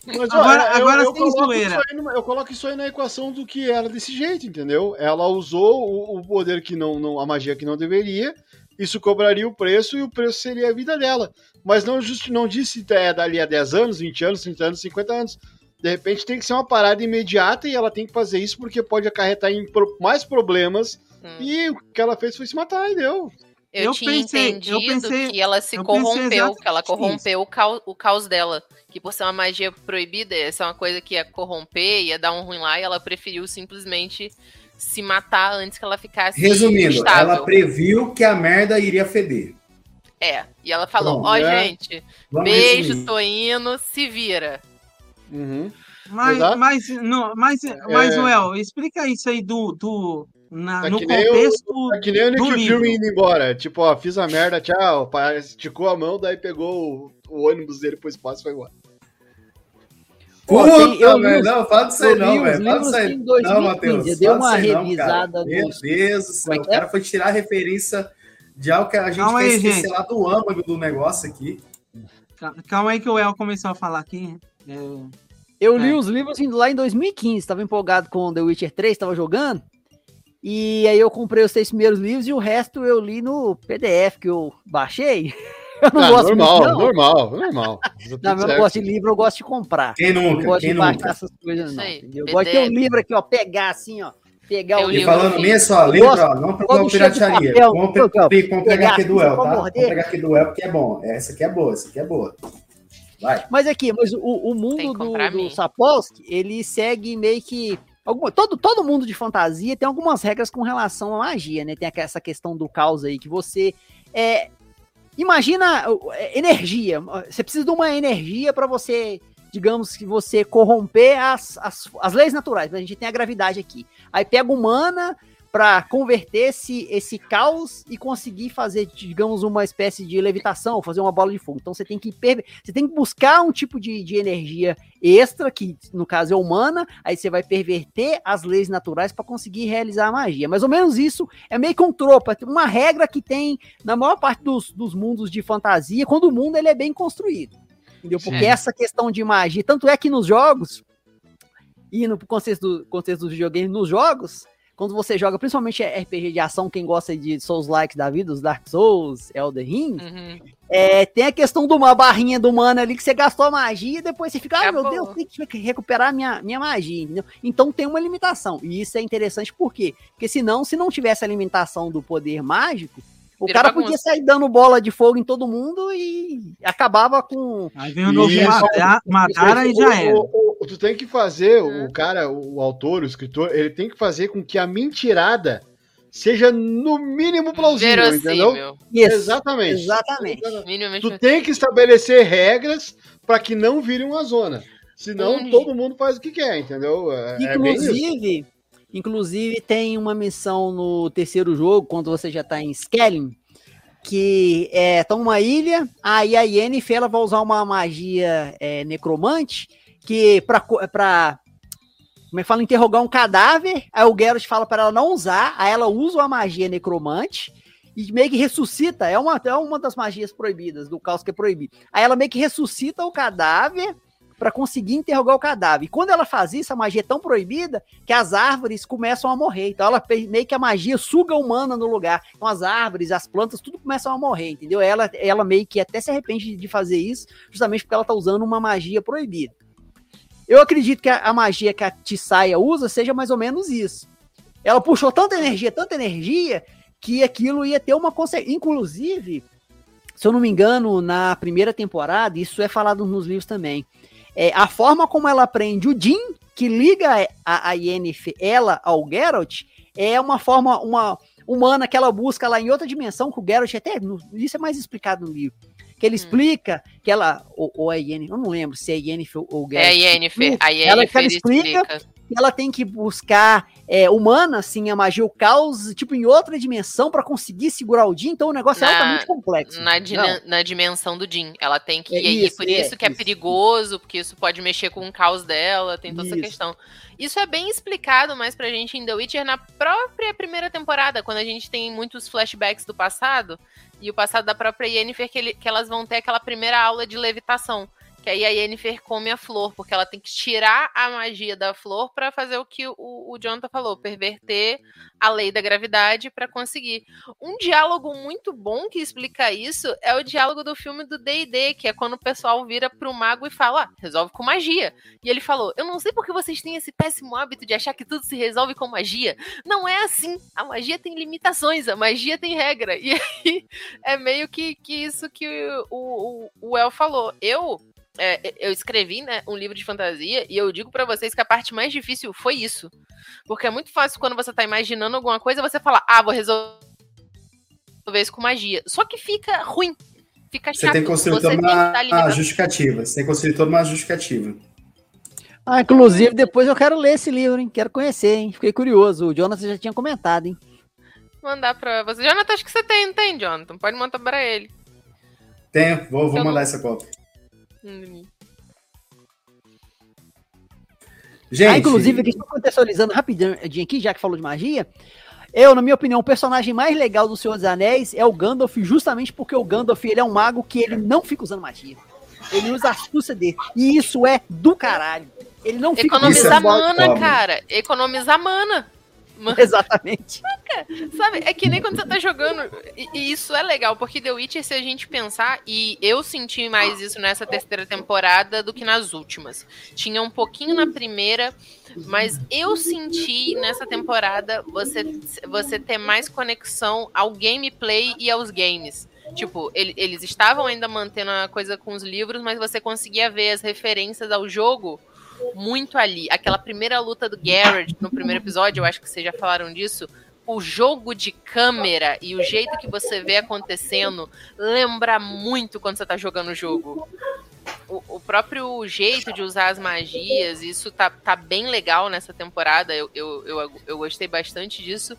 Speaker 3: Mas, agora, eu, agora eu, sem zoeira. eu coloco isso aí na equação do que era desse jeito, entendeu? Ela usou o, o poder que não, não. a magia que não deveria isso cobraria o preço e o preço seria a vida dela. Mas não, just, não disse é, dali a 10 anos, 20 anos, 30 anos, 50 anos. De repente tem que ser uma parada imediata e ela tem que fazer isso porque pode acarretar em mais problemas. Hum. E o que ela fez foi se matar e deu.
Speaker 6: Eu, eu tinha pensei, entendido eu pensei, que ela se corrompeu, que ela corrompeu o caos, o caos dela. Que por ser uma magia proibida, essa é uma coisa que ia corromper, ia dar um ruim lá, e ela preferiu simplesmente se matar antes que ela ficasse.
Speaker 1: Resumindo, instável. ela previu que a merda iria feder.
Speaker 6: É, e ela falou: Ó, oh, é. gente, Vamos beijo, resumir. tô indo, se vira.
Speaker 2: Uhum. Mas, mas, não, mas, mas, é... Well, explica isso aí do, do, na, tá no contexto.
Speaker 3: O, tá que nem o Nick Fury indo embora. Tipo, ó, fiz a merda, tchau. Esticou a mão, daí pegou o, o ônibus dele pro espaço e foi embora.
Speaker 1: Puta, eu velho, não, fala disso aí não, velho. Fala disso aí. Não, Matheus. Eu dei uma revisada. Não, Meu Deus do céu, é o cara é? foi tirar a referência de algo que a gente Calma aí, esquecer lá do âmago do negócio aqui.
Speaker 2: Calma aí que o El começou a falar aqui.
Speaker 4: É... Eu li é. os livros lá em 2015, estava empolgado com The Witcher 3, estava jogando. E aí eu comprei os seis primeiros livros e o resto eu li no PDF que eu baixei. [LAUGHS]
Speaker 3: Eu não, não gosto normal, muito, não. normal, normal.
Speaker 4: Não, eu não gosto de livro, eu gosto de comprar.
Speaker 1: Quem nunca?
Speaker 4: Eu não gosto
Speaker 1: quem
Speaker 4: de baixar essas coisas, não. Eu gosto de ter um livro aqui, ó, pegar assim, ó. Pegar o
Speaker 1: livro. E falando nisso, ó, livro, não procura pirataria. Compre, compre Duel, tá? Compre HQ Duel, porque é bom. Essa aqui é boa, essa aqui é boa.
Speaker 4: Vai. Mas aqui, mas o, o mundo do, do Sapolsky, ele segue meio que Alguma, todo, todo mundo de fantasia tem algumas regras com relação à magia, né? Tem essa questão do caos aí, que você. É, imagina é, energia. Você precisa de uma energia para você, digamos que você corromper as, as, as leis naturais. A gente tem a gravidade aqui. Aí pega humana, para converter esse, esse caos e conseguir fazer, digamos, uma espécie de levitação, fazer uma bola de fogo. Então você tem que você tem que buscar um tipo de, de energia extra, que no caso é humana, aí você vai perverter as leis naturais para conseguir realizar a magia. Mais ou menos isso é meio que um tropa, uma regra que tem na maior parte dos, dos mundos de fantasia, quando o mundo ele é bem construído. Entendeu? Porque Sim. essa questão de magia, tanto é que nos jogos, e no contexto, do, contexto dos videogames, nos jogos, quando você joga, principalmente RPG de ação, quem gosta de Souls-like da vida, os Dark Souls, Elder Ring, uhum. é, tem a questão de uma barrinha do mana ali que você gastou a magia e depois você fica, ah, meu Deus, tem que recuperar minha, minha magia, entendeu? Então tem uma limitação. E isso é interessante por quê? Porque senão, se não tivesse a limitação do poder mágico, o Vira cara bagunça. podia sair dando bola de fogo em todo mundo e acabava com.
Speaker 2: Aí vem o novo Madara e já era
Speaker 3: tu tem que fazer, o é. cara, o autor, o escritor, ele tem que fazer com que a mentirada seja no mínimo plausível, Verossímil. entendeu?
Speaker 4: Isso,
Speaker 3: exatamente.
Speaker 4: Exatamente.
Speaker 3: Tu tem que estabelecer regras para que não vire uma zona. Senão hum. todo mundo faz o que quer, entendeu?
Speaker 4: É, é inclusive, é inclusive tem uma missão no terceiro jogo, quando você já tá em Skelling, que é tá uma ilha, aí a Yennefer ela vai usar uma magia é, necromante que pra, pra como é que fala, interrogar um cadáver, aí o Geralt fala para ela não usar, aí ela usa uma magia necromante e meio que ressuscita, é uma, é uma das magias proibidas, do caos que é proibido. Aí ela meio que ressuscita o cadáver para conseguir interrogar o cadáver. E quando ela faz isso, a magia é tão proibida que as árvores começam a morrer. Então ela meio que a magia suga humana no lugar. Então as árvores, as plantas, tudo começam a morrer, entendeu? Ela, ela meio que até se arrepende de fazer isso, justamente porque ela tá usando uma magia proibida. Eu acredito que a, a magia que a Tissaia usa seja mais ou menos isso. Ela puxou tanta energia, tanta energia, que aquilo ia ter uma consequência. Inclusive, se eu não me engano, na primeira temporada, isso é falado nos livros também. É, a forma como ela aprende o Jin, que liga a, a Yennefer, ela ao Geralt, é uma forma uma humana que ela busca lá em outra dimensão, que o Geralt até. Isso é mais explicado no livro que ele hum. explica que ela, ou, ou a Yennefer, eu não lembro se é a Yennefer ou o Geralt.
Speaker 6: É a Yennefer, a Yennefer ela,
Speaker 4: ela explica, explica que ela tem que buscar é, humana, assim, a magia, o caos, tipo, em outra dimensão para conseguir segurar o Jin, então o negócio é na, é altamente complexo.
Speaker 6: Na, na, dimensão do Jin. Ela tem que. É isso, e por é, isso que é, perigoso, porque isso pode mexer com o caos dela, tem toda isso. essa questão. Isso é bem explicado mais pra gente em The Witcher na própria primeira temporada, quando a gente tem muitos flashbacks do passado, e o passado da própria Yennefer, que, ele, que elas vão ter aquela primeira aula de levitação que aí a Yennefer come a flor, porque ela tem que tirar a magia da flor para fazer o que o, o Jonathan falou, perverter a lei da gravidade para conseguir. Um diálogo muito bom que explica isso é o diálogo do filme do D&D, que é quando o pessoal vira pro mago e fala, ah, resolve com magia. E ele falou, eu não sei porque vocês têm esse péssimo hábito de achar que tudo se resolve com magia. Não é assim. A magia tem limitações, a magia tem regra. [LAUGHS] E aí é meio que, que isso que o, o, o El falou. Eu é, eu escrevi né, um livro de fantasia e eu digo para vocês que a parte mais difícil foi isso. Porque é muito fácil quando você tá imaginando alguma coisa, você fala, ah, vou resolver isso com magia. Só que fica ruim. Fica chato.
Speaker 1: Você tem que construir toda uma justificativa. Você tem que construir toda uma justificativa.
Speaker 4: Ah, inclusive, depois eu quero ler esse livro, hein? Quero conhecer, hein? Fiquei curioso. O Jonathan já tinha comentado, hein?
Speaker 6: Mandar pra você. Jonathan, acho que você tem, não tem, Jonathan? Pode mandar pra ele.
Speaker 1: Tenho, vou, vou mandar não... essa cópia.
Speaker 4: Gente. Ah, inclusive, aqui, estou contextualizando rapidinho aqui, já que falou de magia. Eu, na minha opinião, o personagem mais legal do Senhor dos Anéis é o Gandalf, justamente porque o Gandalf ele é um mago que ele não fica usando magia. Ele usa a astúcia dele. E isso é do caralho. Ele não fica
Speaker 6: Economizar mana, cara. Economizar mana. [LAUGHS]
Speaker 4: Exatamente.
Speaker 6: Sabe, é que nem quando você tá jogando. E, e, isso é legal, porque The Witcher, se a gente pensar, e eu senti mais isso nessa terceira temporada do que nas últimas. Tinha um pouquinho na primeira, mas eu senti nessa temporada você, você ter mais conexão ao gameplay e aos games. Tipo, ele, eles estavam ainda mantendo a coisa com os livros, mas você conseguia ver as referências ao jogo muito ali. Aquela primeira luta do Garrett no primeiro episódio, eu acho que vocês já falaram disso. O jogo de câmera e o jeito que você vê acontecendo lembra muito quando você tá jogando o jogo. O, o, próprio jeito de usar as magias, isso tá, tá bem legal nessa temporada. Eu, eu, eu, eu gostei bastante disso.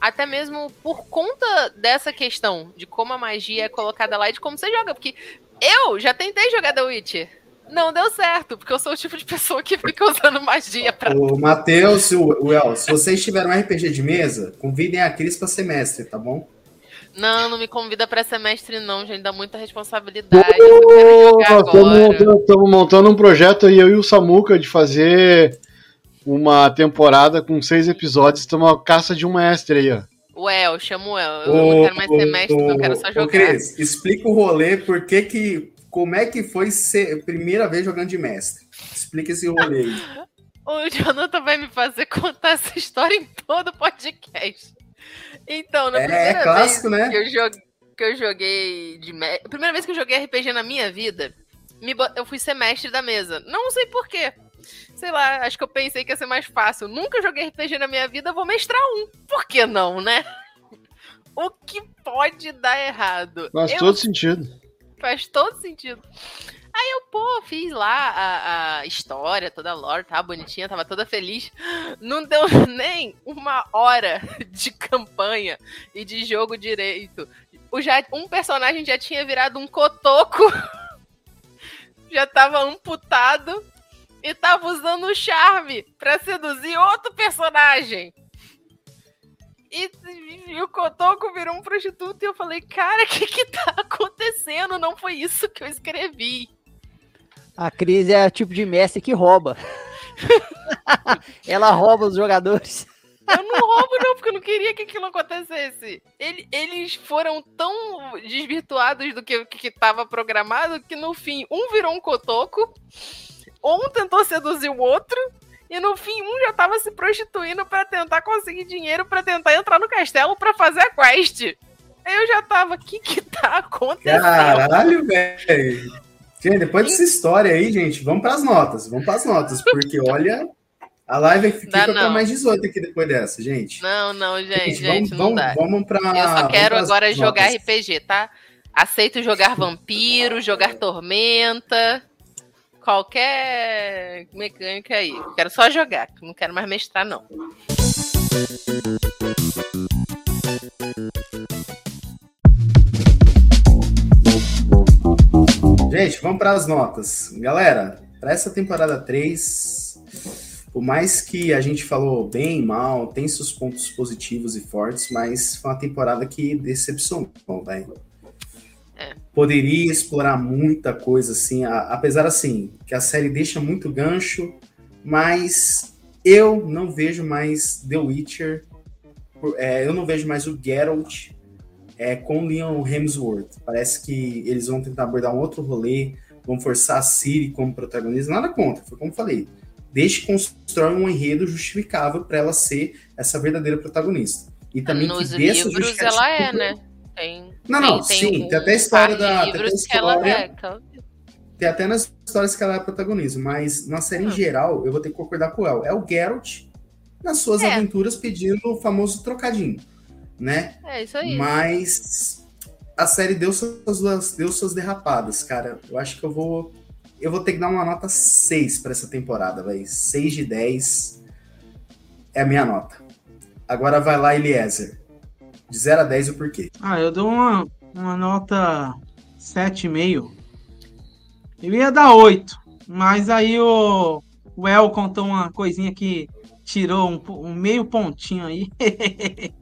Speaker 6: Até mesmo por conta dessa questão de como a magia é colocada lá e de como você joga. Porque eu já tentei jogar The Witcher não deu certo, porque eu sou o tipo de pessoa que fica usando magia pra.
Speaker 1: O Matheus e o El, se vocês tiverem um RPG de mesa, convidem a Cris pra semestre, tá bom?
Speaker 6: Não, não me convida para semestre, não, gente. Dá muita responsabilidade. eu quero jogar agora.
Speaker 3: Estamos montando um projeto aí, eu e o Samuca, de fazer uma temporada com seis episódios. Estamos a caça de um mestre aí, ó.
Speaker 6: O El, chamo o El. Eu ô, não quero mais semestre, ô, eu quero só jogar. Ô, Cris,
Speaker 1: explica o rolê, por que que como é que foi ser primeira vez jogando de mestre? Explica esse rolê aí. [LAUGHS]
Speaker 6: O Jonathan vai me fazer contar essa história em todo o podcast. Então, na é, primeira é clássico, vez né? que, eu joguei, que eu joguei de mestre. Primeira vez que eu joguei RPG na minha vida, me, eu fui ser mestre da mesa. Não sei porquê. Sei lá, acho que eu pensei que ia ser mais fácil. Nunca joguei RPG na minha vida, vou mestrar um. Por que não, né? [LAUGHS] O que pode dar errado?
Speaker 3: Faz eu... todo sentido.
Speaker 6: Faz todo sentido. Aí eu, pô, fiz lá a, a história, toda a lore, tava bonitinha, tava toda feliz. Não deu [LAUGHS] nem uma hora de campanha e de jogo direito. O já, um personagem já tinha virado um cotoco, [LAUGHS] já tava amputado e tava usando o charme pra seduzir outro personagem. E, e, o Kotoko virou um prostituto e eu falei, cara, o [LAUGHS] que que tá acontecendo? Não foi isso que eu escrevi.
Speaker 4: A Cris é o tipo de mestre que rouba. [LAUGHS] Ela rouba os jogadores.
Speaker 6: Eu não roubo, não, porque eu não queria que aquilo acontecesse. Ele, eles foram tão desvirtuados do que, que tava programado que no fim, um virou um cotoco, um tentou seduzir o outro, e no fim, um já tava se prostituindo para tentar conseguir dinheiro para tentar entrar no castelo para fazer a quest. Aí eu já tava, o que que tá acontecendo?
Speaker 1: Caralho, velho. Gente, depois dessa história aí, gente, vamos para as notas. Vamos para as notas, porque olha, a live fica para mais 18 aqui depois dessa, gente.
Speaker 6: Não, não, gente, gente, vamos,
Speaker 1: não vamos,
Speaker 6: dá.
Speaker 1: Vamos pra,
Speaker 6: Eu só quero agora jogar notas. RPG, tá? Aceito jogar vampiro, jogar tormenta qualquer mecânica aí. Quero só jogar, não quero mais mestrar, não.
Speaker 1: Gente, vamos para as notas. Galera, para essa temporada 3, por mais que a gente falou bem mal, tem seus pontos positivos e fortes, mas foi uma temporada que decepcionou, velho.
Speaker 6: É.
Speaker 1: Poderia explorar muita coisa, assim, a- apesar assim, que a série deixa muito gancho, mas eu não vejo mais The Witcher, é, eu não vejo mais o Geralt é, com Leon Hemsworth. Parece que eles vão tentar abordar um outro rolê, vão forçar a Ciri como protagonista, nada contra, foi como eu falei. Deixe constrói um enredo justificável para ela ser essa verdadeira protagonista. E também
Speaker 6: Nos
Speaker 1: que dê
Speaker 6: livros ela é, né? Tem,
Speaker 1: Não, não, sim, tem até a história da- tem
Speaker 6: livros que ela é.
Speaker 1: Tem até nas histórias que ela é protagonista, mas na série em
Speaker 6: Hum.
Speaker 1: geral, eu vou ter que concordar com ela. É o Geralt nas suas
Speaker 6: É.
Speaker 1: aventuras pedindo o famoso trocadinho, né?
Speaker 6: É isso aí.
Speaker 1: Mas a série deu suas, deu suas derrapadas, cara. Eu acho que eu vou. Eu vou ter que dar uma nota 6 pra essa temporada, vai. 6 de 10 é a minha nota. Agora vai lá, Eliezer. De 0 a 10 o porquê.
Speaker 2: Ah, eu dou uma, uma nota 7,5. Eu ia dar 8, mas aí o, o El contou uma coisinha que tirou um, um meio pontinho aí. [LAUGHS]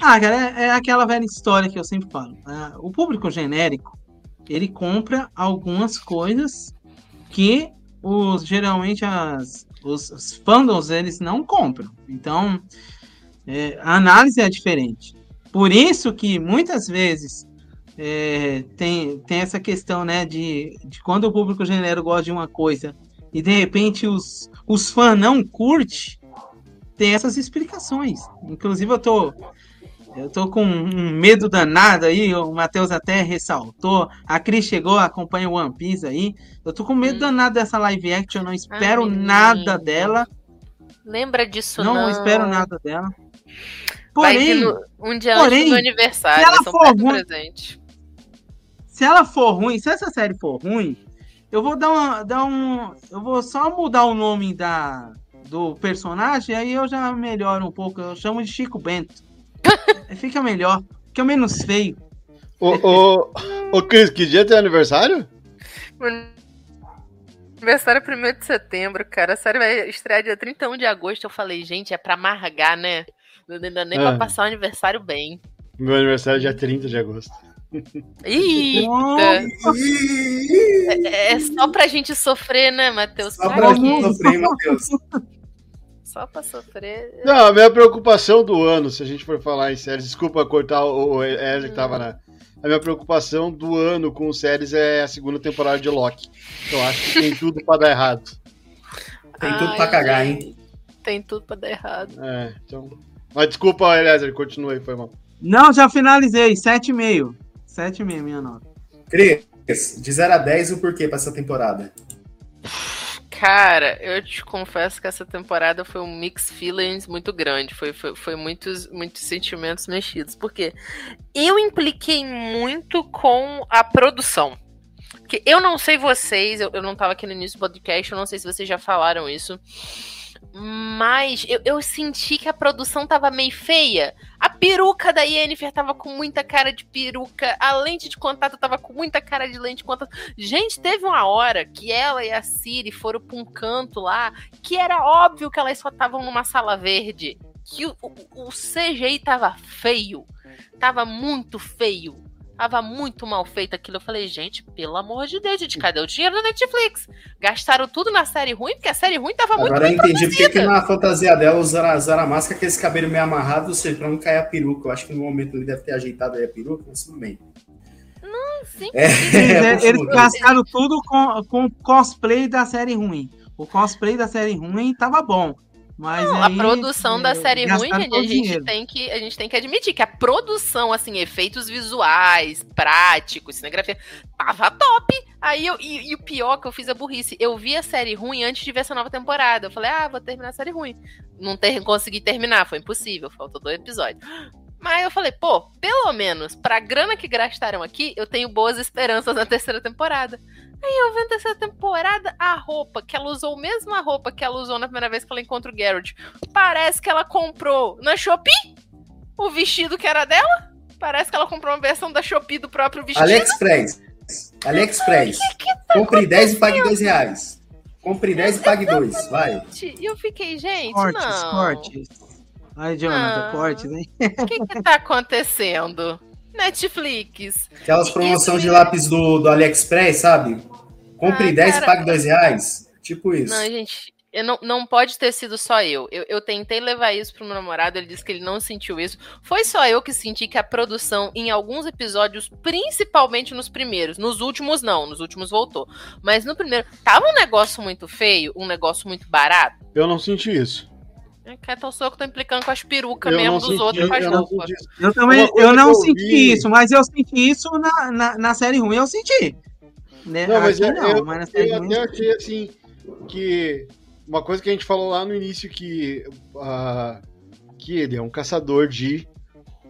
Speaker 2: ah, cara, é, é aquela velha história que eu sempre falo. Ah, o público genérico, ele compra algumas coisas que os geralmente as, os, os fandoms eles não compram. Então, é, a análise é diferente. Por isso que muitas vezes é, tem, tem essa questão, né, de, de quando o público genérico gosta de uma coisa e de repente os, os fãs não curte, tem essas explicações. Inclusive eu tô eu tô com um medo danado aí, o Matheus até ressaltou, a Cris chegou, acompanha o One Piece aí. Eu tô com medo
Speaker 6: Hum.
Speaker 2: danado dessa live action, eu não espero
Speaker 6: menino.
Speaker 2: nada dela,
Speaker 6: Lembra disso
Speaker 2: não,
Speaker 6: não?
Speaker 2: espero nada dela. Porém,
Speaker 6: no- um dia
Speaker 2: porém,
Speaker 6: antes do aniversário,
Speaker 2: se ela for ruim-
Speaker 6: presente.
Speaker 2: se ela for ruim, se essa série for ruim, eu vou dar, uma, dar um. Eu vou só mudar o nome da, do personagem, aí eu já melhoro um pouco. Eu chamo de Chico Bento. [LAUGHS] Fica melhor, fica menos feio.
Speaker 3: Ô, ô, ô, Cris, que dia é teu aniversário?
Speaker 6: Aniversário é 1 de setembro, cara. A série vai estrear dia 31 de agosto. Eu falei, gente, é pra amargar, né? Não dá nem
Speaker 3: É.
Speaker 6: pra passar o aniversário bem.
Speaker 3: Meu aniversário é dia 30 de agosto.
Speaker 6: Eita! É, é só pra gente sofrer, né, Matheus?
Speaker 1: Só
Speaker 6: Pra
Speaker 1: gente sofrer, Matheus. [LAUGHS]
Speaker 6: Só pra sofrer.
Speaker 3: Não, a minha preocupação do ano, se a gente for falar em séries, desculpa cortar o o Ezra que tava na. A minha preocupação do ano com séries é a segunda temporada de Loki. Eu acho que tem tudo pra dar errado.
Speaker 1: Tem tudo
Speaker 6: Ai,
Speaker 1: pra cagar, hein?
Speaker 6: Tem tudo pra dar errado.
Speaker 3: É, então. Mas desculpa, Eliezer, continue aí, foi mal.
Speaker 2: Não, já finalizei, 7,5. 7,5 minha nota.
Speaker 1: Cris, de 0 a 10 o porquê pra essa temporada?
Speaker 6: Cara, eu te confesso que essa temporada foi um mix feelings muito grande. Foi, foi, foi muitos, muitos sentimentos mexidos. Porque eu impliquei muito com a produção. Porque eu não sei vocês, eu, eu não tava aqui no início do podcast, eu não sei se vocês já falaram isso. Mas eu, eu senti que a produção tava meio feia. A peruca da Yennefer tava com muita cara de peruca. A lente de contato tava com muita cara de lente de contato. Gente, teve uma hora que ela e a Siri foram pra um canto lá que era óbvio que elas só estavam numa sala verde. Que o, o, o CGI tava feio. Tava muito feio. Tava muito mal feito aquilo. Eu falei, gente, pelo amor de Deus, gente, cadê o dinheiro da Netflix? Gastaram tudo na série ruim, porque a série ruim tava muito
Speaker 1: Agora eu entendi porque que na fantasia dela usaram, usaram a máscara, aquele cabelo meio amarrado, ou seja, pra não cair a peruca. Eu acho que no momento ele deve ter ajeitado aí a peruca, mas tudo bem.
Speaker 6: Sim, [LAUGHS]
Speaker 1: É,
Speaker 2: Eles, eles
Speaker 1: confuso.
Speaker 2: gastaram tudo com, com cosplay da série ruim. O cosplay da série ruim tava bom. Mas
Speaker 6: Não, a
Speaker 2: aí,
Speaker 6: produção da
Speaker 2: é,
Speaker 6: série ruim, gente, a gente,
Speaker 2: dinheiro.
Speaker 6: tem que, a gente tem que admitir que a produção, assim, efeitos visuais, práticos, cenografia, tava top. Aí eu, e, e o pior que eu fiz a burrice, eu vi a série ruim antes de ver essa nova temporada. Eu falei, ah, vou terminar a série ruim. Não ter, consegui terminar, foi impossível, faltou dois episódios. Mas eu falei, pô, pelo menos, pra grana que gastaram aqui, eu tenho boas esperanças na terceira temporada. Aí eu vendo essa temporada, a roupa, que ela usou a mesma roupa que ela usou na primeira vez que ela encontra o Garrett. Parece que ela comprou na Shopee o vestido que era dela. Parece que ela comprou uma versão da Shopee do próprio vestido.
Speaker 1: AliExpress. AliExpress. Compre 10 e pague 2 reais. Compre 10 e pague 2. Vai.
Speaker 6: E eu fiquei, gente,
Speaker 2: Cortes,
Speaker 6: não.
Speaker 2: cortes. Ai, Jonathan,
Speaker 6: Não.
Speaker 2: cortes, hein?
Speaker 6: O que que tá acontecendo? Netflix.
Speaker 1: Aquelas promoções de lápis do, do AliExpress, sabe? Compre
Speaker 6: Ah,
Speaker 1: 10 e
Speaker 6: cara.
Speaker 1: pague 2 reais. Tipo isso.
Speaker 6: Não, gente, eu não, não pode ter sido só eu. eu. Eu tentei levar isso pro meu namorado, ele disse que ele não sentiu isso. Foi só eu que senti que a produção, em alguns episódios, principalmente nos primeiros, nos últimos não, nos últimos voltou. Mas no primeiro, tava um negócio muito feio, um negócio muito barato.
Speaker 3: Eu não senti isso.
Speaker 6: É que sou eu que tô implicando com as perucas
Speaker 3: Eu
Speaker 6: mesmo
Speaker 3: não
Speaker 6: dos
Speaker 3: senti,
Speaker 6: outros com as
Speaker 3: eu não
Speaker 6: roupas.
Speaker 3: senti isso.
Speaker 2: Eu também, eu não
Speaker 3: eu
Speaker 2: senti isso, mas eu senti isso na, na, na série ruim, eu senti. Né?
Speaker 3: Não, mas
Speaker 2: Aqui
Speaker 3: eu,
Speaker 2: não,
Speaker 3: eu,
Speaker 2: mas
Speaker 3: eu até achei assim que uma coisa que a gente falou lá no início que ah, que ele é um caçador de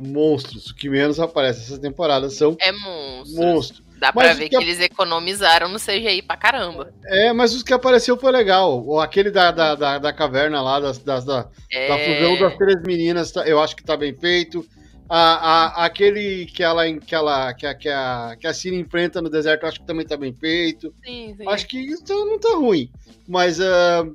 Speaker 3: monstros. O que menos aparece essa temporada são
Speaker 6: É monstro.
Speaker 3: monstros.
Speaker 6: Dá
Speaker 3: Mas
Speaker 6: pra ver
Speaker 3: que
Speaker 6: que eles economizaram no CGI pra caramba.
Speaker 3: É, mas os que apareceu foi legal. O- Aquele da, da, da, da caverna lá, das, das, da,
Speaker 6: É...
Speaker 3: da fusão das três meninas, tá- eu acho que tá bem feito. A, a- aquele que ela, que, ela que, a, que, a, que a Ciri enfrenta no deserto, acho que também tá bem feito.
Speaker 6: Sim, sim.
Speaker 3: Acho que isso não tá ruim. Mas ah,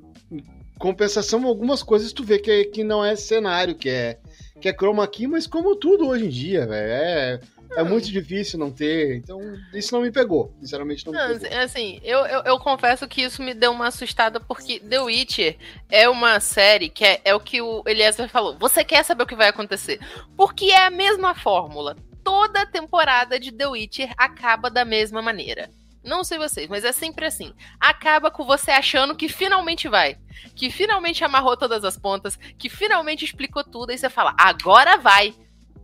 Speaker 3: compensação, algumas coisas tu vê que, que não é cenário, que é, que é chroma key, mas como tudo hoje em dia, velho. É, é muito difícil não ter. Então, isso não me pegou. Sinceramente, não me
Speaker 6: Não,
Speaker 3: pegou.
Speaker 6: assim, eu, eu, eu confesso que isso me deu uma assustada, porque The Witcher é uma série que é, é o que o Eliezer falou. Você quer saber o que vai acontecer? Porque é a mesma fórmula. Toda temporada de The Witcher acaba da mesma maneira. Não sei vocês, mas é sempre assim. Acaba com você achando que finalmente vai. Que finalmente amarrou todas as pontas. Que finalmente explicou tudo. Aí você fala, agora vai.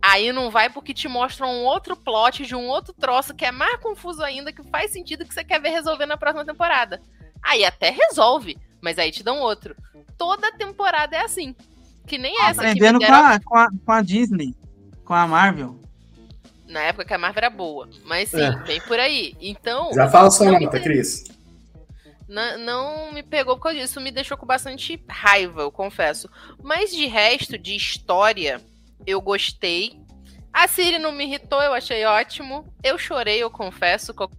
Speaker 6: Aí não vai porque te mostram um outro plot de um outro troço que é mais confuso ainda, que faz sentido que você quer ver resolver na próxima temporada. Aí até resolve, mas aí te dão outro. Toda temporada é assim. Que nem essa que
Speaker 2: Aprendendo com
Speaker 6: deram
Speaker 2: a, com, a, com a Disney, com a Marvel.
Speaker 6: na época que a Marvel era boa. Mas sim,
Speaker 3: É.
Speaker 6: vem por aí. Então,
Speaker 1: Já fala sua
Speaker 6: não,
Speaker 1: nota, Cris.
Speaker 6: não, não me pegou por causa disso. Me deixou com bastante raiva, eu confesso. Mas de resto, de história, eu gostei. A Siri não me irritou, eu achei ótimo. Eu chorei, eu confesso. Qual-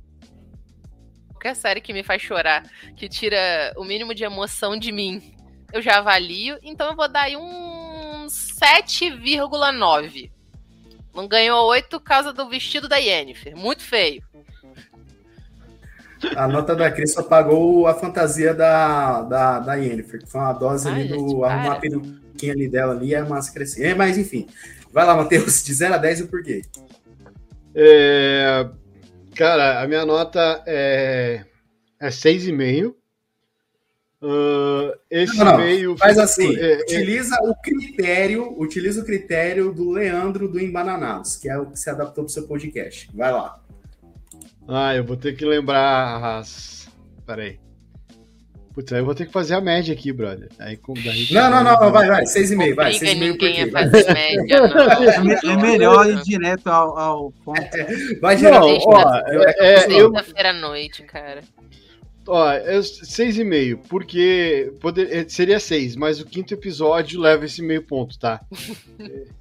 Speaker 6: Qualquer série que me faz chorar, que tira o mínimo de emoção de mim, eu já avalio. Então eu vou dar aí um 7,9. Não ganhou 8 por causa do vestido da Yennefer. Muito feio.
Speaker 1: A nota da Cris só pagou a fantasia da, da, da Yennefer, que foi uma dose
Speaker 6: Ai,
Speaker 1: ali do
Speaker 6: gente,
Speaker 1: arrumar a peruquinha ali dela ali, é massa crescer. É, mas enfim. Vai lá, Matheus, de 0 a 10 e o porquê.
Speaker 3: É, cara, a minha nota é, é 6,5. Uh, esse
Speaker 1: Não, não,
Speaker 3: meio.
Speaker 1: Faz assim,
Speaker 3: é, é,
Speaker 1: utiliza o critério, utiliza o critério do Leandro do Embananados, que é o que se adaptou para o seu podcast. Vai lá.
Speaker 3: Ah, eu vou ter que lembrar as. Peraí. Putz, aí eu vou ter que fazer a média aqui, brother. Aí, com- daí-
Speaker 1: Não, não, não, não, vai, vai, 6,5, vai,
Speaker 6: Obriga
Speaker 1: 6,5
Speaker 6: ninguém
Speaker 1: porquê.
Speaker 6: a
Speaker 1: Vai,
Speaker 6: fazer média, não. [LAUGHS]
Speaker 2: É, é melhor ir direto ao, ao ponto. [LAUGHS]
Speaker 1: vai
Speaker 3: Não,
Speaker 1: direto.
Speaker 3: ó, é, é, eu,
Speaker 6: Sexta-feira à noite, cara.
Speaker 3: Ó, é seis e meio, porque poder, é, seria seis, mas o quinto episódio leva esse meio ponto, tá? [LAUGHS]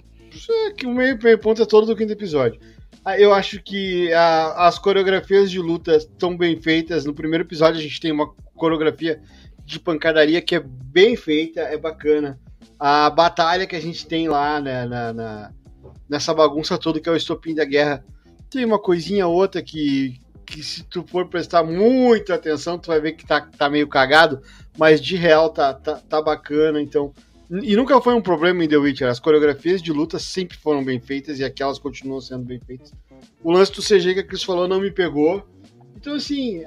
Speaker 3: É, que o meio, meio ponto é todo do quinto episódio. Ah, Eu acho que a- as coreografias de luta estão bem feitas. No primeiro episódio a gente tem uma coreografia de pancadaria que é bem feita, é bacana. A batalha que a gente tem lá né, na, na- nessa bagunça toda que é o estopim da guerra tem uma coisinha ou outra que, que se tu for prestar muita atenção, tu vai ver que tá, tá meio cagado, mas de real tá, tá, tá bacana, então. E nunca foi um problema em The Witcher, as coreografias de luta sempre foram bem feitas e aquelas continuam sendo bem feitas. O lance do CG que a Cris falou não me pegou. Então, assim,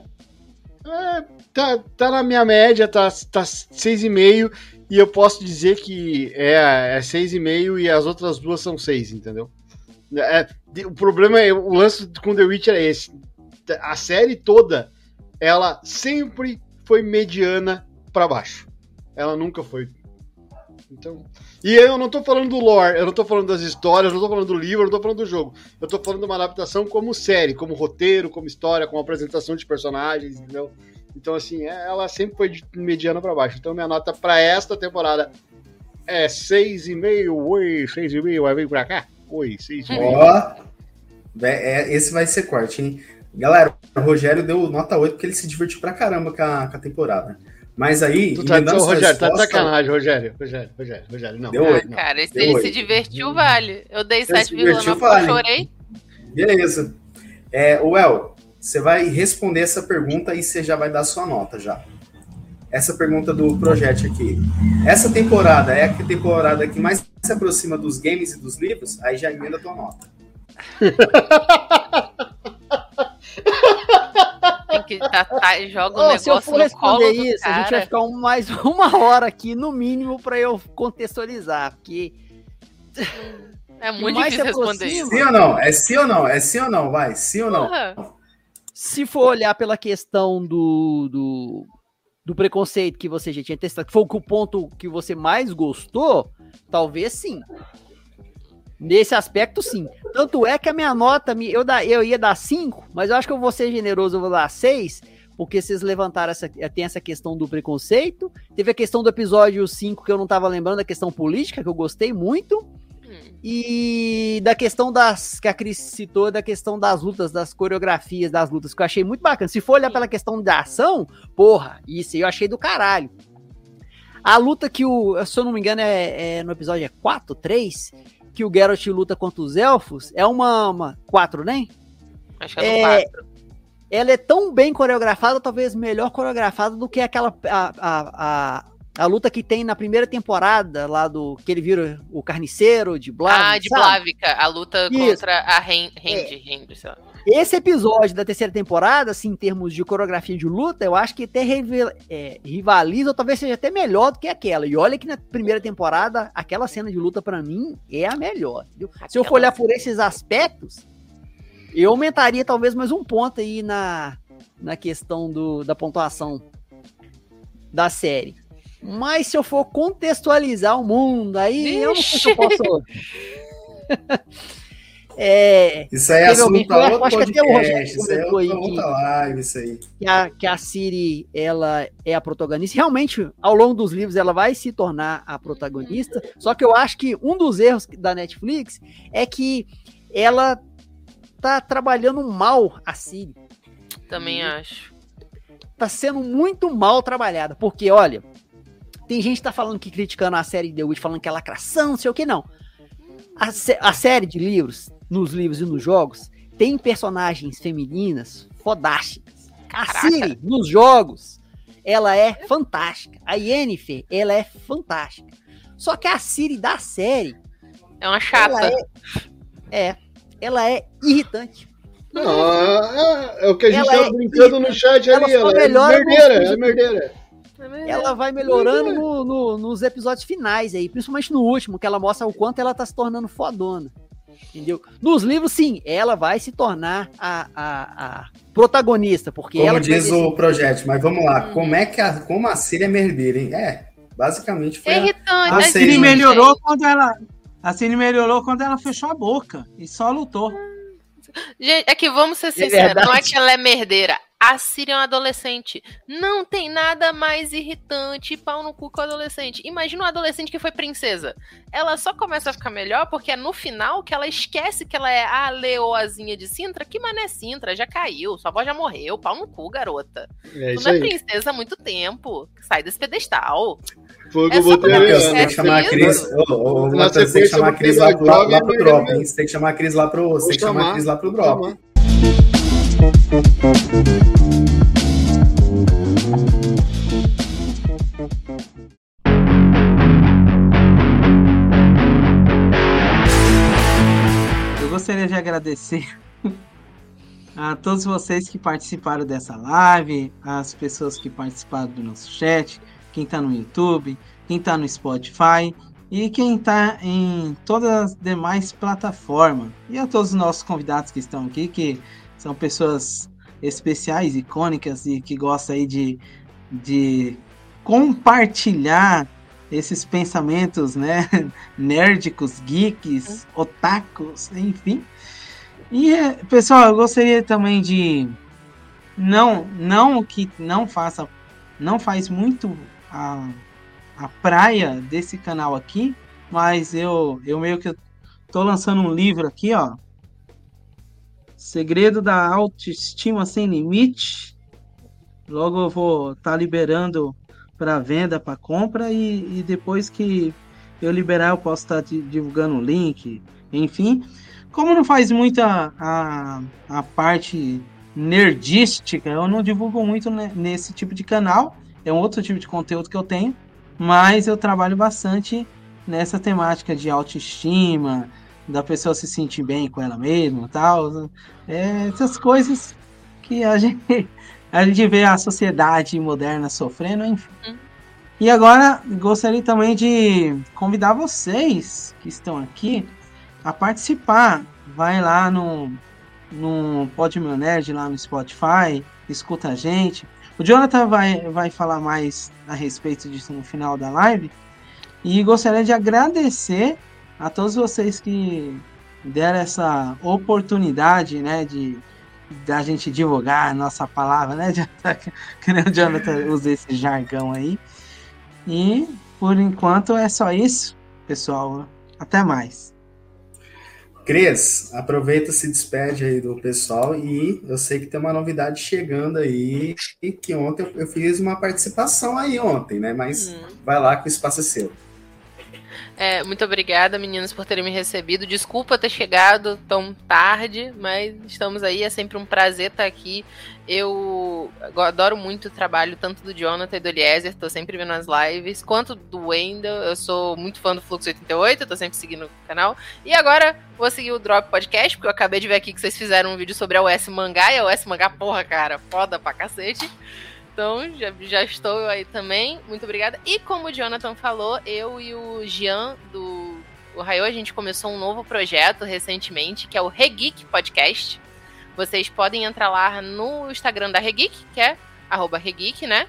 Speaker 3: é, tá, tá na minha média, tá, tá 6,5 e eu posso dizer que é, é 6,5 e as outras duas são 6, entendeu? É, o problema é, o lance com The Witcher é esse. A série toda, ela sempre foi mediana pra baixo. Ela nunca foi. Então. E eu não tô falando do lore, eu não tô falando das histórias, eu não tô falando do livro, eu não tô falando do jogo. Eu tô falando de uma adaptação como série, como roteiro, como história, como apresentação de personagens, entendeu? Então, assim, é- ela sempre foi de mediana pra baixo. Então, minha nota pra esta temporada é 6,5. Oi, 6,5, vai vir pra cá? Oi, 6,5.
Speaker 1: Ó, é, esse vai ser corte, hein? Galera, o Rogério deu nota 8 porque ele se divertiu pra caramba com a, com a temporada. Mas aí,
Speaker 3: Tu tá, Rogério, tá de
Speaker 1: resposta-
Speaker 3: sacanagem, Rogério. Rogério, Rogério, Rogério, não.
Speaker 1: Deu
Speaker 3: não.
Speaker 6: Cara, se ele se divertiu, vale. Eu dei
Speaker 1: Ele se
Speaker 6: 7,9
Speaker 1: divertiu,
Speaker 6: porque eu
Speaker 1: vale.
Speaker 6: chorei.
Speaker 1: Beleza. É, Well, você vai responder essa pergunta e você já vai dar sua nota já. Essa pergunta do projeto aqui. Essa temporada é a temporada que mais se aproxima dos games e dos livros? Aí já emenda a tua nota. [LAUGHS]
Speaker 6: Tem que tá, tá, joga o
Speaker 4: Ô,
Speaker 6: negócio
Speaker 4: se eu for responder isso, a gente vai ficar um- mais [LAUGHS] uma hora aqui, no mínimo, pra eu contextualizar. Porque
Speaker 6: É muito difícil
Speaker 4: se
Speaker 6: responder
Speaker 4: aproxima-
Speaker 6: isso.
Speaker 1: Sim ou não? É sim ou não? É sim ou não? Vai, sim ou não?
Speaker 6: Porra.
Speaker 4: se for olhar pela questão do, do, do preconceito que você já tinha testado, que foi o ponto que você mais gostou, talvez sim. Nesse aspecto, sim. Tanto é que a minha nota, me- eu, da, eu ia dar 5, mas eu acho que eu vou ser generoso, eu vou dar 6, porque vocês levantaram essa. Tem essa questão do preconceito. Teve a questão do episódio 5 que eu não tava lembrando, a questão política, que eu gostei muito.
Speaker 6: Hum.
Speaker 4: E da questão das. que a Cris citou, da questão das lutas, das coreografias das lutas, que eu achei muito bacana. Se for olhar pela questão da ação, porra, isso aí eu achei do caralho. A luta que o. Se eu não me engano, é, é no episódio é 4, 3, que o Geralt luta contra os elfos, é uma. uma 4, né?
Speaker 6: Acho que é
Speaker 4: É,
Speaker 6: 4.
Speaker 4: ela é tão bem coreografada, talvez melhor coreografada do que aquela a, a, a, a luta que tem na primeira temporada lá do que ele vira o carniceiro de Blav,
Speaker 6: Ah, de
Speaker 4: sabe?
Speaker 6: Blávica, a luta
Speaker 4: Isso.
Speaker 6: contra a Ren- Randy, Randy, sei lá.
Speaker 4: Esse episódio da terceira temporada, assim, em termos de coreografia de luta, eu acho que até é, rivaliza, ou talvez seja até melhor do que aquela. E olha que na primeira temporada, aquela cena de luta, pra mim, é a melhor. entendeu? Se eu for olhar por esses aspectos, eu aumentaria talvez mais um ponto aí na, na questão do, da pontuação da série. Mas se eu for contextualizar o mundo, aí eu não sei se eu posso. [LAUGHS] é,
Speaker 1: Isso aí é assunto para
Speaker 4: eu
Speaker 1: outro
Speaker 4: acho que até o Rogério
Speaker 1: podcast. Isso aí é outra,
Speaker 4: que-
Speaker 1: outra live, isso aí.
Speaker 4: que a, que a Siri ela é a protagonista. Realmente, ao longo dos livros, ela vai se tornar a protagonista. Só que eu acho que um dos erros da Netflix é que ela tá trabalhando mal a Siri.
Speaker 6: Também acho.
Speaker 4: Tá sendo muito mal trabalhada. Porque, olha, tem gente que tá falando que criticando a série de The Witch, falando que é lacração, não sei o que, não. A, a série de livros, nos livros e nos jogos, tem personagens femininas fodásticas. A
Speaker 6: Caraca.
Speaker 4: Siri, nos jogos, ela é fantástica. A Yennefer, ela é fantástica. Só que a Siri da série,
Speaker 6: É uma chata.
Speaker 4: ela é, é, ela é irritante.
Speaker 3: Não, é, é o que a gente
Speaker 4: Ela
Speaker 3: tava
Speaker 4: é
Speaker 3: brincando no chat
Speaker 4: ela
Speaker 3: ali. Ela é
Speaker 4: melhora
Speaker 3: merdeira,
Speaker 4: no-
Speaker 3: é merdeira.
Speaker 4: Ela vai melhorando no- no- nos episódios finais aí, principalmente no último, que ela mostra o quanto ela tá se tornando fodona. Entendeu? Nos livros, sim, ela vai se tornar a, a, a protagonista, porque
Speaker 1: Como
Speaker 4: ela vai
Speaker 1: diz o projeto, mas vamos lá.
Speaker 6: Hum.
Speaker 1: Como é que a, como a Síria é merdeira, hein? É, basicamente foi
Speaker 6: É
Speaker 1: a-
Speaker 6: irritante.
Speaker 2: A
Speaker 6: é
Speaker 2: Cine
Speaker 1: né?
Speaker 2: melhorou quando ela. A Cine melhorou quando ela fechou a boca e só lutou.
Speaker 6: Gente, é que vamos ser sinceros,
Speaker 4: verdade.
Speaker 6: não é que ela é merdeira. A Siri é uma adolescente. Não tem nada mais irritante e pau no cu que o adolescente. Imagina um adolescente que foi princesa. Ela só começa a ficar melhor porque é no final que ela esquece que ela é a leoazinha de Sintra. Que mané Sintra? Já caiu, sua avó já morreu. Pau no cu, garota.
Speaker 3: É
Speaker 6: tu não é princesa há muito tempo. Sai desse pedestal.
Speaker 3: Foi o que
Speaker 6: É
Speaker 3: eu
Speaker 6: só
Speaker 3: botei ali, ó.
Speaker 1: tem que chamar a Cris. Tem que chamar a Cris lá, pro drop? Você tem que chamar a Cris lá pro. Você tem que chamar a Cris lá pro drop.
Speaker 2: Eu gostaria de agradecer [LAUGHS] a todos vocês que participaram dessa live, as pessoas que participaram do nosso chat, quem está no YouTube, quem está no Spotify e quem está em todas as demais plataformas. E a todos os nossos convidados que estão aqui, que são pessoas especiais, icônicas e que gostam aí de, de compartilhar esses pensamentos, né? [LAUGHS] Nerdicos, geeks, otakus, enfim. E, é, pessoal, eu gostaria também de não, não que não faça, não faz muito a, a praia desse canal aqui, mas eu, eu meio que tô lançando um livro aqui, ó. Segredo da autoestima sem limite. Logo eu vou estar liberando para venda, para compra e, e depois que eu liberar eu posso estar di- divulgando o link, enfim. como não faz muita a, a parte nerdística, eu não divulgo muito nesse tipo de canal. É um outro tipo de conteúdo que eu tenho, mas eu trabalho bastante nessa temática de autoestima, da pessoa se sentir bem com ela mesma, tal. É, essas coisas que a [LAUGHS] gente a gente vê a sociedade moderna sofrendo, enfim. Uhum. E agora gostaria também de convidar vocês que estão aqui a participar. Vai lá no, no Pod Meu Nerd, lá no Spotify, escuta a gente. O Jonathan vai, vai falar mais a respeito disso no final da live. E gostaria de agradecer a todos vocês que deram essa oportunidade, né, de da gente divulgar a nossa palavra, né? [LAUGHS] Que nem o Jonathan usa esse jargão aí. E por enquanto é só isso, pessoal. Até mais.
Speaker 1: Cris, aproveita, se despede aí do pessoal e eu sei que tem uma novidade chegando aí, e que ontem eu fiz uma participação aí ontem, né? Mas hum. vai lá que o espaço é seu.
Speaker 6: É, muito obrigada, meninas, por terem me recebido. Desculpa ter chegado tão tarde, mas estamos aí. É sempre um prazer estar aqui. Eu adoro muito o trabalho tanto do Jonathan e do Eliezer, tô sempre vendo as lives, quanto do Wendel. Eu sou muito fã do Fluxo 88, tô sempre seguindo o canal. E agora vou seguir o Drop Podcast, porque eu acabei de ver aqui que vocês fizeram um vídeo sobre a US Mangá, e a US Mangá, porra, cara, foda pra cacete. Então, já, já estou aí também. Muito obrigada. E como o Jonathan falou, eu e o Jean do o Raio, a gente começou um novo projeto recentemente, que é o Regeek Podcast. Vocês podem entrar lá no Instagram da Regeek, que é arroba Regeek, né?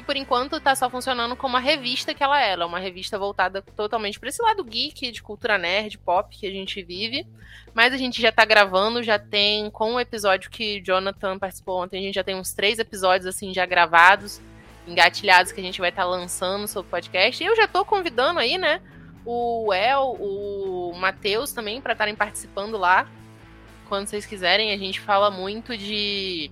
Speaker 6: Que por enquanto está só funcionando como a revista que ela é. Ela é uma revista voltada totalmente para esse lado geek, de cultura nerd, pop que a gente vive. Mas a gente já está gravando, já tem, com o episódio que Jonathan participou ontem, a gente já tem uns três episódios assim já gravados, engatilhados que a gente vai estar tá lançando sobre o podcast. E eu já estou convidando aí, né, o El, o Matheus também para estarem participando lá. Quando vocês quiserem, a gente fala muito de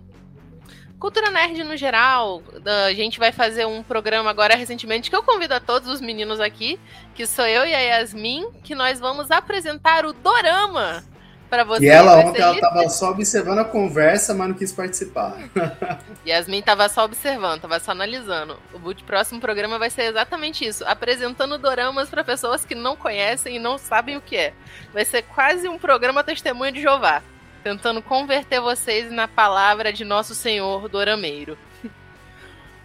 Speaker 6: Cultura nerd no geral. A gente vai fazer um programa agora recentemente que eu convido a todos os meninos aqui, que sou eu e a Yasmin, que nós vamos apresentar o Dorama para vocês.
Speaker 1: E ela ontem ela tava só observando a conversa, mas não quis participar. [LAUGHS]
Speaker 6: Yasmin tava só observando, tava só analisando. O próximo programa vai ser exatamente isso, apresentando doramas para pessoas que não conhecem e não sabem o que é. Vai ser quase um programa testemunho de Jeová tentando converter vocês na palavra de nosso Senhor Dorameiro. [LAUGHS]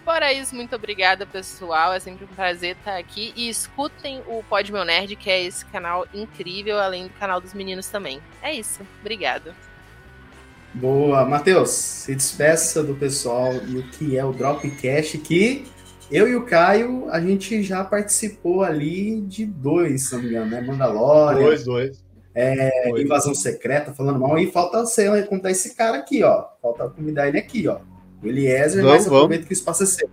Speaker 6: Fora isso, muito obrigada, pessoal. É sempre um prazer estar aqui. E escutem o Pod Meu Nerd, que é esse canal incrível, além do canal dos meninos também. É isso. Obrigada.
Speaker 1: Boa. Matheus, se despeça do pessoal e o que é o Dropcast, que eu e o Caio, a gente já participou ali de dois, se não me engano, né? Mandalorian.
Speaker 3: Dois, dois
Speaker 1: é, invasão secreta, falando mal, e falta você contar esse cara aqui, ó. Falta convidar ele aqui, ó. O Eliezer, vamos, mas aproveita que o espaço é seu.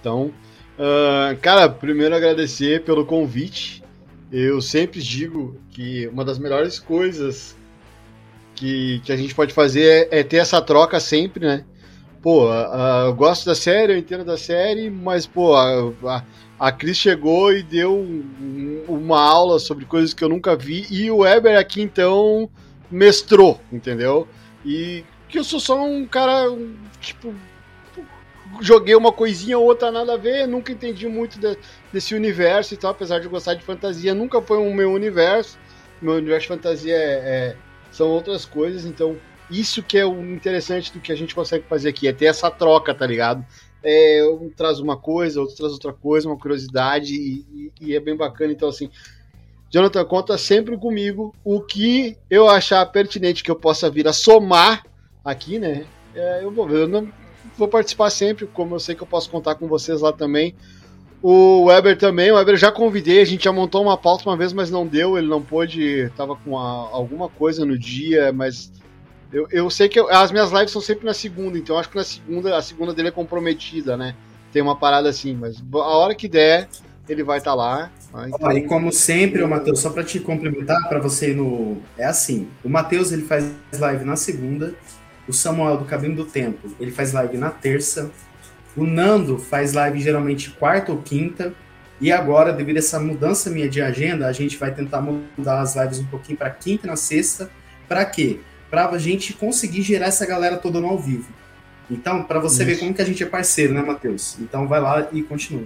Speaker 3: Então, uh, cara, primeiro agradecer pelo convite. Eu sempre digo que uma das melhores coisas que, que a gente pode fazer é, é ter essa troca sempre, né? Pô, uh, eu gosto da série, eu entendo da série, mas, pô, a, a Cris chegou e deu uma aula sobre coisas que eu nunca vi, e o Weber aqui então mestrou, entendeu? E que eu sou só um cara, tipo, joguei uma coisinha ou outra nada a ver, nunca entendi muito de, desse universo e tal, apesar de gostar de fantasia, nunca foi o um meu universo. Meu universo de fantasia é, é, são outras coisas, então isso que é o interessante do que a gente consegue fazer aqui, é ter essa troca, tá ligado? É, um traz uma coisa, outro traz outra coisa, uma curiosidade, e, e, é bem bacana. Então, assim, Jonathan, conta sempre comigo o que eu achar pertinente que eu possa vir a somar aqui, né? É, eu vou ver, eu não vou participar sempre, como eu sei que eu posso contar com vocês lá também. O Weber também, o Weber já convidei, a gente já montou uma pauta uma vez, mas não deu, ele não pôde, tava com a, alguma coisa no dia, mas eu, eu sei que eu, as minhas lives são sempre na segunda, então acho que na segunda, a segunda dele é comprometida, né? Tem uma parada assim, mas a hora que der, ele vai estar tá lá.
Speaker 1: Então... e como sempre, o Matheus, só para te complementar, para você no. É assim: o Matheus ele faz live na segunda, o Samuel do Cabinho do Tempo ele faz live na terça, o Nando faz live geralmente quarta ou quinta, E agora, devido a essa mudança minha de agenda, a gente vai tentar mudar as lives um pouquinho para quinta e na sexta. Para quê? Para a gente conseguir gerar essa galera toda no ao vivo. Então, para você isso. ver como que a gente é parceiro, né, Matheus? Então, vai lá e continua.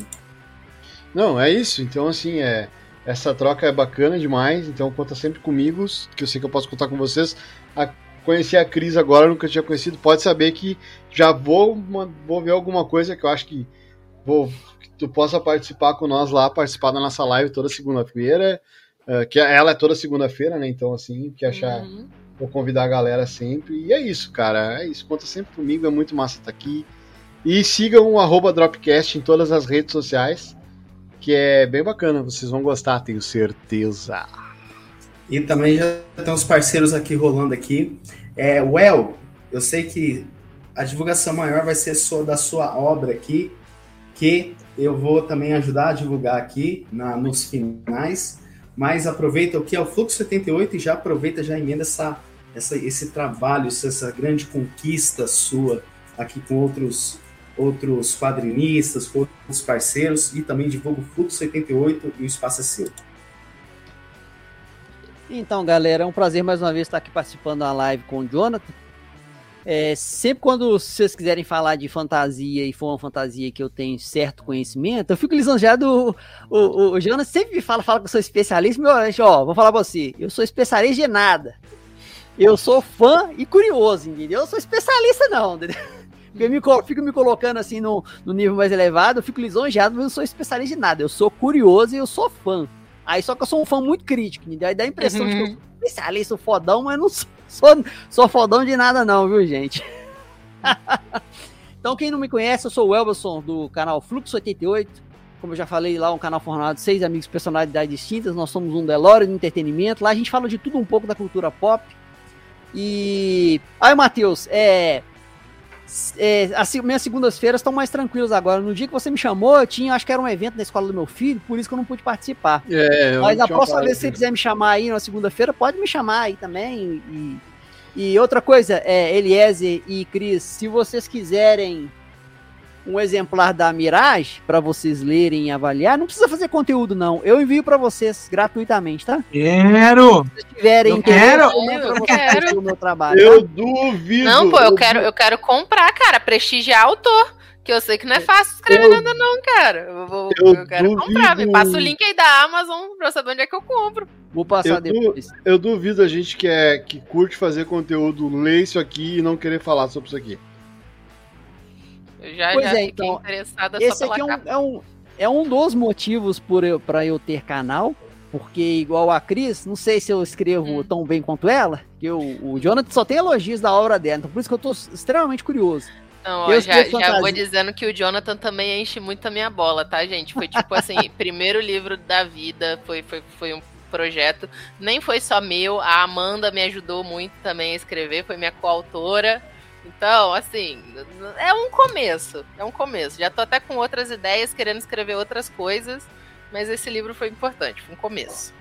Speaker 3: Não, é isso. Então, assim, é essa troca é bacana demais. Então, conta sempre comigo, que eu sei que eu posso contar com vocês. A, conheci a Cris agora, nunca tinha conhecido. Pode saber que já vou, vou ver alguma coisa que eu acho que vou tu possa participar com nós lá, participar da nossa live toda segunda-feira. Uh, que ela é toda segunda-feira, né? Então, assim, que achar. Uhum. Vou convidar a galera sempre. E é isso, cara. É isso. Conta sempre comigo. É muito massa estar aqui. E sigam o Dropcast em todas as redes sociais. Que é bem bacana. Vocês vão gostar, tenho certeza.
Speaker 1: E também já tem os parceiros aqui rolando aqui. É, Well, eu sei que a divulgação maior vai ser da sua obra aqui, que eu vou também ajudar a divulgar aqui na, nos finais, mas aproveita o que é o Fluxo 78 e já aproveita, já emenda essa, essa, esse trabalho, essa grande conquista sua aqui com outros outros quadrinistas, com outros parceiros e também divulga o Fluxo 78 e o espaço é seu.
Speaker 4: Então, galera, é um prazer mais uma vez estar aqui participando da live com o Jonathan. É, sempre quando vocês quiserem falar de fantasia e for uma fantasia que eu tenho certo conhecimento, eu fico lisonjeado. O, o, o Jonas sempre me fala, fala que eu sou especialista. Meu, ó, vou falar pra você, eu sou especialista de nada. Eu sou fã e curioso, entendeu? Eu sou especialista, não, entendeu? Eu me, fico me colocando assim no, no nível mais elevado, eu fico lisonjeado, mas eu não sou especialista de nada. Eu sou curioso e eu sou fã. Aí só que eu sou um fã muito crítico, entendeu? Aí dá a impressão uhum. de que eu sou especialista, fodão, mas não sou sou, sou fodão de nada, não, viu, gente? [LAUGHS] então, quem não me conhece, eu sou o Elberson do canal Fluxo 88. Como eu já falei lá, um canal formado de seis amigos personalidades distintas. Nós somos um Delore de entretenimento. Lá a gente fala de tudo um pouco da cultura pop. E. Aí, Matheus, é é, as minhas segundas-feiras estão mais tranquilas agora. No dia que você me chamou, eu tinha, acho que era um evento na escola do meu filho, por isso que eu não pude participar. É, Mas a próxima vez que você quiser me chamar aí na segunda-feira, pode me chamar aí também. E, e outra coisa, é, Eliezer e Cris, se vocês quiserem um exemplar da Mirage para vocês lerem e avaliar. Não precisa fazer conteúdo, não. Eu envio para vocês gratuitamente, tá?
Speaker 2: Quero! Se vocês
Speaker 4: tiverem
Speaker 6: eu quero! Eu quero!
Speaker 4: O meu trabalho,
Speaker 3: eu tá? duvido!
Speaker 6: Não, pô, eu, eu quero, eu quero comprar, cara. Prestigiar autor. Que eu sei que não é fácil escrever eu, nada, não, cara. Eu, vou, eu, eu quero duvido. comprar. Me passa o link aí da Amazon pra eu saber onde é que eu compro.
Speaker 4: Vou passar depois.
Speaker 3: Eu duvido a gente que, é, que curte fazer conteúdo, ler isso aqui e não querer falar sobre isso aqui.
Speaker 6: Eu já, pois já é, fiquei então, interessada
Speaker 4: esse aqui é um, é um, é, um, dos motivos para eu, eu ter canal, porque igual a Cris, não sei se eu escrevo hum. tão bem quanto ela, que eu, o Jonathan só tem elogios da obra dela, então por isso que eu tô extremamente curioso.
Speaker 6: Não, ó, já, já vou dizendo que o Jonathan também enche muito a minha bola, tá, gente? Foi tipo assim, [LAUGHS] primeiro livro da vida, foi, foi, foi um projeto. Nem foi só meu, a Amanda me ajudou muito também a escrever, foi minha coautora. Então, assim, é um começo. É um começo. Já tô até com outras ideias, querendo escrever outras coisas, mas esse livro foi importante, foi um começo.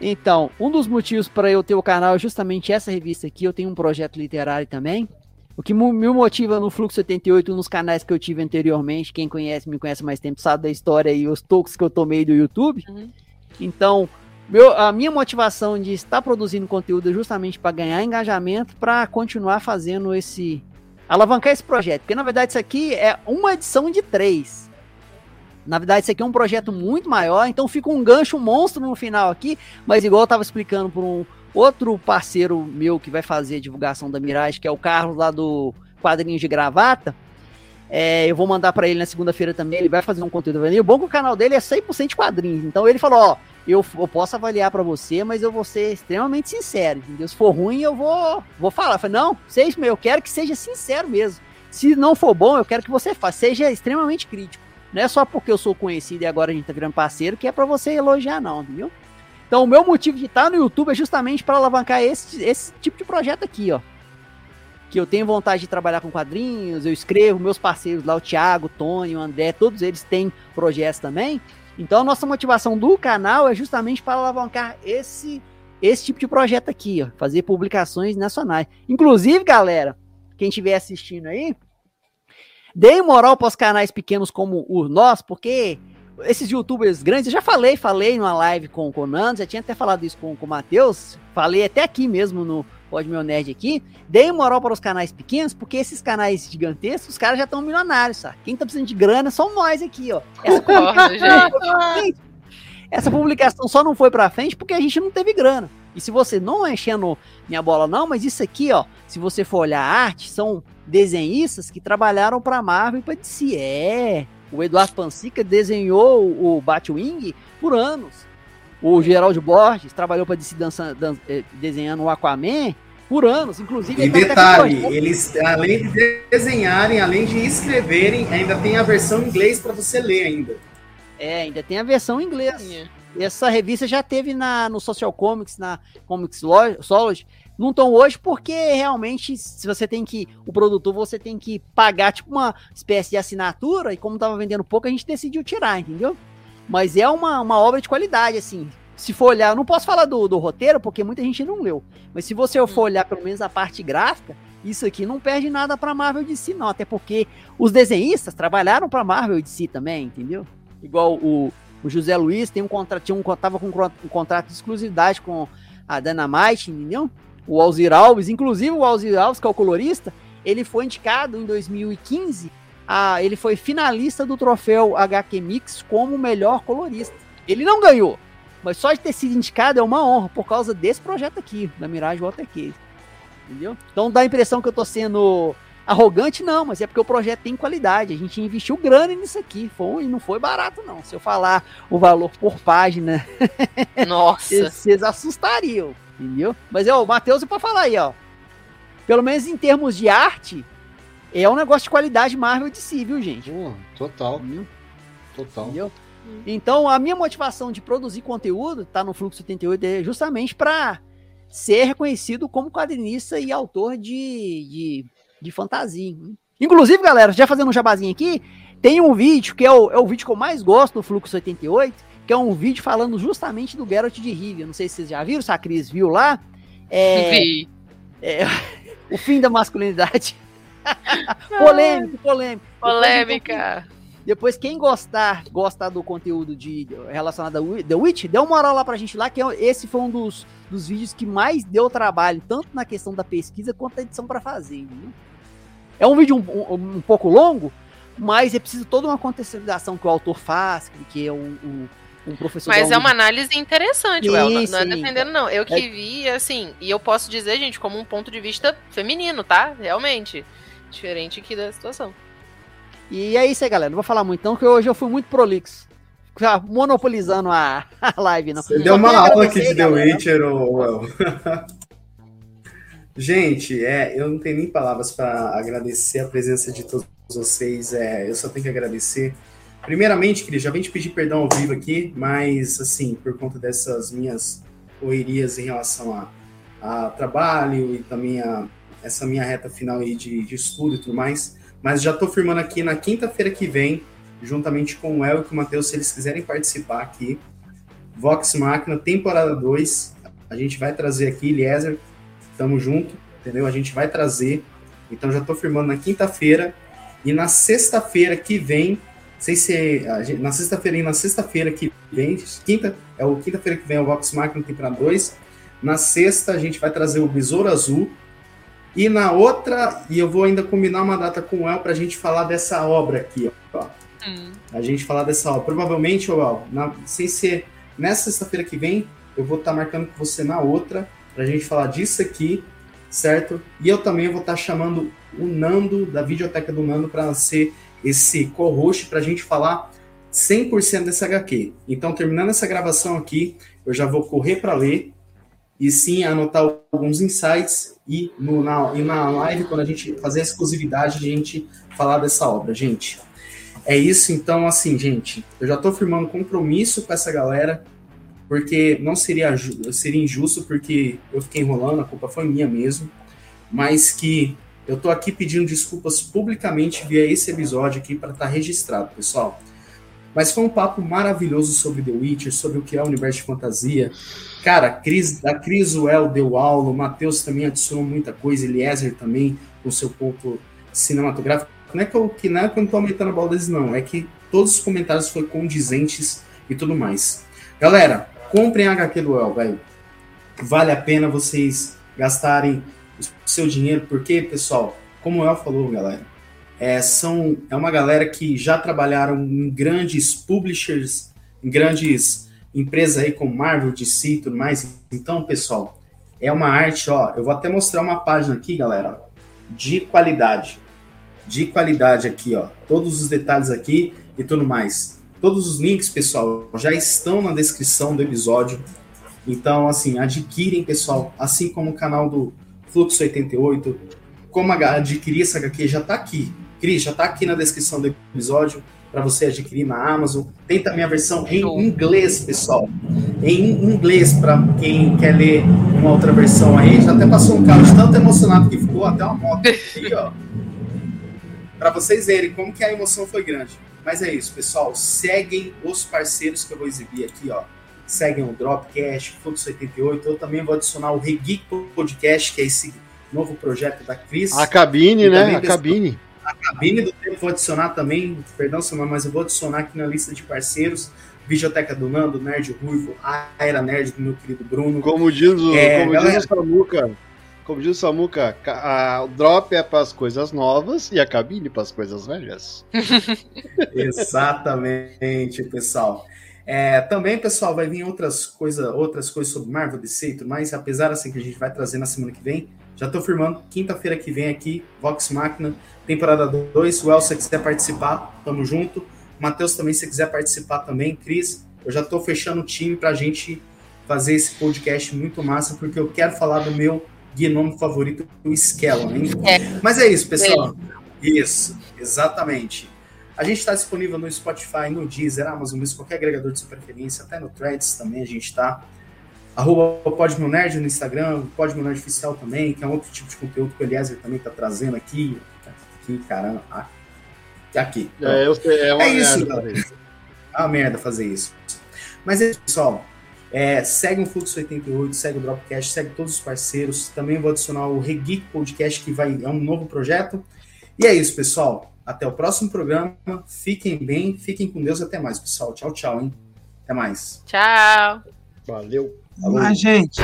Speaker 4: Então, um dos motivos para eu ter o canal é justamente essa revista aqui. Eu tenho um projeto literário também. O que me motiva no Fluxo 78, nos canais que eu tive anteriormente, quem conhece, me conhece mais tempo, sabe da história e os toques que eu tomei do YouTube. Uhum. Então, meu, a minha motivação de estar produzindo conteúdo é justamente para ganhar engajamento, para continuar fazendo esse. alavancar esse projeto. Porque na verdade isso aqui é uma edição de três. Na verdade, isso aqui é um projeto muito maior, então fica um gancho monstro no final aqui. Mas igual eu estava explicando para um outro parceiro meu que vai fazer a divulgação da Mirage, que é o Carlos lá do Quadrinhos de Gravata. É, eu vou mandar para ele na segunda-feira também. Ele vai fazer um conteúdo. E o bom é que o canal dele é 100% de quadrinhos. Então ele falou: Ó, eu, eu posso avaliar para você, mas eu vou ser extremamente sincero, entendeu? Se for ruim, eu vou, vou falar. Eu falei, não, seja, eu quero que seja sincero mesmo. Se não for bom, eu quero que você faça, seja extremamente crítico. Não é só porque eu sou conhecido e agora a gente tá virando parceiro que é para você elogiar, não, entendeu? Então, o meu motivo de estar no YouTube é justamente para alavancar esse, esse tipo de projeto aqui, ó. Que eu tenho vontade de trabalhar com quadrinhos, eu escrevo, meus parceiros lá, o Thiago, o Tony, o André, todos eles têm projetos também. Então a nossa motivação do canal é justamente para alavancar esse esse tipo de projeto aqui, ó, fazer publicações nacionais. Inclusive, galera, quem estiver assistindo aí, deem moral para os canais pequenos como o nosso, porque esses youtubers grandes, eu já falei, falei numa live com, o Nando, já tinha até falado isso com, com o Matheus, falei até aqui mesmo no Pode Meu Nerd aqui, dei moral para os canais pequenos, porque esses canais gigantescos, os caras já estão milionários, sabe? Quem tá precisando de grana são nós aqui, ó. Essa, gente. Essa publicação só não foi pra frente porque a gente não teve grana. E se você não é enchendo minha bola, não, mas isso aqui, ó, se você for olhar a arte, são desenhistas que trabalharam pra Marvel e pra DC. É. O Eduardo Pansica desenhou o Batwing por anos. O Geraldo Borges trabalhou para DC dança, dan, eh, desenhando o Aquaman por anos, inclusive.
Speaker 1: E detalhe, eles, além de desenharem, além de escreverem, ainda tem a versão em inglês para você ler ainda.
Speaker 4: É, ainda tem a versão em inglês. Essa revista já teve na, no Social Comics, na Comics Solid. Não estão hoje porque realmente, se você tem que. O produtor, você tem que pagar tipo uma espécie de assinatura, e como tava vendendo pouco, a gente decidiu tirar, entendeu? Mas é uma, uma obra de qualidade, assim. Se for olhar, não posso falar do, do roteiro, porque muita gente não leu. Mas se você for olhar pelo menos a parte gráfica, isso aqui não perde nada para Marvel de si, não. Até porque os desenhistas trabalharam para Marvel de si também, entendeu? Igual o, o José Luiz tem um contrato, tinha um, tava com um contrato de exclusividade com a Dynamite, entendeu? O Alzir Alves, inclusive o Alzir Alves, que é o colorista, ele foi indicado em 2015 a, ele foi finalista do troféu HQ Mix como melhor colorista. Ele não ganhou, mas só de ter sido indicado é uma honra por causa desse projeto aqui, da Mirage Watercase. Entendeu? Então dá a impressão que eu tô sendo arrogante, não, mas é porque o projeto tem qualidade. A gente investiu grana nisso aqui. Foi, e não foi barato, não. Se eu falar o valor por página, [LAUGHS]
Speaker 6: nossa,
Speaker 4: vocês assustariam, entendeu? Mas é o Matheus é para falar aí, ó. Pelo menos em termos de arte, é um negócio de qualidade Marvel de si, viu, gente? Uh,
Speaker 3: total. Total. Entendeu?
Speaker 4: Então, a minha motivação de produzir conteúdo, tá no Fluxo 88, é justamente para ser reconhecido como quadrinista e autor de, de, de fantasia. Inclusive, galera, já fazendo um jabazinho aqui, tem um vídeo que é o, é o vídeo que eu mais gosto do Fluxo 88, que é um vídeo falando justamente do Geralt de Rivia. Não sei se vocês já viram, se a Cris viu lá. É, Vi. É, [LAUGHS] o fim da masculinidade. [LAUGHS] polêmico, polêmico.
Speaker 6: Polêmica.
Speaker 4: Depois, quem gostar, gostar do conteúdo de, relacionado a The Witch, dê uma moral lá pra gente lá, que é esse foi um dos, dos vídeos que mais deu trabalho, tanto na questão da pesquisa quanto da edição para fazer. Viu? É um vídeo um, um, um, pouco longo, mas é preciso toda uma contextualização que o autor faz, que é um, um um professor.
Speaker 6: Mas é uma análise interessante, sim, Well, não, não é defendendo, não. Eu que é... vi, assim, e eu posso dizer, gente, como um ponto de vista feminino, tá? Realmente. Diferente aqui da situação.
Speaker 4: E é isso aí, galera. Não vou falar muito, não, porque hoje eu fui muito prolixo. Monopolizando a, a live, não.
Speaker 1: Você deu uma aula aqui de The Witcher, ou. Gente, é, eu não tenho nem palavras para agradecer a presença de todos vocês. É, eu só tenho que agradecer. Primeiramente, Cris, já vim te pedir perdão ao vivo aqui, mas assim, por conta dessas minhas correrias em relação a, a trabalho e também a, essa minha reta final aí de, de estudo e tudo mais. Mas já estou firmando aqui na quinta-feira que vem, juntamente com o El e com o Matheus, se eles quiserem participar aqui. Vox Máquina, temporada 2. A gente vai trazer aqui, Eliezer, tamo junto, entendeu? A gente vai trazer. Então já estou firmando na quinta-feira. E na sexta-feira que vem, sei se é, na sexta-feira e na sexta-feira que vem, quinta, é o quinta-feira que vem é o Vox Máquina temporada 2. Na sexta a gente vai trazer o Besouro Azul, e na outra, e eu vou ainda combinar uma data com o El para a gente falar dessa obra aqui, ó. Hum. A gente falar dessa obra. Provavelmente, El, na, sem ser nessa sexta-feira que vem, eu vou estar tá marcando com você na outra, para a gente falar disso aqui, certo? E eu também vou estar tá chamando o Nando, da Videoteca do Nando, para ser esse co-host, para a gente falar 100% dessa HQ. Então, terminando essa gravação aqui, eu já vou correr para ler e sim anotar alguns insights e, no, na, e na live, quando a gente fazer a exclusividade, a gente falar dessa obra, gente. É isso, então, assim, gente, eu já estou firmando compromisso com essa galera, porque não seria, seria injusto, porque eu fiquei enrolando, a culpa foi minha mesmo, mas que eu estou aqui pedindo desculpas publicamente via esse episódio aqui para estar tá registrado, pessoal. Mas foi um papo maravilhoso sobre The Witcher, sobre o que é o universo de fantasia, Cara, a Cris, a deu aula, o Matheus também adicionou muita coisa, Eliezer também, com seu ponto cinematográfico. Não é que eu, que não é que eu não tô aumentando a bola deles, não. É que todos os comentários foram condizentes e tudo mais. Galera, comprem a HQ do El, velho. Vale a pena vocês gastarem o seu dinheiro, porque, pessoal, como o El falou, galera, é, são, é uma galera que já trabalharam em grandes publishers, em grandes empresas aí como Marvel, DC e tudo mais. Então, pessoal, é uma arte, ó. Eu vou até mostrar uma página aqui, galera, de qualidade. De qualidade aqui, ó. Todos os detalhes aqui e tudo mais. Todos os links, pessoal, já estão na descrição do episódio. Então, assim, adquirem, pessoal, assim como o canal do Fluxo 88, como adquirir essa HQ já está aqui. Cris, já está aqui na descrição do episódio para você adquirir na Amazon. Tem também a versão em inglês, pessoal. Em inglês, para quem quer ler uma outra versão aí. Já até passou um carro de tanto emocionado que ficou, até uma moto aqui, ó. [LAUGHS] Para vocês verem como que a emoção foi grande. Mas é isso, pessoal. Seguem os parceiros que eu vou exibir aqui, ó. Seguem o Dropcast, Fluxo 88. Eu também vou adicionar o Regeek Podcast, que é esse novo projeto da Cris.
Speaker 3: A cabine, né? A cabine.
Speaker 1: A cabine do tempo vou adicionar também, perdão, Samuel, mas eu vou adicionar aqui na lista de parceiros. Videoteca do Nando, Nerd Ruivo, a Era Nerd do meu querido Bruno.
Speaker 3: Como diz o, é, como galera... diz o Samuca, como diz o Samuca, a, o drop é para as coisas novas e a cabine para as coisas velhas. [LAUGHS] [LAUGHS]
Speaker 1: Exatamente, pessoal. É, também, pessoal, vai vir outras, coisa, outras coisas sobre Marvel, DC e tudo mais, apesar assim que a gente vai trazer na semana que vem. Já estou firmando, quinta-feira que vem aqui, Vox Máquina, temporada 2. O El, se quiser participar, tamo junto. Matheus também, se quiser participar também. Cris, eu já estou fechando o time para a gente fazer esse podcast muito massa, porque eu quero falar do meu gnome favorito, o Skellon? É. Mas é isso, pessoal. É. Isso, exatamente. A gente está disponível no Spotify, no Deezer, Amazon, qualquer agregador de sua preferência, até no Threads também a gente está. Arroba Nerd no Instagram, Podmo Nerd Oficial também, que é um outro tipo de conteúdo que o Eliezer também está trazendo aqui. Aqui, caramba. Aqui.
Speaker 3: É, eu é, uma
Speaker 1: é isso, galera. É uma merda fazer isso. Mas é isso, pessoal. É, segue o Fluxo 88, segue o Dropcast, segue todos os parceiros. Também vou adicionar o Regeek Podcast, que vai, é um novo projeto. E é isso, pessoal. Até o próximo programa. Fiquem bem, fiquem com Deus. Até mais, pessoal. Tchau, tchau, hein? Até mais.
Speaker 6: Tchau.
Speaker 3: Valeu.
Speaker 2: Falou. A gente.